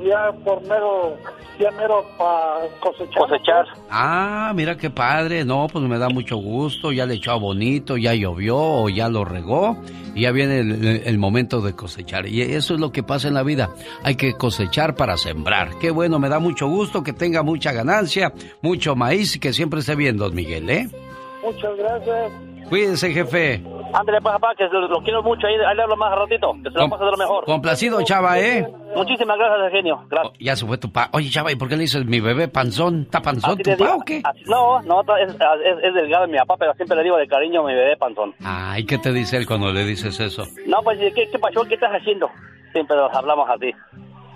ya por mero, ya mero para cosechar. Cosechar. Ah, mira qué padre. No, pues me da mucho gusto. Ya le echó bonito, ya llovió o ya lo regó. Y ya viene el, el momento de cosechar. Y eso es lo que pasa en la vida. Hay que cosechar para sembrar. Qué bueno, me da mucho gusto que tenga mucha ganancia, mucho maíz y que siempre esté bien, don Miguel, ¿eh? Muchas gracias. Cuídense, jefe. Ándale, pues, papá, que lo, lo quiero mucho. Ahí, ahí le hablo más ratito. Que se Com- pase de lo mejor. Complacido, chava, ¿eh? Muchísimas gracias, genio. Gracias. Ya se fue tu pa. Oye, chava, ¿y por qué le dices mi bebé panzón? ¿Está panzón tu pa o qué? Así- no, no, es, es, es delgado mi papá, pero siempre le digo de cariño mi bebé panzón. Ay, ¿qué te dice él cuando le dices eso? No, pues, ¿qué, qué pasó? ¿Qué estás haciendo? Siempre nos hablamos así.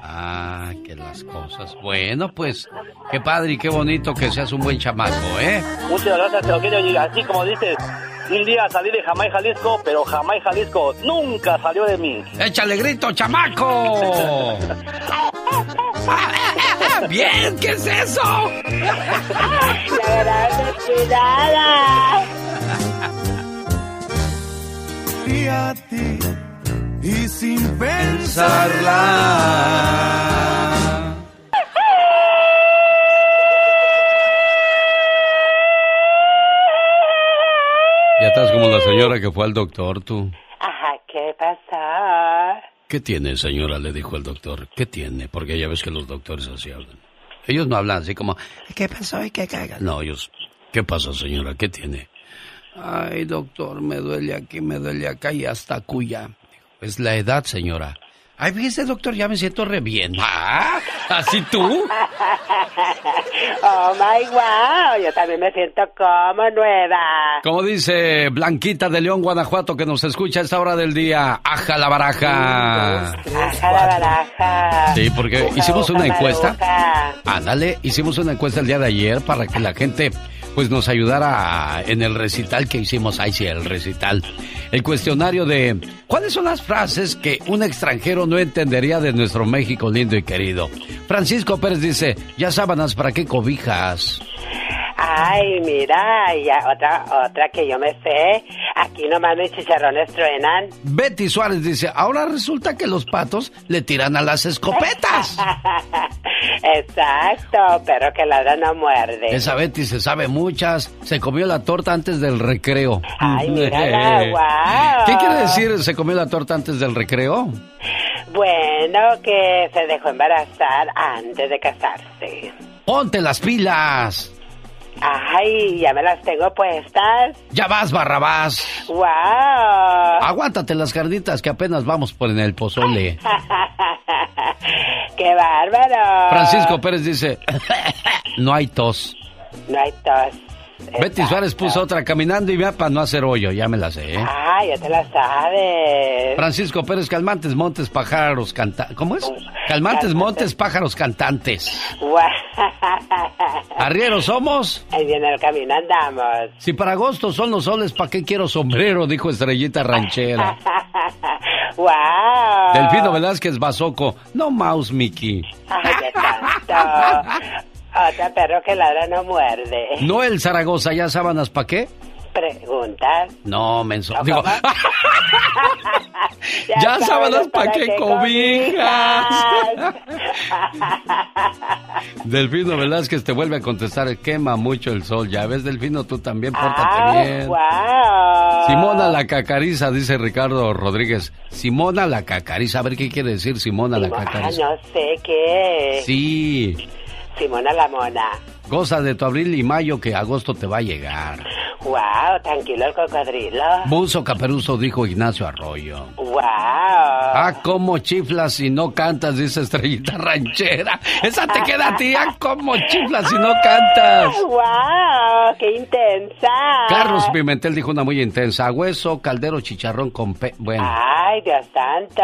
Ah, que las cosas. Bueno, pues, qué padre y qué bonito que seas un buen chamaco, ¿eh? Muchas gracias, Eugenio. Y así como dices, un día salí de Jamaica, Jalisco, pero Jamaica, Jalisco nunca salió de mí. ¡Échale grito, chamaco! [laughs] ¡Bien! ¿Qué es eso? La. Y a ti, y sin pensarla. Ya estás como la señora que fue al doctor, tú. Ajá, ¿qué pasa? ¿Qué tiene, señora? Le dijo el doctor. ¿Qué tiene? Porque ya ves que los doctores así hablan. Ellos no hablan así como, ¿qué pasó y qué cagas? No, ellos, ¿qué pasa, señora? ¿Qué tiene? Ay, doctor, me duele aquí, me duele acá y hasta cuya. Es la edad, señora. Ay, fíjese, doctor, ya me siento re bien. [laughs] ¿Ah? ¿Así tú? [laughs] oh my wow, yo también me siento como nueva. Como dice Blanquita de León, Guanajuato, que nos escucha a esta hora del día. ¡Aja la baraja! Aja la baraja. Sí, porque hicimos una encuesta. Ándale, hicimos una encuesta el día de ayer para que la gente pues nos ayudara en el recital que hicimos. Ay, sí, el recital. El cuestionario de cuáles son las frases que un extranjero no entendería de nuestro México lindo y querido. Francisco Pérez dice, ya sábanas, ¿para qué cobijas? Ay, mira, ya otra, otra que yo me sé. Aquí nomás mis chicharrones truenan. Betty Suárez dice, ahora resulta que los patos le tiran a las escopetas. [laughs] Exacto, pero que la no muerde. Esa Betty se sabe muchas. Se comió la torta antes del recreo. Ay, mira, wow. ¿Qué quiere decir se comió la torta antes del recreo? Bueno, que se dejó embarazar antes de casarse. ¡Ponte las pilas! Ay, ya me las tengo puestas. Ya vas, Barrabás. ¡Wow! Aguántate las carnitas que apenas vamos por en el pozole. [laughs] ¡Qué bárbaro! Francisco Pérez dice, [laughs] no hay tos. No hay tos. Betty Suárez puso otra caminando y vea para no hacer hoyo, ya me la sé. ¿eh? Ah, ya te la sabes. Francisco Pérez, calmantes, montes, pájaros, cantantes. ¿Cómo es? Calmantes, montes, pájaros, cantantes. ¿Arrieros somos? Ahí viene el camino, andamos. Si para agosto son los soles, ¿para qué quiero sombrero? Dijo Estrellita Ranchera. [laughs] ¡Wow! Delfino Velázquez Basoco. No mouse, Mickey. Ay, qué tanto. Otra perro que ladra no muerde. Noel Zaragoza, ¿ya sábanas para qué? Preguntas. No, menso. Digo, ya, sábanas para qué cobijas. [laughs] Delfino Velázquez te vuelve a contestar, quema mucho el sol. Ya ves, Delfino, tú también pórtate Ah, bien. wow. Simona la cacariza, dice Ricardo Rodríguez. Simona la cacariza, a ver qué quiere decir Simona la Ah, cacariza. no sé qué. Sí, Simona la mona. goza de tu abril y mayo que agosto te va a llegar. Wow, tranquilo el cocodrilo. Buzo caperuzo, dijo Ignacio Arroyo. Wow. Ah, cómo chiflas y no cantas, dice Estrellita Ranchera. Esa te queda a ti, ah, cómo chiflas y no cantas. Wow, qué intensa. Carlos Pimentel dijo una muy intensa. Hueso, caldero, chicharrón con pe... Bueno, Ay, Dios santo.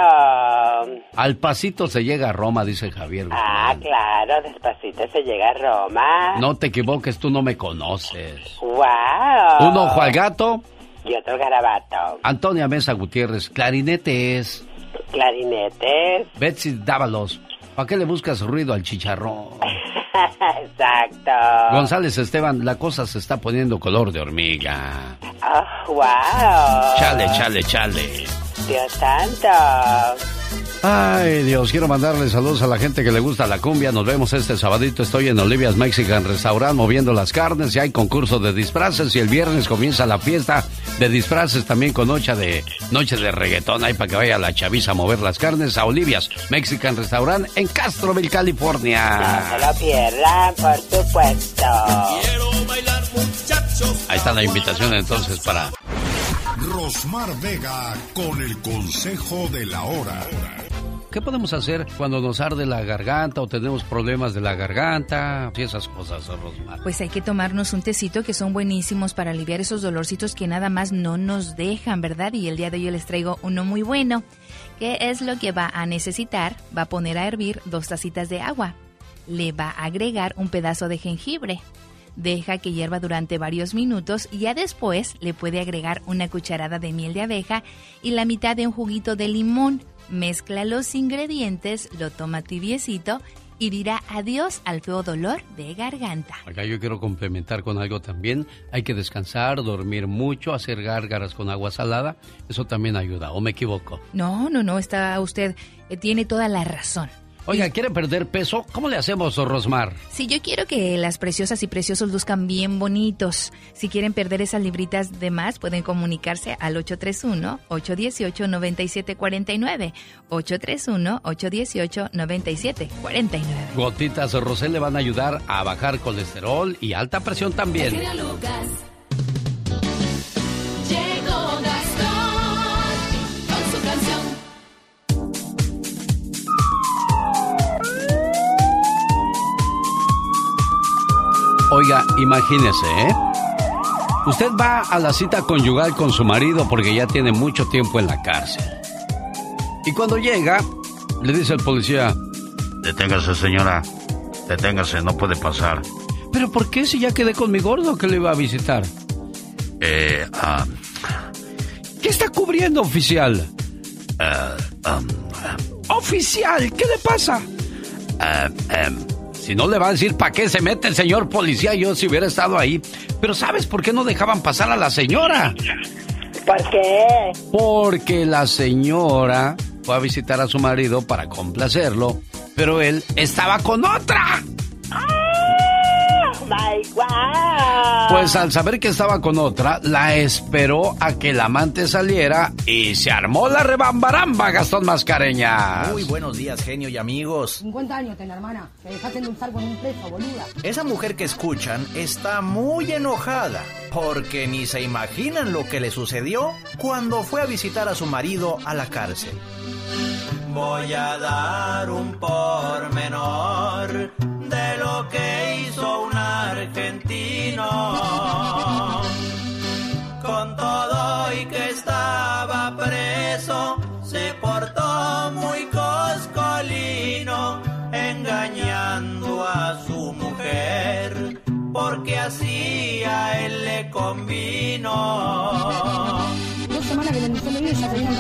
al pasito se llega a Roma, dice Javier. Ah, claro, despacito se llega a Roma. No te equivoques, tú no me conoces. Wow. Un ojo al gato, Y otro garabato. Antonia Mesa Gutiérrez, clarinetes, Clarinetes. Betsy Dávalos. ¿Para qué le buscas ruido al chicharrón? [laughs] Exacto. González Esteban, la cosa se está poniendo color de hormiga. Oh, wow. Chale, chale, chale. Dios santo. Ay, Dios, quiero mandarle saludos a la gente que le gusta la cumbia. Nos vemos este sabadito. Estoy en Olivia's Mexican Restaurant moviendo las carnes y hay concurso de disfraces y el viernes comienza la fiesta de disfraces también con noche de noche de reggaetón. Ahí para que vaya la chaviza a mover las carnes a Olivia's Mexican Restaurant en Castroville, California. No se lo pierdan, por supuesto. Ahí está la invitación entonces para Rosmar Vega con el consejo de la hora. ¿Qué podemos hacer cuando nos arde la garganta o tenemos problemas de la garganta y esas cosas, Rosmar? Pues hay que tomarnos un tecito que son buenísimos para aliviar esos dolorcitos que nada más no nos dejan, ¿verdad? Y el día de hoy les traigo uno muy bueno. ¿Qué es lo que va a necesitar? Va a poner a hervir dos tacitas de agua. Le va a agregar un pedazo de jengibre. Deja que hierva durante varios minutos y ya después le puede agregar una cucharada de miel de abeja y la mitad de un juguito de limón. Mezcla los ingredientes, lo toma tibiecito y dirá adiós al feo dolor de garganta. Acá yo quiero complementar con algo también. Hay que descansar, dormir mucho, hacer gárgaras con agua salada. Eso también ayuda, ¿o me equivoco? No, no, no, está usted, eh, tiene toda la razón. Oiga, ¿quiere perder peso? ¿Cómo le hacemos, Rosmar? Si yo quiero que las preciosas y preciosos luzcan bien bonitos, si quieren perder esas libritas de más, pueden comunicarse al 831-818-9749. 831-818-9749. Gotitas Rosel le van a ayudar a bajar colesterol y alta presión también. Oiga, imagínese, ¿eh? Usted va a la cita conyugal con su marido porque ya tiene mucho tiempo en la cárcel. Y cuando llega, le dice al policía, Deténgase, señora. Deténgase, no puede pasar. ¿pero por qué si ya quedé con mi gordo que le iba a visitar? Eh, ah, ¿Qué está cubriendo, oficial? um, ¡Oficial! ¿Qué le pasa? ah, em, Si no le va a decir para qué se mete el señor policía, yo si hubiera estado ahí. Pero ¿sabes por qué no dejaban pasar a la señora? ¿Por qué? Porque la señora fue a visitar a su marido para complacerlo, pero él estaba con otra. Oh my God. Pues al saber que estaba con otra, la esperó a que el amante saliera y se armó la rebambaramba, Gastón Mascareñas. Muy buenos días, genio y amigos. 50 años ten, hermana. Te dejaste endulzar con un preso, boluda. Esa mujer que escuchan está muy enojada porque ni se imaginan lo que le sucedió cuando fue a visitar a su marido a la cárcel. Voy a dar un pormenor de lo que hizo un argentino. Con todo y que estaba preso, se portó muy coscolino, engañando a su mujer, porque así a él le convino. Dos semanas que le endulzó el oído y ya te vino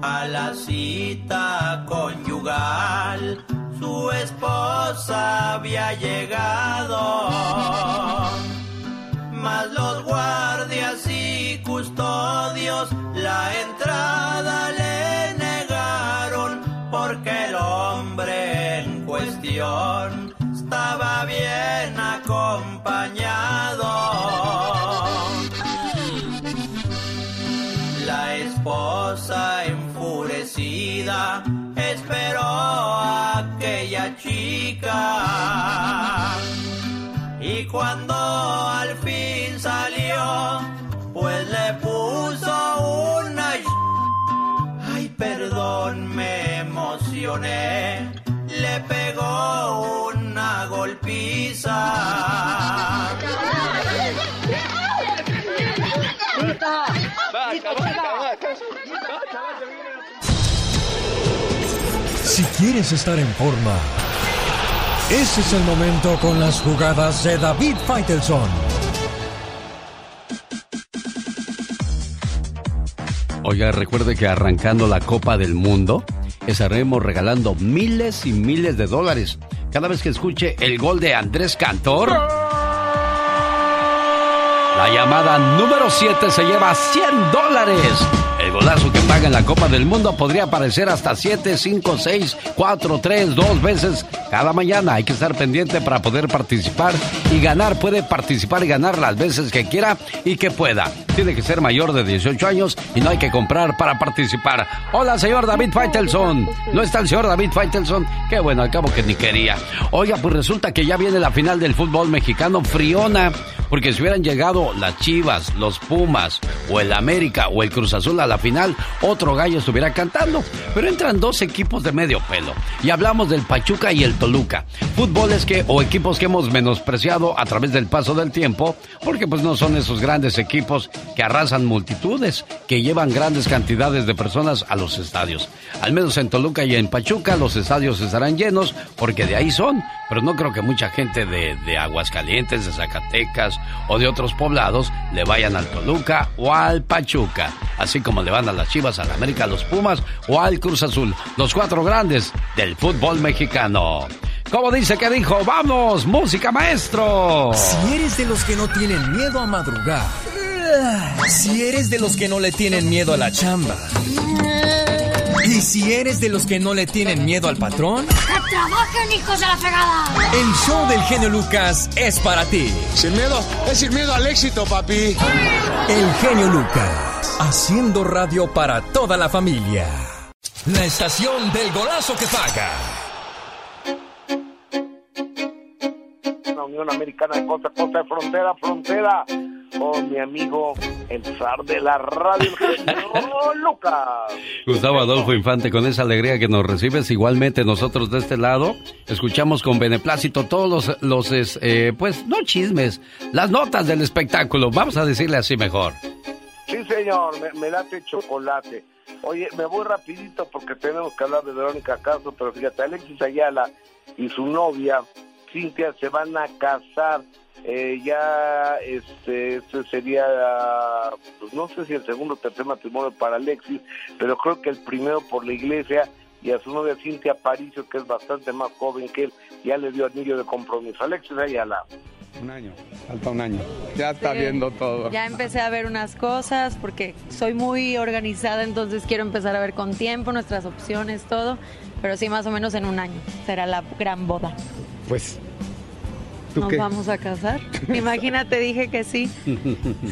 a la cita conyugal, había llegado. Chica. Y cuando al fin salió, pues le puso una... Ay, perdón, me emocioné. Le pegó una golpiza. Si quieres estar en forma, ese es el momento con las jugadas de David Faitelson. Oiga, recuerde que arrancando la Copa del Mundo, estaremos regalando miles y miles de dólares. Cada vez que escuche el gol de Andrés Cantor, la llamada número 7 se lleva 100 dólares. El golazo que paga en la Copa del Mundo podría aparecer hasta 7, 5, 6, 4, 3, 2 veces cada mañana. Hay que estar pendiente para poder participar y ganar. Puede participar y ganar las veces que quiera y que pueda. Tiene que ser mayor de 18 años y no hay que comprar para participar. Hola, señor David Faitelson. ¿No está el señor David Faitelson? Qué bueno, al cabo que ni quería. Oiga, pues resulta que ya viene la final del fútbol mexicano Friona. Porque si hubieran llegado las Chivas, los Pumas, o el América, o el Cruz Azul a la final, otro gallo estuviera cantando. Pero entran dos equipos de medio pelo. Y hablamos del Pachuca y el Toluca. Fútboles que, o equipos que hemos menospreciado a través del paso del tiempo, porque pues no son esos grandes equipos que arrasan multitudes, que llevan grandes cantidades de personas a los estadios. Al menos en Toluca y en Pachuca los estadios estarán llenos, porque de ahí son. Pero no creo que mucha gente de, de Aguascalientes, de Zacatecas o de otros poblados le vayan al Toluca o al Pachuca. Así como le van a las Chivas, al América, a los Pumas o al Cruz Azul. Los cuatro grandes del fútbol mexicano. ¿Cómo dice que dijo? ¡Vamos! ¡Música, maestro! Si eres de los que no tienen miedo a madrugar, si eres de los que no le tienen miedo a la chamba, y si eres de los que no le tienen miedo al patrón, ¡Que trabajen, hijos de la fregada! el show del genio Lucas es para ti. Sin miedo, es sin miedo al éxito, papi. El genio Lucas, haciendo radio para toda la familia. La estación del golazo que paga. La Unión Americana de costa costa, de frontera frontera, con mi amigo, el zar de la radio, [laughs] Lucas. Gustavo Adolfo Infante, con esa alegría que nos recibes, igualmente nosotros de este lado, escuchamos con beneplácito todos los, eh, pues, no chismes, las notas del espectáculo, vamos a decirle así mejor. Sí, señor, me, me late chocolate. Oye, me voy rapidito porque tenemos que hablar de Verónica Castro, pero fíjate, Alexis Ayala y su novia, Cintia, se van a casar. Eh, ya, este, este sería, pues no sé si el segundo o tercer matrimonio para Alexis, pero creo que el primero por la iglesia y a su novia Cintia Paricio, que es bastante más joven que él, ya le dio anillo de compromiso. Alexis Ayala. Un año, falta un año. Ya está viendo todo. Ya empecé a ver unas cosas porque soy muy organizada, entonces quiero empezar a ver con tiempo nuestras opciones, todo. Pero sí, más o menos en un año será la gran boda. Pues, ¿tú Nos qué? vamos a casar. [laughs] Imagínate, dije que sí.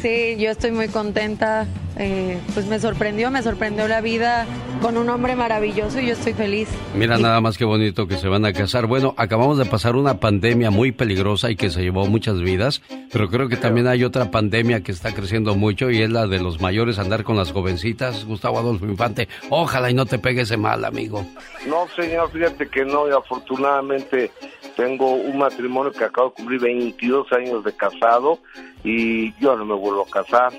Sí, yo estoy muy contenta. eh, pues me sorprendió, me sorprendió la vida con un hombre maravilloso y yo estoy feliz. Mira nada más que bonito que se van a casar. Bueno, acabamos de pasar una pandemia muy peligrosa y que se llevó muchas vidas, pero creo que también hay otra pandemia que está creciendo mucho y es la de los mayores andar con las jovencitas. Gustavo Adolfo Infante, ojalá y no te pegue ese mal, amigo. No, señor, fíjate que no, y afortunadamente tengo un matrimonio que acabo de cumplir 22 años de casado y yo no me vuelvo a casar.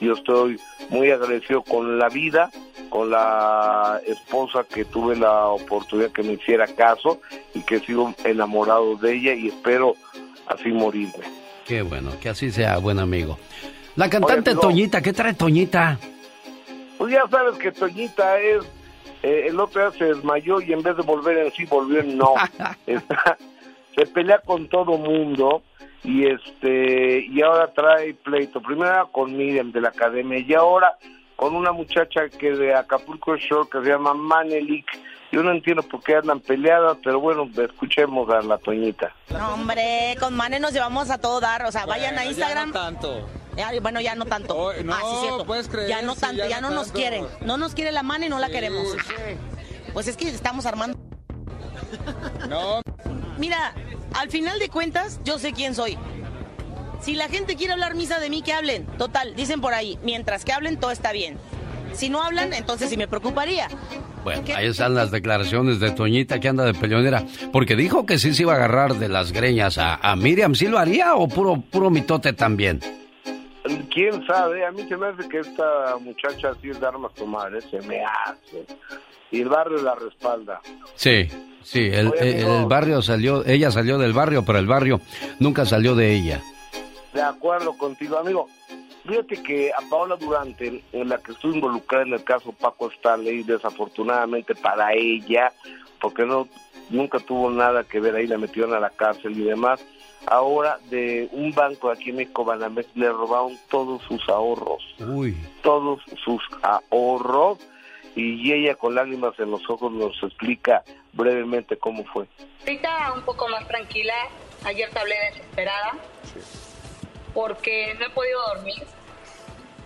Yo estoy muy agradecido con la vida, con la esposa que tuve la oportunidad que me hiciera caso y que sigo enamorado de ella y espero así morirme. Qué bueno, que así sea, buen amigo. La cantante. Toñita, ¿qué trae Toñita? Pues ya sabes que Toñita es, eh, el otro día se desmayó y en vez de volver en sí, volvió en no. [laughs] Está- se pelea con todo mundo y este y ahora trae pleito. Primero era con Miriam de la academia y ahora con una muchacha que de Acapulco Shore que se llama Manelik. Yo no entiendo por qué andan peleadas, pero bueno, escuchemos a la Toñita. No, hombre, con Mane nos llevamos a todo dar. O sea, vayan a Instagram. tanto. Ya, bueno, ya no tanto. no, ah, sí, cierto. puedes creer, Ya no sí, tanto, ya ya, no no nos tanto. quiere. No nos quiere la Mane, no la Sí, queremos. sí. Pues es que estamos armando. No. Mira, al final de cuentas, yo sé quién soy. Si la gente quiere hablar misa de mí, que hablen. Total, dicen por ahí, mientras que hablen, todo está bien. Si no hablan, entonces sí me preocuparía. Bueno, ahí están las declaraciones de Toñita que anda de peleonera. Porque dijo que sí se iba a agarrar de las greñas a, a Miriam. ¿Sí lo haría o puro, puro mitote también? ¿Quién sabe? A mí se me hace que esta muchacha así es de armas tomar, ¿eh? se me hace. Y el barrio la respalda. Sí, sí, el, Oye, el- el barrio salió, ella salió del barrio, pero el barrio nunca salió de ella. De acuerdo contigo, amigo. Fíjate que a Paola Durante, en la que estuve involucrada en el caso Paco Stanley, desafortunadamente para ella, porque no nunca tuvo nada que ver ahí, la metieron a la cárcel y demás. Ahora de un banco aquí en México, Banamex, le robaron todos sus ahorros, Uy. todos sus ahorros, y ella con lágrimas en los ojos nos explica brevemente cómo fue. Ahorita un poco más tranquila. Ayer te hablé desesperada porque no he podido dormir.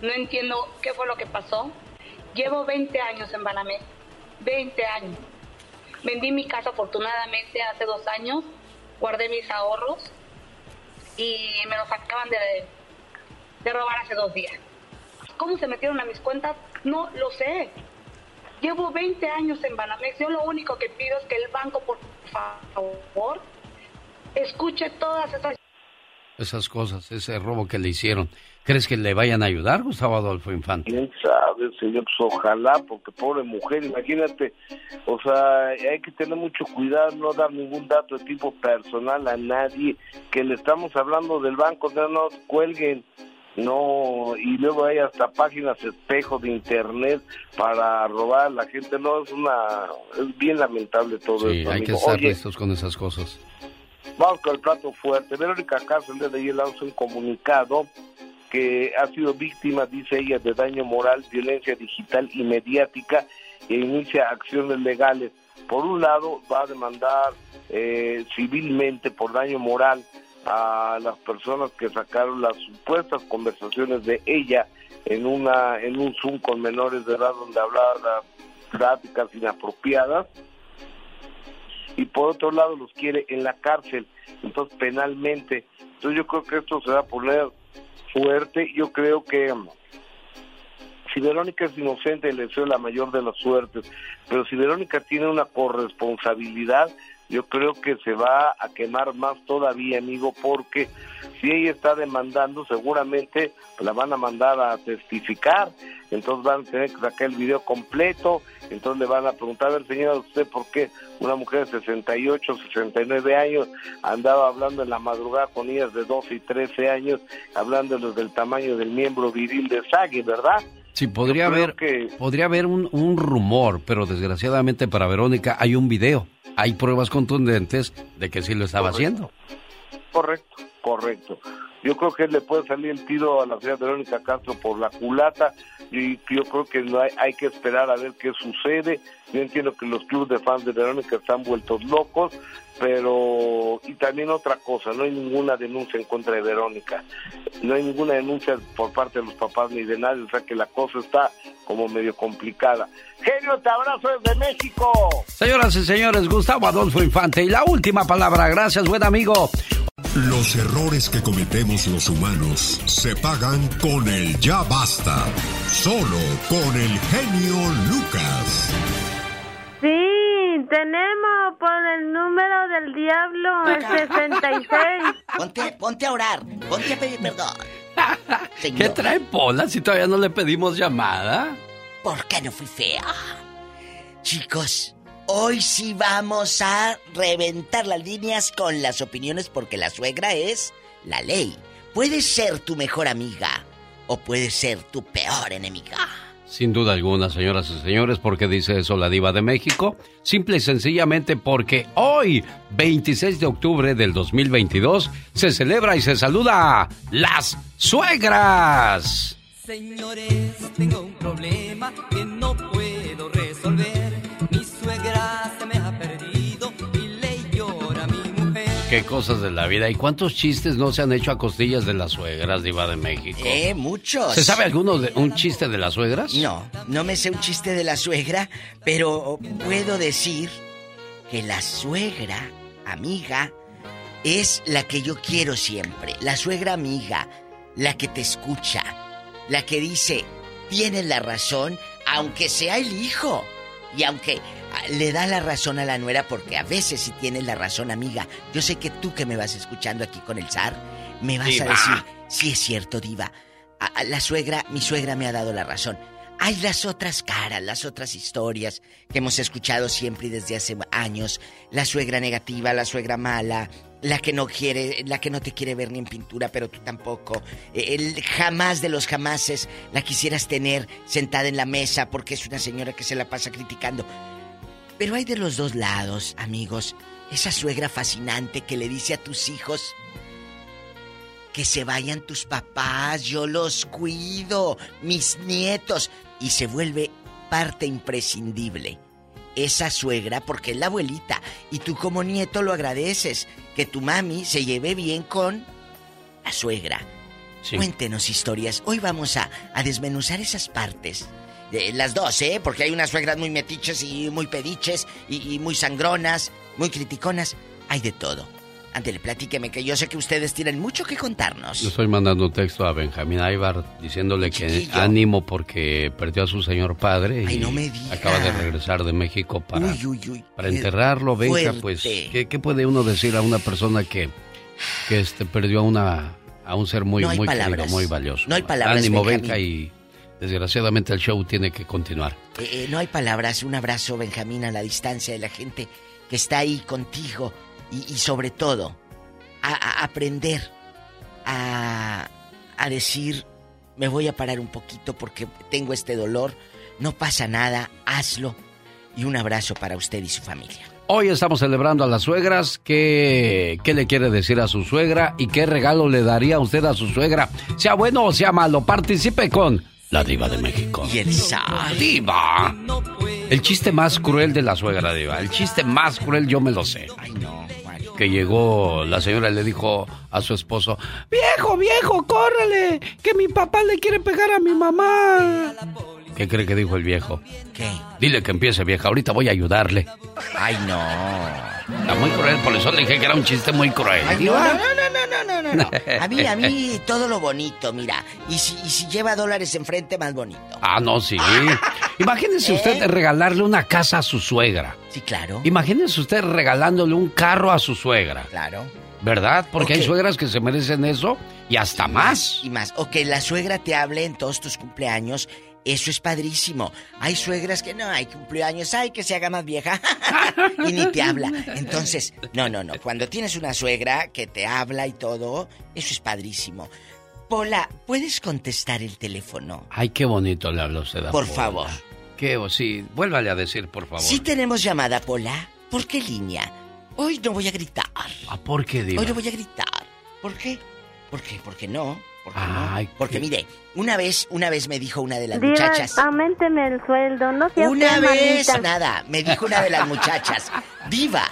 No entiendo qué fue lo que pasó. Llevo 20 años en Banamex. 20 años. Vendí mi casa afortunadamente hace dos años. Guardé mis ahorros y me los acaban de, de robar hace dos días. ¿Cómo se metieron a mis cuentas? No lo sé. Llevo 20 años en Banamex. Yo lo único que pido es que el banco, por favor, escuche todas esas Esas cosas, ese robo que le hicieron. ¿Crees que le vayan a ayudar, Gustavo Adolfo Infante? quién sabe, señor, pues ojalá, porque pobre mujer, imagínate, o sea, hay que tener mucho cuidado, no dar ningún dato de tipo personal a nadie, que le estamos hablando del banco, no nos cuelguen, no, y luego hay hasta páginas espejo de internet para robar a la gente, no, es una, es bien lamentable todo Sí, esto, hay que estar Oye, listos con esas cosas. Vamos con el plato fuerte. Verónica Castro de ayer lanzó un comunicado que ha sido víctima, dice ella, de daño moral, violencia digital y mediática e inicia acciones legales. Por un lado, va a demandar eh, civilmente por daño moral a las personas que sacaron las supuestas conversaciones de ella en una en un Zoom con menores de edad donde hablaba prácticas inapropiadas y por otro lado los quiere en la cárcel, entonces penalmente. Entonces yo creo que esto se va a poner fuerte, yo creo que um, si Verónica es inocente le deseo la mayor de las suertes, pero si Verónica tiene una corresponsabilidad, yo creo que se va a quemar más todavía, amigo, porque si ella está demandando, seguramente la van a mandar a testificar, entonces van a tener que sacar el video completo, entonces le van a preguntar, a ver, señora, ¿usted por qué una mujer de 68, 69 años andaba hablando en la madrugada con ellas de 12 y 13 años, hablándoles del tamaño del miembro viril de Sagui, ¿verdad? Sí, podría haber, podría haber un, un rumor, pero desgraciadamente para Verónica hay un video hay pruebas contundentes de que sí lo estaba haciendo. Correcto, correcto. Yo creo que le puede salir el tiro a la señora Verónica Castro por la culata y yo creo que no hay, hay que esperar a ver qué sucede. Yo entiendo que los clubes de fans de Verónica están vueltos locos, pero y también otra cosa, no hay ninguna denuncia en contra de Verónica, no hay ninguna denuncia por parte de los papás ni de nadie, o sea que la cosa está como medio complicada. Genio, te abrazo desde México. Señoras y señores, Gustavo Adolfo Infante y la última palabra, gracias buen amigo. Los errores que cometemos los humanos se pagan con el ya basta. Solo con el genio Lucas. Sí, tenemos por el número del diablo el 66. [laughs] Ponte, ponte a orar, ponte a pedir perdón. ¿Qué trae Pola si todavía no le pedimos llamada? ¿Por qué no fui fea? Chicos, Hoy sí vamos a reventar las líneas con las opiniones porque la suegra es la ley. Puede ser tu mejor amiga o puede ser tu peor enemiga. Sin duda alguna, señoras y señores, ¿por qué dice eso la diva de México? Simple y sencillamente porque hoy, 26 de octubre del 2022, se celebra y se saluda a las suegras. Señores, tengo un problema que no puedo resolver. Qué cosas de la vida. ¿Y cuántos chistes no se han hecho a costillas de las suegras, Diva de México? Eh, muchos. ¿Se sabe alguno de un chiste de las suegras? No, no me sé un chiste de la suegra, pero puedo decir que la suegra, amiga, es la que yo quiero siempre. La suegra amiga, la que te escucha, la que dice, tienes la razón, aunque sea el hijo. Y aunque le da la razón a la nuera porque a veces si tienes la razón, amiga. Yo sé que tú que me vas escuchando aquí con el zar, me vas a decir, sí es cierto, diva. la suegra, mi suegra me ha dado la razón. Hay las otras caras, las otras historias que hemos escuchado siempre y desde hace años. La suegra negativa, la suegra mala, la que no quiere, la que no te quiere ver ni en pintura, pero tú tampoco. El jamás de los jamases la quisieras tener sentada en la mesa porque es una señora que se la pasa criticando. Pero hay de los dos lados, amigos. Esa suegra fascinante que le dice a tus hijos que se vayan tus papás, yo los cuido, mis nietos, y se vuelve parte imprescindible. Esa suegra, porque es la abuelita, y tú como nieto lo agradeces, que tu mami se lleve bien con la suegra. Cuéntenos historias. Hoy vamos a, a desmenuzar esas partes las dos, ¿eh? Porque hay unas suegras muy metiches y muy pediches y, muy sangronas, muy criticonas. Hay de todo. Ándele, platíqueme, que yo sé que ustedes tienen mucho que contarnos. Yo estoy mandando un texto a Benjamín Aybar diciéndole que ánimo porque perdió a su señor padre y no me acaba de regresar de México para, para enterrarlo. Benja, pues, ¿qué, puede uno decir a una persona que, que este, perdió a, una, a un ser muy, muy querido, muy valioso? No hay palabras, Ánimo, Benja, y Desgraciadamente el show tiene que continuar. Eh, eh, no hay palabras. Un abrazo, Benjamín, a la distancia de la gente que está ahí contigo. Y, sobre todo, a, aprender a, a decir, me voy a parar un poquito porque tengo este dolor. No pasa nada, hazlo. Y un abrazo para usted y su familia. Hoy estamos celebrando a las suegras. ¿Qué, ¿Qué, le quiere decir a su suegra? ¿Y qué regalo le daría a usted a su suegra? Sea bueno o sea malo, participe con la diva de México. Y el zar. ¡Diva! El chiste más cruel de la suegra, Diva. El chiste más cruel yo me lo sé. Ay, no, Que llegó la señora y le dijo a su esposo, viejo, viejo, córrele, que mi papá le quiere pegar a mi mamá. ¿Qué cree que dijo el viejo? ¿Qué? Dile que empiece, vieja, ahorita voy a ayudarle. Ay, no. Está muy cruel, por eso le dije que era un chiste muy cruel. Ay, no, no, no, no, no, no, no. A mí, a mí, [laughs] todo lo bonito, mira. Y si, y si lleva dólares enfrente, más bonito. Ah, no, sí. Imagínese usted regalarle una casa a su suegra. Sí, claro. Imagínese usted regalándole un carro a su suegra. Claro. ¿Verdad? Porque hay suegras que se merecen eso y hasta más. Y más. O que la suegra te hable en todos tus cumpleaños. Eso es padrísimo. Hay suegras que no, hay cumpleaños, ay, que se haga más vieja. [laughs] y ni te habla. Entonces, no, no, no. Cuando tienes una suegra que te habla y todo, eso es padrísimo. Pola, ¿puedes contestar el teléfono? Ay, qué bonito le habló usted a Por Pola. favor. Qué, sí, vuélvale a decir, por favor. Si tenemos llamada, Pola. ¿Por qué línea? Hoy no voy a gritar. ¿A por qué, Diva? Hoy no voy a gritar. ¿Por qué? ¿Por qué? ¿Por qué no? ¿Por qué no? Ay, Porque qué- mire, una vez, una vez me dijo una de las Diva, muchachas. auménteme el sueldo, no sea Una vez, malita. nada, me dijo una de las muchachas, Diva,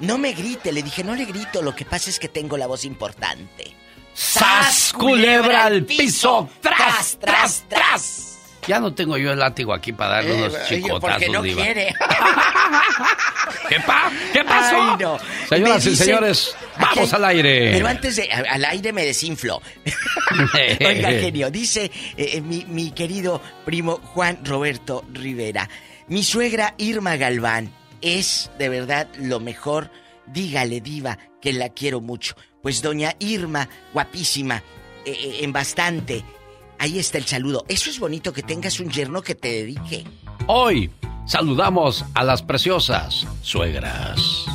no me grite, le dije, no le grito, lo que pasa es que tengo la voz importante. ¡Sas, culebra al piso! ¡Tras, tras, tras! Ya no tengo yo el látigo aquí para darle Eh, unos oye, chicotazos, porque no Diva. quiere. [laughs] ¿Qué, pa? ¿Qué pasó? Ay, no. Señoras y señores, vamos al aire. Pero antes de al aire me desinflo. [laughs] Oiga, genio, dice eh, eh, mi, mi querido primo Juan Roberto Rivera. Mi suegra Irma Galván es de verdad lo mejor. Dígale, diva, que la quiero mucho. Pues doña Irma, guapísima, eh, eh, en bastante. Ahí está el saludo. Eso es bonito que tengas un yerno que te dedique. Hoy saludamos a las preciosas suegras.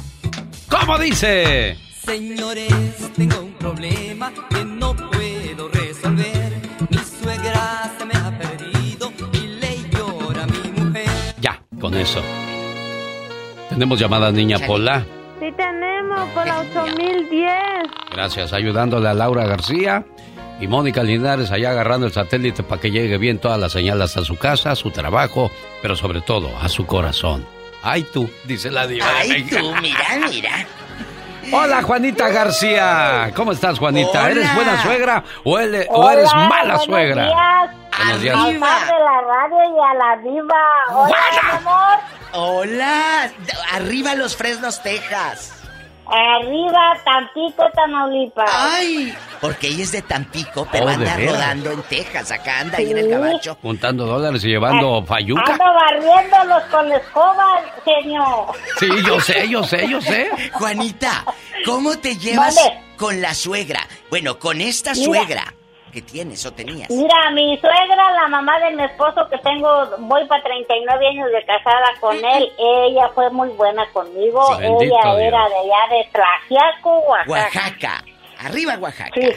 ¿Cómo dice? Señores, tengo un problema que no puedo resolver. Mi suegra se me ha perdido y le llora a mi mujer. Ya, con eso. Tenemos llamada niña Pola. Sí tenemos por la 8010. Gracias, ayudándole a Laura García y Mónica Linares allá agarrando el satélite para que llegue bien toda la señal hasta su casa, a su trabajo, pero sobre todo a su corazón. Ay tú, dice la diva. Ay, tú, mira, mira. Hola Juanita García. ¿Cómo estás Juanita? Hola. ¿Eres buena suegra o, ele- o eres mala buenos suegra? días. Buenos días. Más de la radio y a la diva. Hola, mi amor. Hola, arriba los Fresnos, Texas. Arriba, Tampico, Tamaulipas. Ay, porque ella es de Tampico, pero Oh, ¿de anda rodando en Texas, acá anda ahí en el gabacho. Juntando dólares y llevando fayuca. Ando barriéndolos con la escoba, señor. Sí, yo sé, yo sé, yo sé. Juanita, ¿cómo te llevas con la suegra? Bueno, con esta Mira. suegra que tienes o tenías. Mira, mi suegra, la mamá de mi esposo que tengo, voy para 39 años de casada con él, ella fue muy buena conmigo. Sí, ella Dios. era de allá de Tlaxiaco, Oaxaca. Oaxaca, arriba Oaxaca. Sí.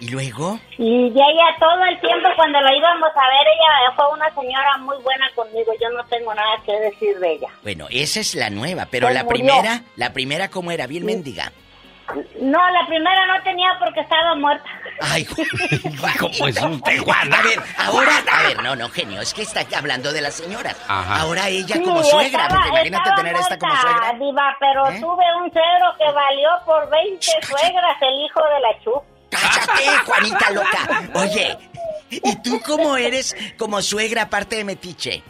Y luego, Y de ella todo el tiempo cuando la íbamos a ver, ella fue una señora muy buena conmigo. Yo no tengo nada que decir de ella. bueno, esa es la nueva, pero la murió. primera, la primera cómo era, bien mendiga. No, la primera no tenía porque estaba muerta. Ay, [laughs] ¿cómo es usted, Juan? A ver, ahora, a ver, no, no, genio, es que está hablando de las señoras. Ajá. Ahora ella Sí, como suegra, estaba- porque imagínate tener esta como muerta, suegra. Diva, pero ¿Eh? tuve un cero que valió por 20 suegras, el hijo de la Chu. ¡Cállate, [laughs] Juanita loca! Oye, ¿y tú cómo eres como suegra aparte de metiche?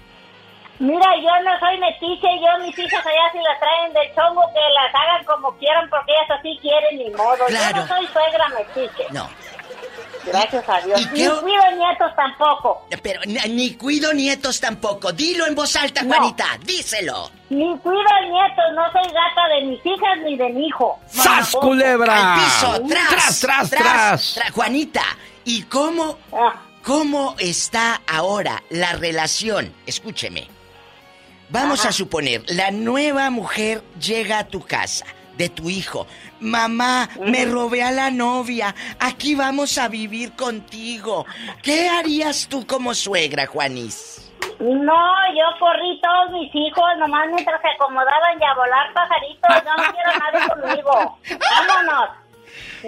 Mira, yo no soy metiche, yo mis hijas allá si las traen del chongo que las hagan como quieran porque ellas así quieren ni modo. Claro. Yo no soy suegra metiche. No, Gracias a Dios. ¿Y Ni qué- cuido nietos tampoco. pero ni, ni cuido nietos tampoco. Dilo en voz alta, No. Juanita, díselo. Ni cuido nietos, no soy gata de mis hijas ni de mi hijo. ¡Sas, culebra! Al piso, tras, Tras, tras, tras. tra- Juanita, ¿y cómo, Ah. cómo está ahora la relación? Escúcheme. Vamos a suponer, la nueva mujer llega a tu casa, de tu hijo. Mamá, me robé a la novia. Aquí vamos a vivir contigo. ¿Qué harías tú como suegra, Juanis? No, yo corrí todos mis hijos, nomás mientras se acomodaban y a volar pajaritos. Yo no quiero nadie conmigo. Vámonos.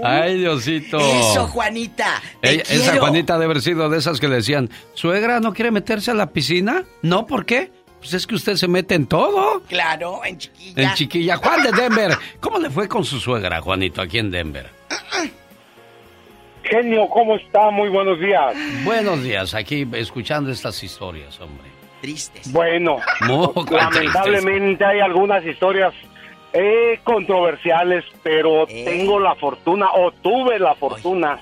Ay, Diosito. Eso, Juanita. Te esa. Juanita debe haber sido de esas que le decían, suegra, ¿no quiere meterse a la piscina? No, ¿por qué? Pues es que usted se mete en todo. Claro, en chiquilla. En chiquilla. Juan de Denver. ¿Cómo le fue con su suegra, Juanito, aquí en Denver? Genio, ¿cómo está? Muy buenos días. Buenos días, aquí escuchando estas historias, hombre. Tristes. Bueno, Muy [laughs] lamentablemente hay algunas historias eh, controversiales, pero Eh. tengo la fortuna, o tuve la fortuna,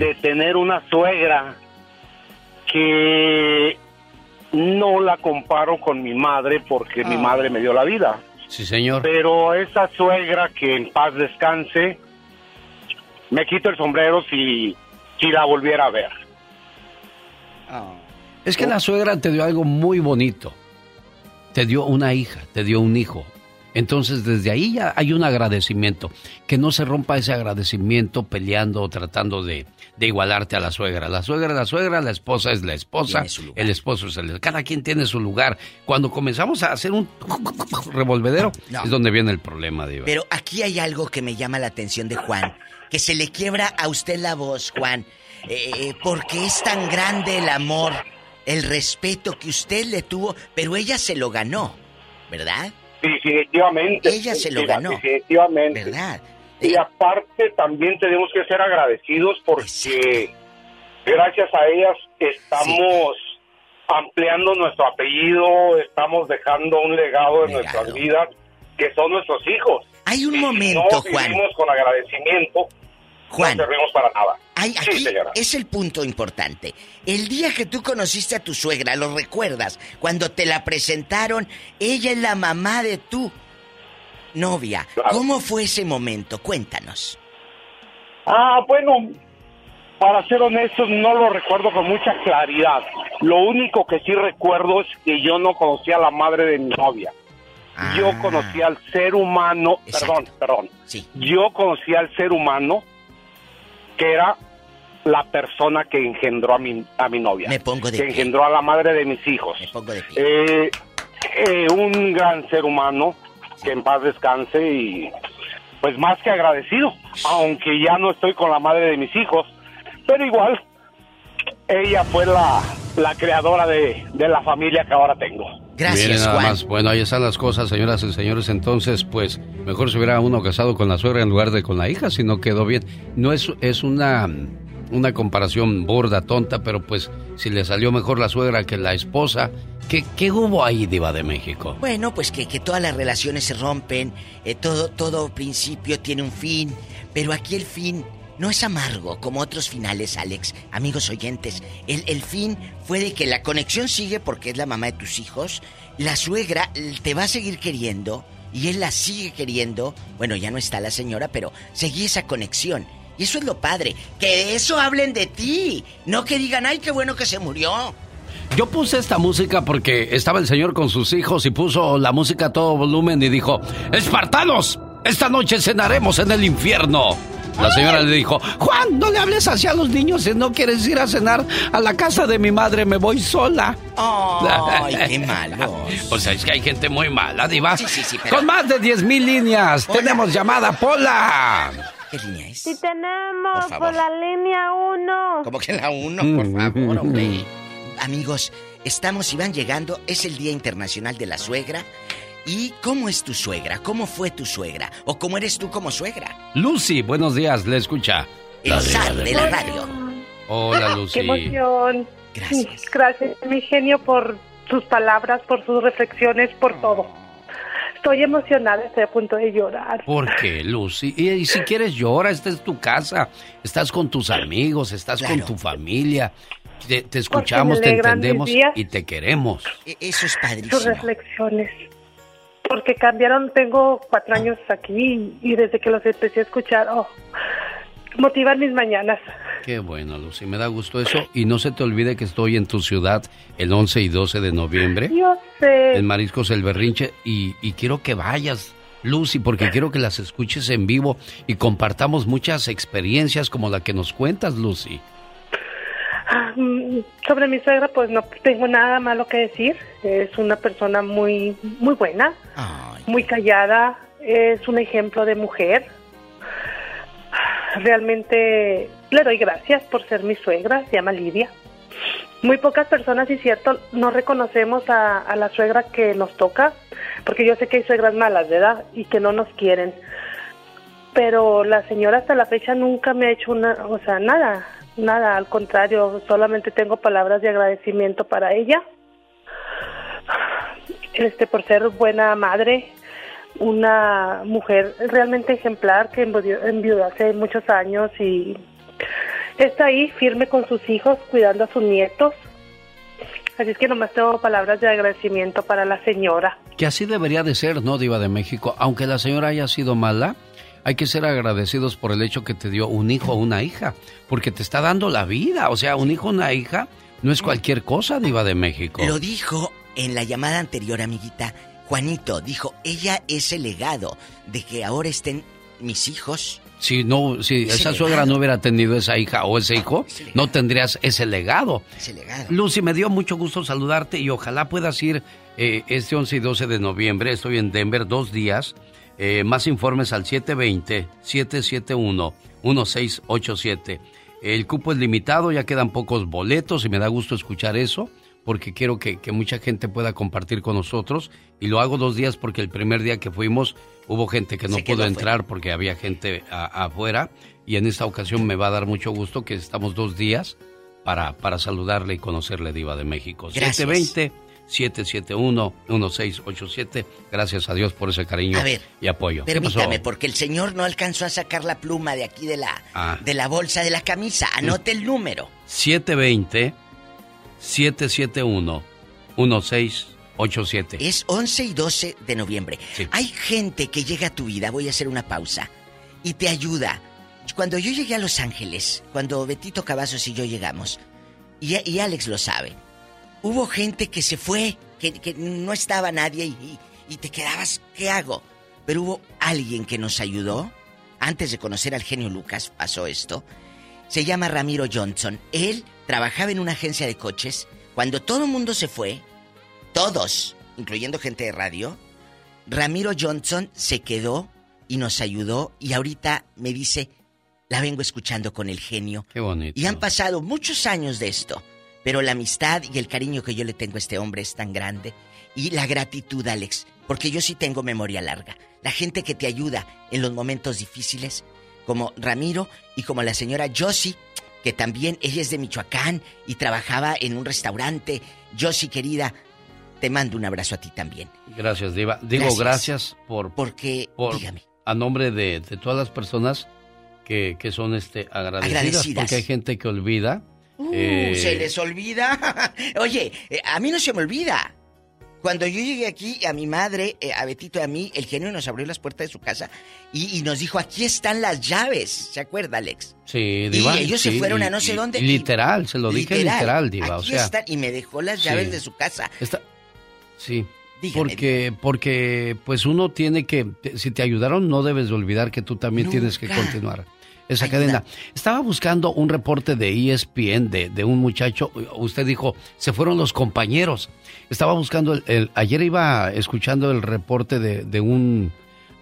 de tener una suegra que no la comparo con mi madre porque mi Ah. madre me dio la vida. Sí, señor. Pero esa suegra que en paz descanse, me quito el sombrero si, si la volviera a ver. Es que la suegra te dio algo muy bonito. Te dio una hija, te dio un hijo. Entonces desde ahí ya hay un agradecimiento. Que no se rompa ese agradecimiento peleando o tratando de, de igualarte a la suegra. La suegra es la suegra, la esposa es la esposa, el esposo es el... Cada quien tiene su lugar. Cuando comenzamos a hacer un revolvedero No. es donde viene el problema, Diva. Pero aquí hay algo que me llama la atención de Juan, que se le quiebra a usted la voz, Juan, eh, porque es tan grande el amor, el respeto que usted le tuvo, pero ella se lo ganó, ¿verdad? Definitivamente. Ella se lo Mira, ganó. Definitivamente. ¿Verdad? Y aparte también tenemos que ser agradecidos porque gracias a ellas estamos ampliando nuestro apellido, estamos dejando un legado en nuestras vidas que son nuestros hijos. Hay un Y si momento, no Juan. vivimos con agradecimiento, Juan. no servimos para nada. Sí, aquí es el punto importante. El día que tú conociste a tu suegra, ¿lo recuerdas? Cuando te la presentaron, ella es la mamá de tu novia. ¿Cómo fue ese momento? Cuéntanos. Ah, bueno, para ser honestos, no lo recuerdo con mucha claridad. Lo único que sí recuerdo es que yo no conocía a la madre de mi novia. Yo conocía al ser humano, perdón, perdón. Yo conocía al ser humano que era la persona que engendró a mi, a mi novia. Me pongo de que pie. engendró a la madre de mis hijos. Me pongo de pie. Eh, eh, un gran ser humano que en paz descanse y pues más que agradecido, aunque ya no estoy con la madre de mis hijos, pero igual ella fue la, la creadora de, de la familia que ahora tengo. Miren nada más. Bueno, ahí están las cosas, señoras y señores. Entonces, pues, mejor se hubiera uno casado con la suegra en lugar de con la hija, si no quedó bien. No es, es una, una comparación burda, tonta, pero pues, si le salió mejor la suegra que la esposa, ¿qué, qué hubo ahí, Diva de México? Bueno, pues que, que todas las relaciones se rompen, eh, todo, todo principio tiene un fin, pero aquí el fin no es amargo como otros finales, Alex. Amigos oyentes, el, el fin fue de que la conexión sigue porque es la mamá de tus hijos, la suegra te va a seguir queriendo y él la sigue queriendo. Bueno, ya no está la señora, pero seguí esa conexión. Y eso es lo padre, que de eso hablen de ti, no que digan, ay, qué bueno que se murió. Yo puse esta música porque estaba el señor con sus hijos y puso la música a todo volumen y dijo, Espartanos, esta noche cenaremos en el infierno. La señora le dijo, Juan, no le hables así a los niños si no quieres ir a cenar a la casa de mi madre, me voy sola. Ay, qué [laughs] malos. O sea, es que hay gente muy mala, Diva. Sí, sí, sí, pero- Con más de 10 mil líneas, tenemos llamada Pola. ¿Qué línea es? Sí tenemos Por la línea 1. Como que la uno, por favor, hombre. [laughs] Amigos, estamos y van llegando. Es el Día Internacional de la Suegra. ¿Y cómo es tu suegra? ¿Cómo fue tu suegra? ¿O cómo eres tú como suegra? Lucy, buenos días, le escucha. El zar de la radio. Hola, [laughs] Lucy. Qué emoción. Gracias. Gracias, mi genio, por sus palabras, por sus reflexiones, por todo. Estoy emocionada, estoy a punto de llorar. ¿Por qué, Lucy? Y, y si quieres llora, esta es tu casa. Estás con tus amigos, estás con tu familia. Te, te escuchamos, te entendemos y te queremos. E, Eso es Sus padrísimo. reflexiones. Porque cambiaron, tengo cuatro años aquí y desde que los empecé a escuchar, oh, motivan mis mañanas. Qué bueno, Lucy, me da gusto eso. Y no se te olvide que estoy en tu ciudad el 11 y 12 de noviembre. Yo sé. En Mariscos El Berrinche. Y, y quiero que vayas, Lucy, porque quiero que las escuches en vivo y compartamos muchas experiencias como la que nos cuentas, Lucy. Sobre mi suegra, pues no tengo nada malo que decir. Es una persona muy, muy buena, muy callada. Es un ejemplo de mujer. Realmente le doy gracias por ser mi suegra. Se llama Lidia. Muy pocas personas, y cierto, no reconocemos a, a la suegra que nos toca, porque yo sé que hay suegras malas, ¿verdad? Y que no nos quieren. Pero la señora hasta la fecha nunca me ha hecho una, o sea, nada, nada, al contrario, solamente tengo palabras de agradecimiento para ella. Este, por ser buena madre, una mujer realmente ejemplar que enviudó, hace muchos años y está ahí firme con sus hijos, cuidando a sus nietos. Así es que nomás tengo palabras de agradecimiento para la señora. Que así debería de ser, ¿no, Diva de México? Aunque la señora haya sido mala, hay que ser agradecidos por el hecho que te dio un hijo o una hija, porque te está dando la vida. O sea, un hijo o una hija no es cualquier cosa, Diva de México. Lo dijo en la llamada anterior, amiguita. Juanito dijo, ella es el legado de que ahora estén mis hijos. Si no, si Ese esa legado. suegra no hubiera tenido esa hija o ese hijo, no tendrías ese legado. Ese legado. Lucy, me dio mucho gusto saludarte y ojalá puedas ir eh, este 11 y 12 de noviembre. Estoy en Denver dos días. Eh, más informes al 720-771-1687. El cupo es limitado, ya quedan pocos boletos y me da gusto escuchar eso porque quiero que, que mucha gente pueda compartir con nosotros. Y lo hago dos días porque el primer día que fuimos hubo gente que no pudo entrar porque había gente a- afuera. Y en esta ocasión me va a dar mucho gusto que estamos dos días para, para saludarle y conocerle Diva de México. Gracias. 720-771-1687. Gracias a Dios por ese cariño A ver, y apoyo. Permítame, porque el señor no alcanzó a sacar la pluma de aquí de la, Ah. de la bolsa de la camisa. Anote el número. 720-771-1687. Es 11 y 12 de noviembre. Hay gente que llega a tu vida, voy a hacer una pausa, y te ayuda. Cuando yo llegué a Los Ángeles, cuando Betito Cavazos y yo llegamos, y, y Alex lo sabe, hubo gente que se fue, que, que no estaba nadie y, y- y te quedabas, ¿qué hago? Pero hubo alguien que nos ayudó. Antes de conocer al genio Lucas pasó esto. Se llama Ramiro Johnson. Él trabajaba en una agencia de coches. Cuando todo el mundo se fue, todos, incluyendo gente de radio, Ramiro Johnson se quedó y nos ayudó y ahorita me dice, la vengo escuchando con el genio. Qué bonito. Y han pasado muchos años de esto, pero la amistad y el cariño que yo le tengo a este hombre es tan grande. Y la gratitud, Alex, porque yo sí tengo memoria larga. La gente que te ayuda en los momentos difíciles, como Ramiro y como la señora Josie, que también ella es de Michoacán y trabajaba en un restaurante. Josie, querida, te mando un abrazo a ti también. Gracias, Diva. Digo Gracias. gracias, por... Porque, por, dígame. A nombre de, de todas las personas que, que son este, agradecidas, Agradecidas. Porque hay gente que olvida. Uh, eh, se les olvida. [laughs] Oye, eh, a mí no se me olvida. Cuando yo llegué aquí, a mi madre, eh, a Betito y a mí, el genio nos abrió las puertas de su casa y, y nos dijo, aquí están las llaves. ¿Se acuerda, Alex? Sí, Diva. y ellos se sí, fueron a no sé dónde. y literal, se lo dije literal, Diva. o Aquí sea, están, y me dejó las sí. llaves de su casa. Está- Sí. Dígame, porque, porque, pues uno tiene que, si te ayudaron, no debes de olvidar que tú también tienes que continuar esa cadena. Estaba buscando un reporte de ESPN de, de un muchacho, usted dijo, se fueron los compañeros. Estaba buscando, el, el- ayer iba escuchando el reporte de, de un,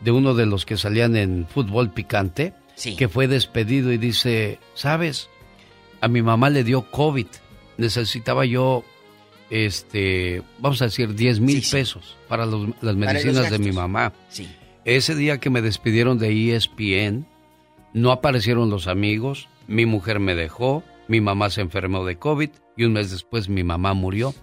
de uno de los que salían en fútbol picante, Sí. que fue despedido y dice, ¿sabes? A mi mamá le dio COVID, necesitaba yo este, vamos a decir, 10 mil pesos para los- las Para medicinas de mi mamá. Sí. Ese día que me despidieron de ESPN, no aparecieron los amigos, mi mujer me dejó, mi mamá se enfermó de COVID y un mes después mi mamá murió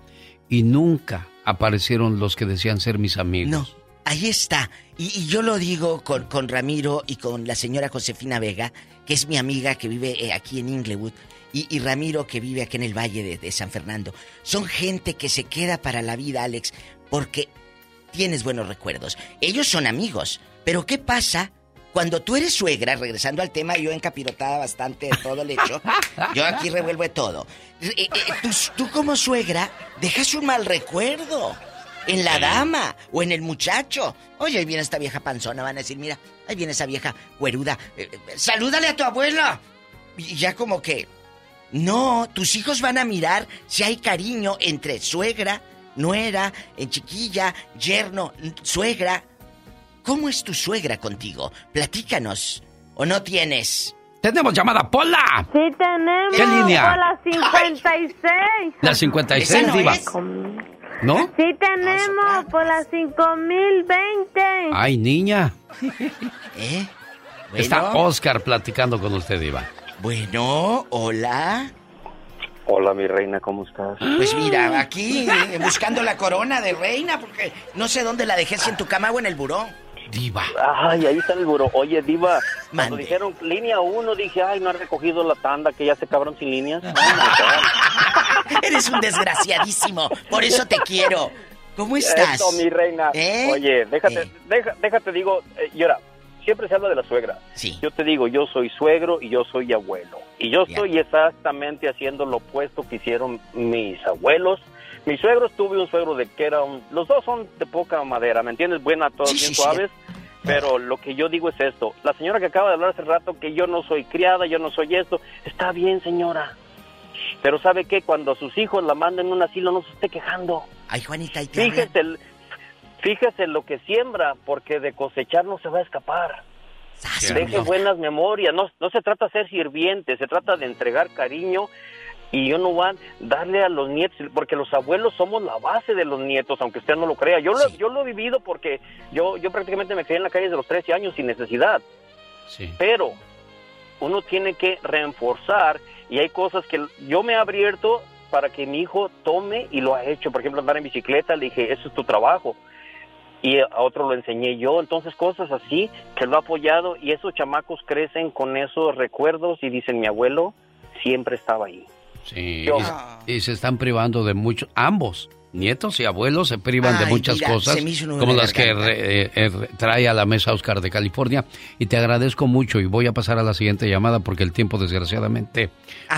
y nunca aparecieron los que decían ser mis amigos. No, ahí está. Y, yo lo digo con, con Ramiro y con la señora Josefina Vega, que es mi amiga que vive eh, aquí en Inglewood, y, Ramiro que vive aquí en el Valle de San Fernando. Son gente que se queda para la vida, Alex, porque tienes buenos recuerdos. Ellos son amigos, pero ¿qué pasa? Cuando tú eres suegra, regresando al tema, yo encapirotada bastante de todo el hecho, [laughs] yo aquí revuelvo de todo. Eh, eh, tú, tú como suegra dejas un mal recuerdo en la dama o en el muchacho. Oye, ahí viene esta vieja panzona, van a decir, mira, ahí viene esa vieja cueruda. eh, eh, salúdale a tu abuela. Y ya como que, no, tus hijos van a mirar si hay cariño entre suegra, nuera, en chiquilla, yerno, suegra. ¿Cómo es tu suegra contigo? Platícanos. ¿O no tienes? Tenemos llamada, Pola. Sí tenemos. ¿Qué línea? Por la 56. La 56, Diva. ¿No? Sí tenemos por la 5020. Ay, niña. [laughs] ¿Eh? Está Oscar platicando con usted, Diva. Bueno, hola. Hola, mi reina, ¿cómo estás? Pues mira, aquí eh, buscando la corona de reina, porque no sé dónde la dejé, si en tu cama o en el buró. Diva. Ay, ahí está el buró. Oye, Diva, cuando dijeron línea 1, dije, ay, no ha recogido la tanda, que ya se cabrón sin líneas. [laughs] Eres un desgraciadísimo, por eso te quiero. ¿Cómo estás? Eso, mi reina. ¿Eh? Oye, déjate, deja- déjate, digo, eh, siempre se habla de la suegra. Sí. Yo te digo, yo soy suegro y yo soy abuelo. Y yo estoy exactamente haciendo lo opuesto que hicieron mis abuelos. Mis suegros, tuve un suegro de que era un... Los dos son de poca madera, ¿me entiendes? Buena, todos bien suaves. Pero lo que yo digo es esto. La señora que acaba de hablar hace rato que yo no soy criada, yo no soy esto. Está bien, señora. Pero ¿sabe qué? Cuando a sus hijos la manden a un asilo, no se esté quejando. Ay, Juanita, ahí te. Fíjese, fíjese lo que siembra, porque de cosechar no se va a escapar. Deje buenas memorias. No, no se trata de ser sirviente, se trata de entregar cariño y yo no van a darle a los nietos, porque los abuelos somos la base de los nietos, aunque usted no lo crea. Yo, lo, yo lo he vivido porque yo, yo prácticamente me crié en la calle de los 13 años sin necesidad. Sí. Pero uno tiene que reforzar y hay cosas que yo me he abierto para que mi hijo tome y lo ha hecho. Por ejemplo, andar en bicicleta, le dije, eso es tu trabajo. Y a otro lo enseñé yo. Entonces, cosas así que lo ha apoyado y esos chamacos crecen con esos recuerdos y dicen, mi abuelo siempre estaba ahí. Sí. Yo- Y, y se están privando de mucho. Ambos, nietos y abuelos, se privan de muchas mira, cosas. Como las que re- eh, eh, trae a la mesa Oscar de California. Y te agradezco mucho. Y voy a pasar a la siguiente llamada porque el tiempo, desgraciadamente,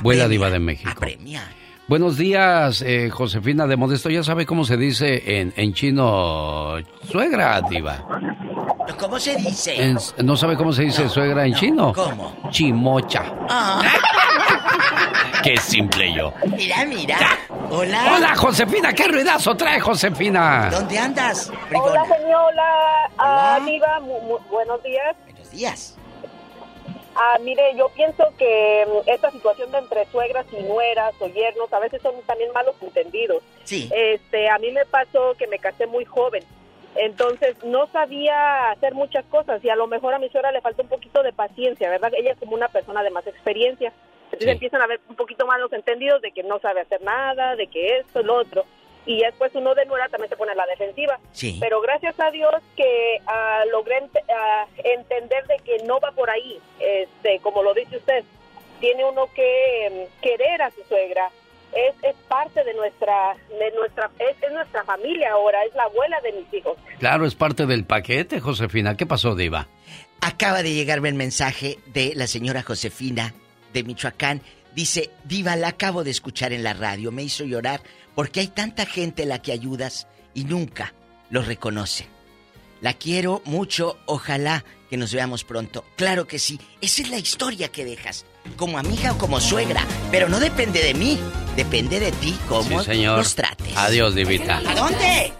vuela Diva de México. Buenos días, eh, Josefina de Modesto. Ya sabe cómo se dice en, en chino suegra, Diva. ¿Cómo se dice? En- ¿No sabe cómo se dice suegra en chino? ¿Cómo? Chimocha. Ah, Qué simple yo. mira, mira. Hola. Hola, Josefina. ¿Qué ruidazo trae, Josefina? ¿Dónde andas? Hola, señora ah, mu- mu- buenos días. Buenos días. Ah, mire, yo pienso que mm, esta situación de entre suegras y nueras o yernos a veces son también malos entendidos. Sí. Este, a mí me pasó que me casé muy joven. Entonces no sabía hacer muchas cosas y a lo mejor a mi suegra le falta un poquito de paciencia, ¿verdad? Ella es como una persona de más experiencia. Entonces empiezan a ver un poquito más los entendidos de que no sabe hacer nada, de que esto, lo otro. Y después uno de nuera también se pone a la defensiva. Sí. Pero gracias a Dios que ah, logré ent- ah, entender de que no va por ahí. Este, como lo dice usted, tiene uno que em, querer a su suegra. Es, es parte de nuestra, de nuestra, es, es nuestra familia ahora, es la abuela de mis hijos. Claro, es parte del paquete, Josefina. ¿Qué pasó, Diva? Acaba de llegarme el mensaje de la señora Josefina de Michoacán. Dice, Diva, la acabo de escuchar en la radio. Me hizo llorar porque hay tanta gente a la que ayudas y nunca lo reconoce. La quiero mucho. Ojalá que nos veamos pronto. Claro que sí. Esa es la historia que dejas. Como amiga o como suegra. Pero no depende de mí. Depende de ti cómo Sí, señor. nos trates. Adiós, Divita. ¿A dónde?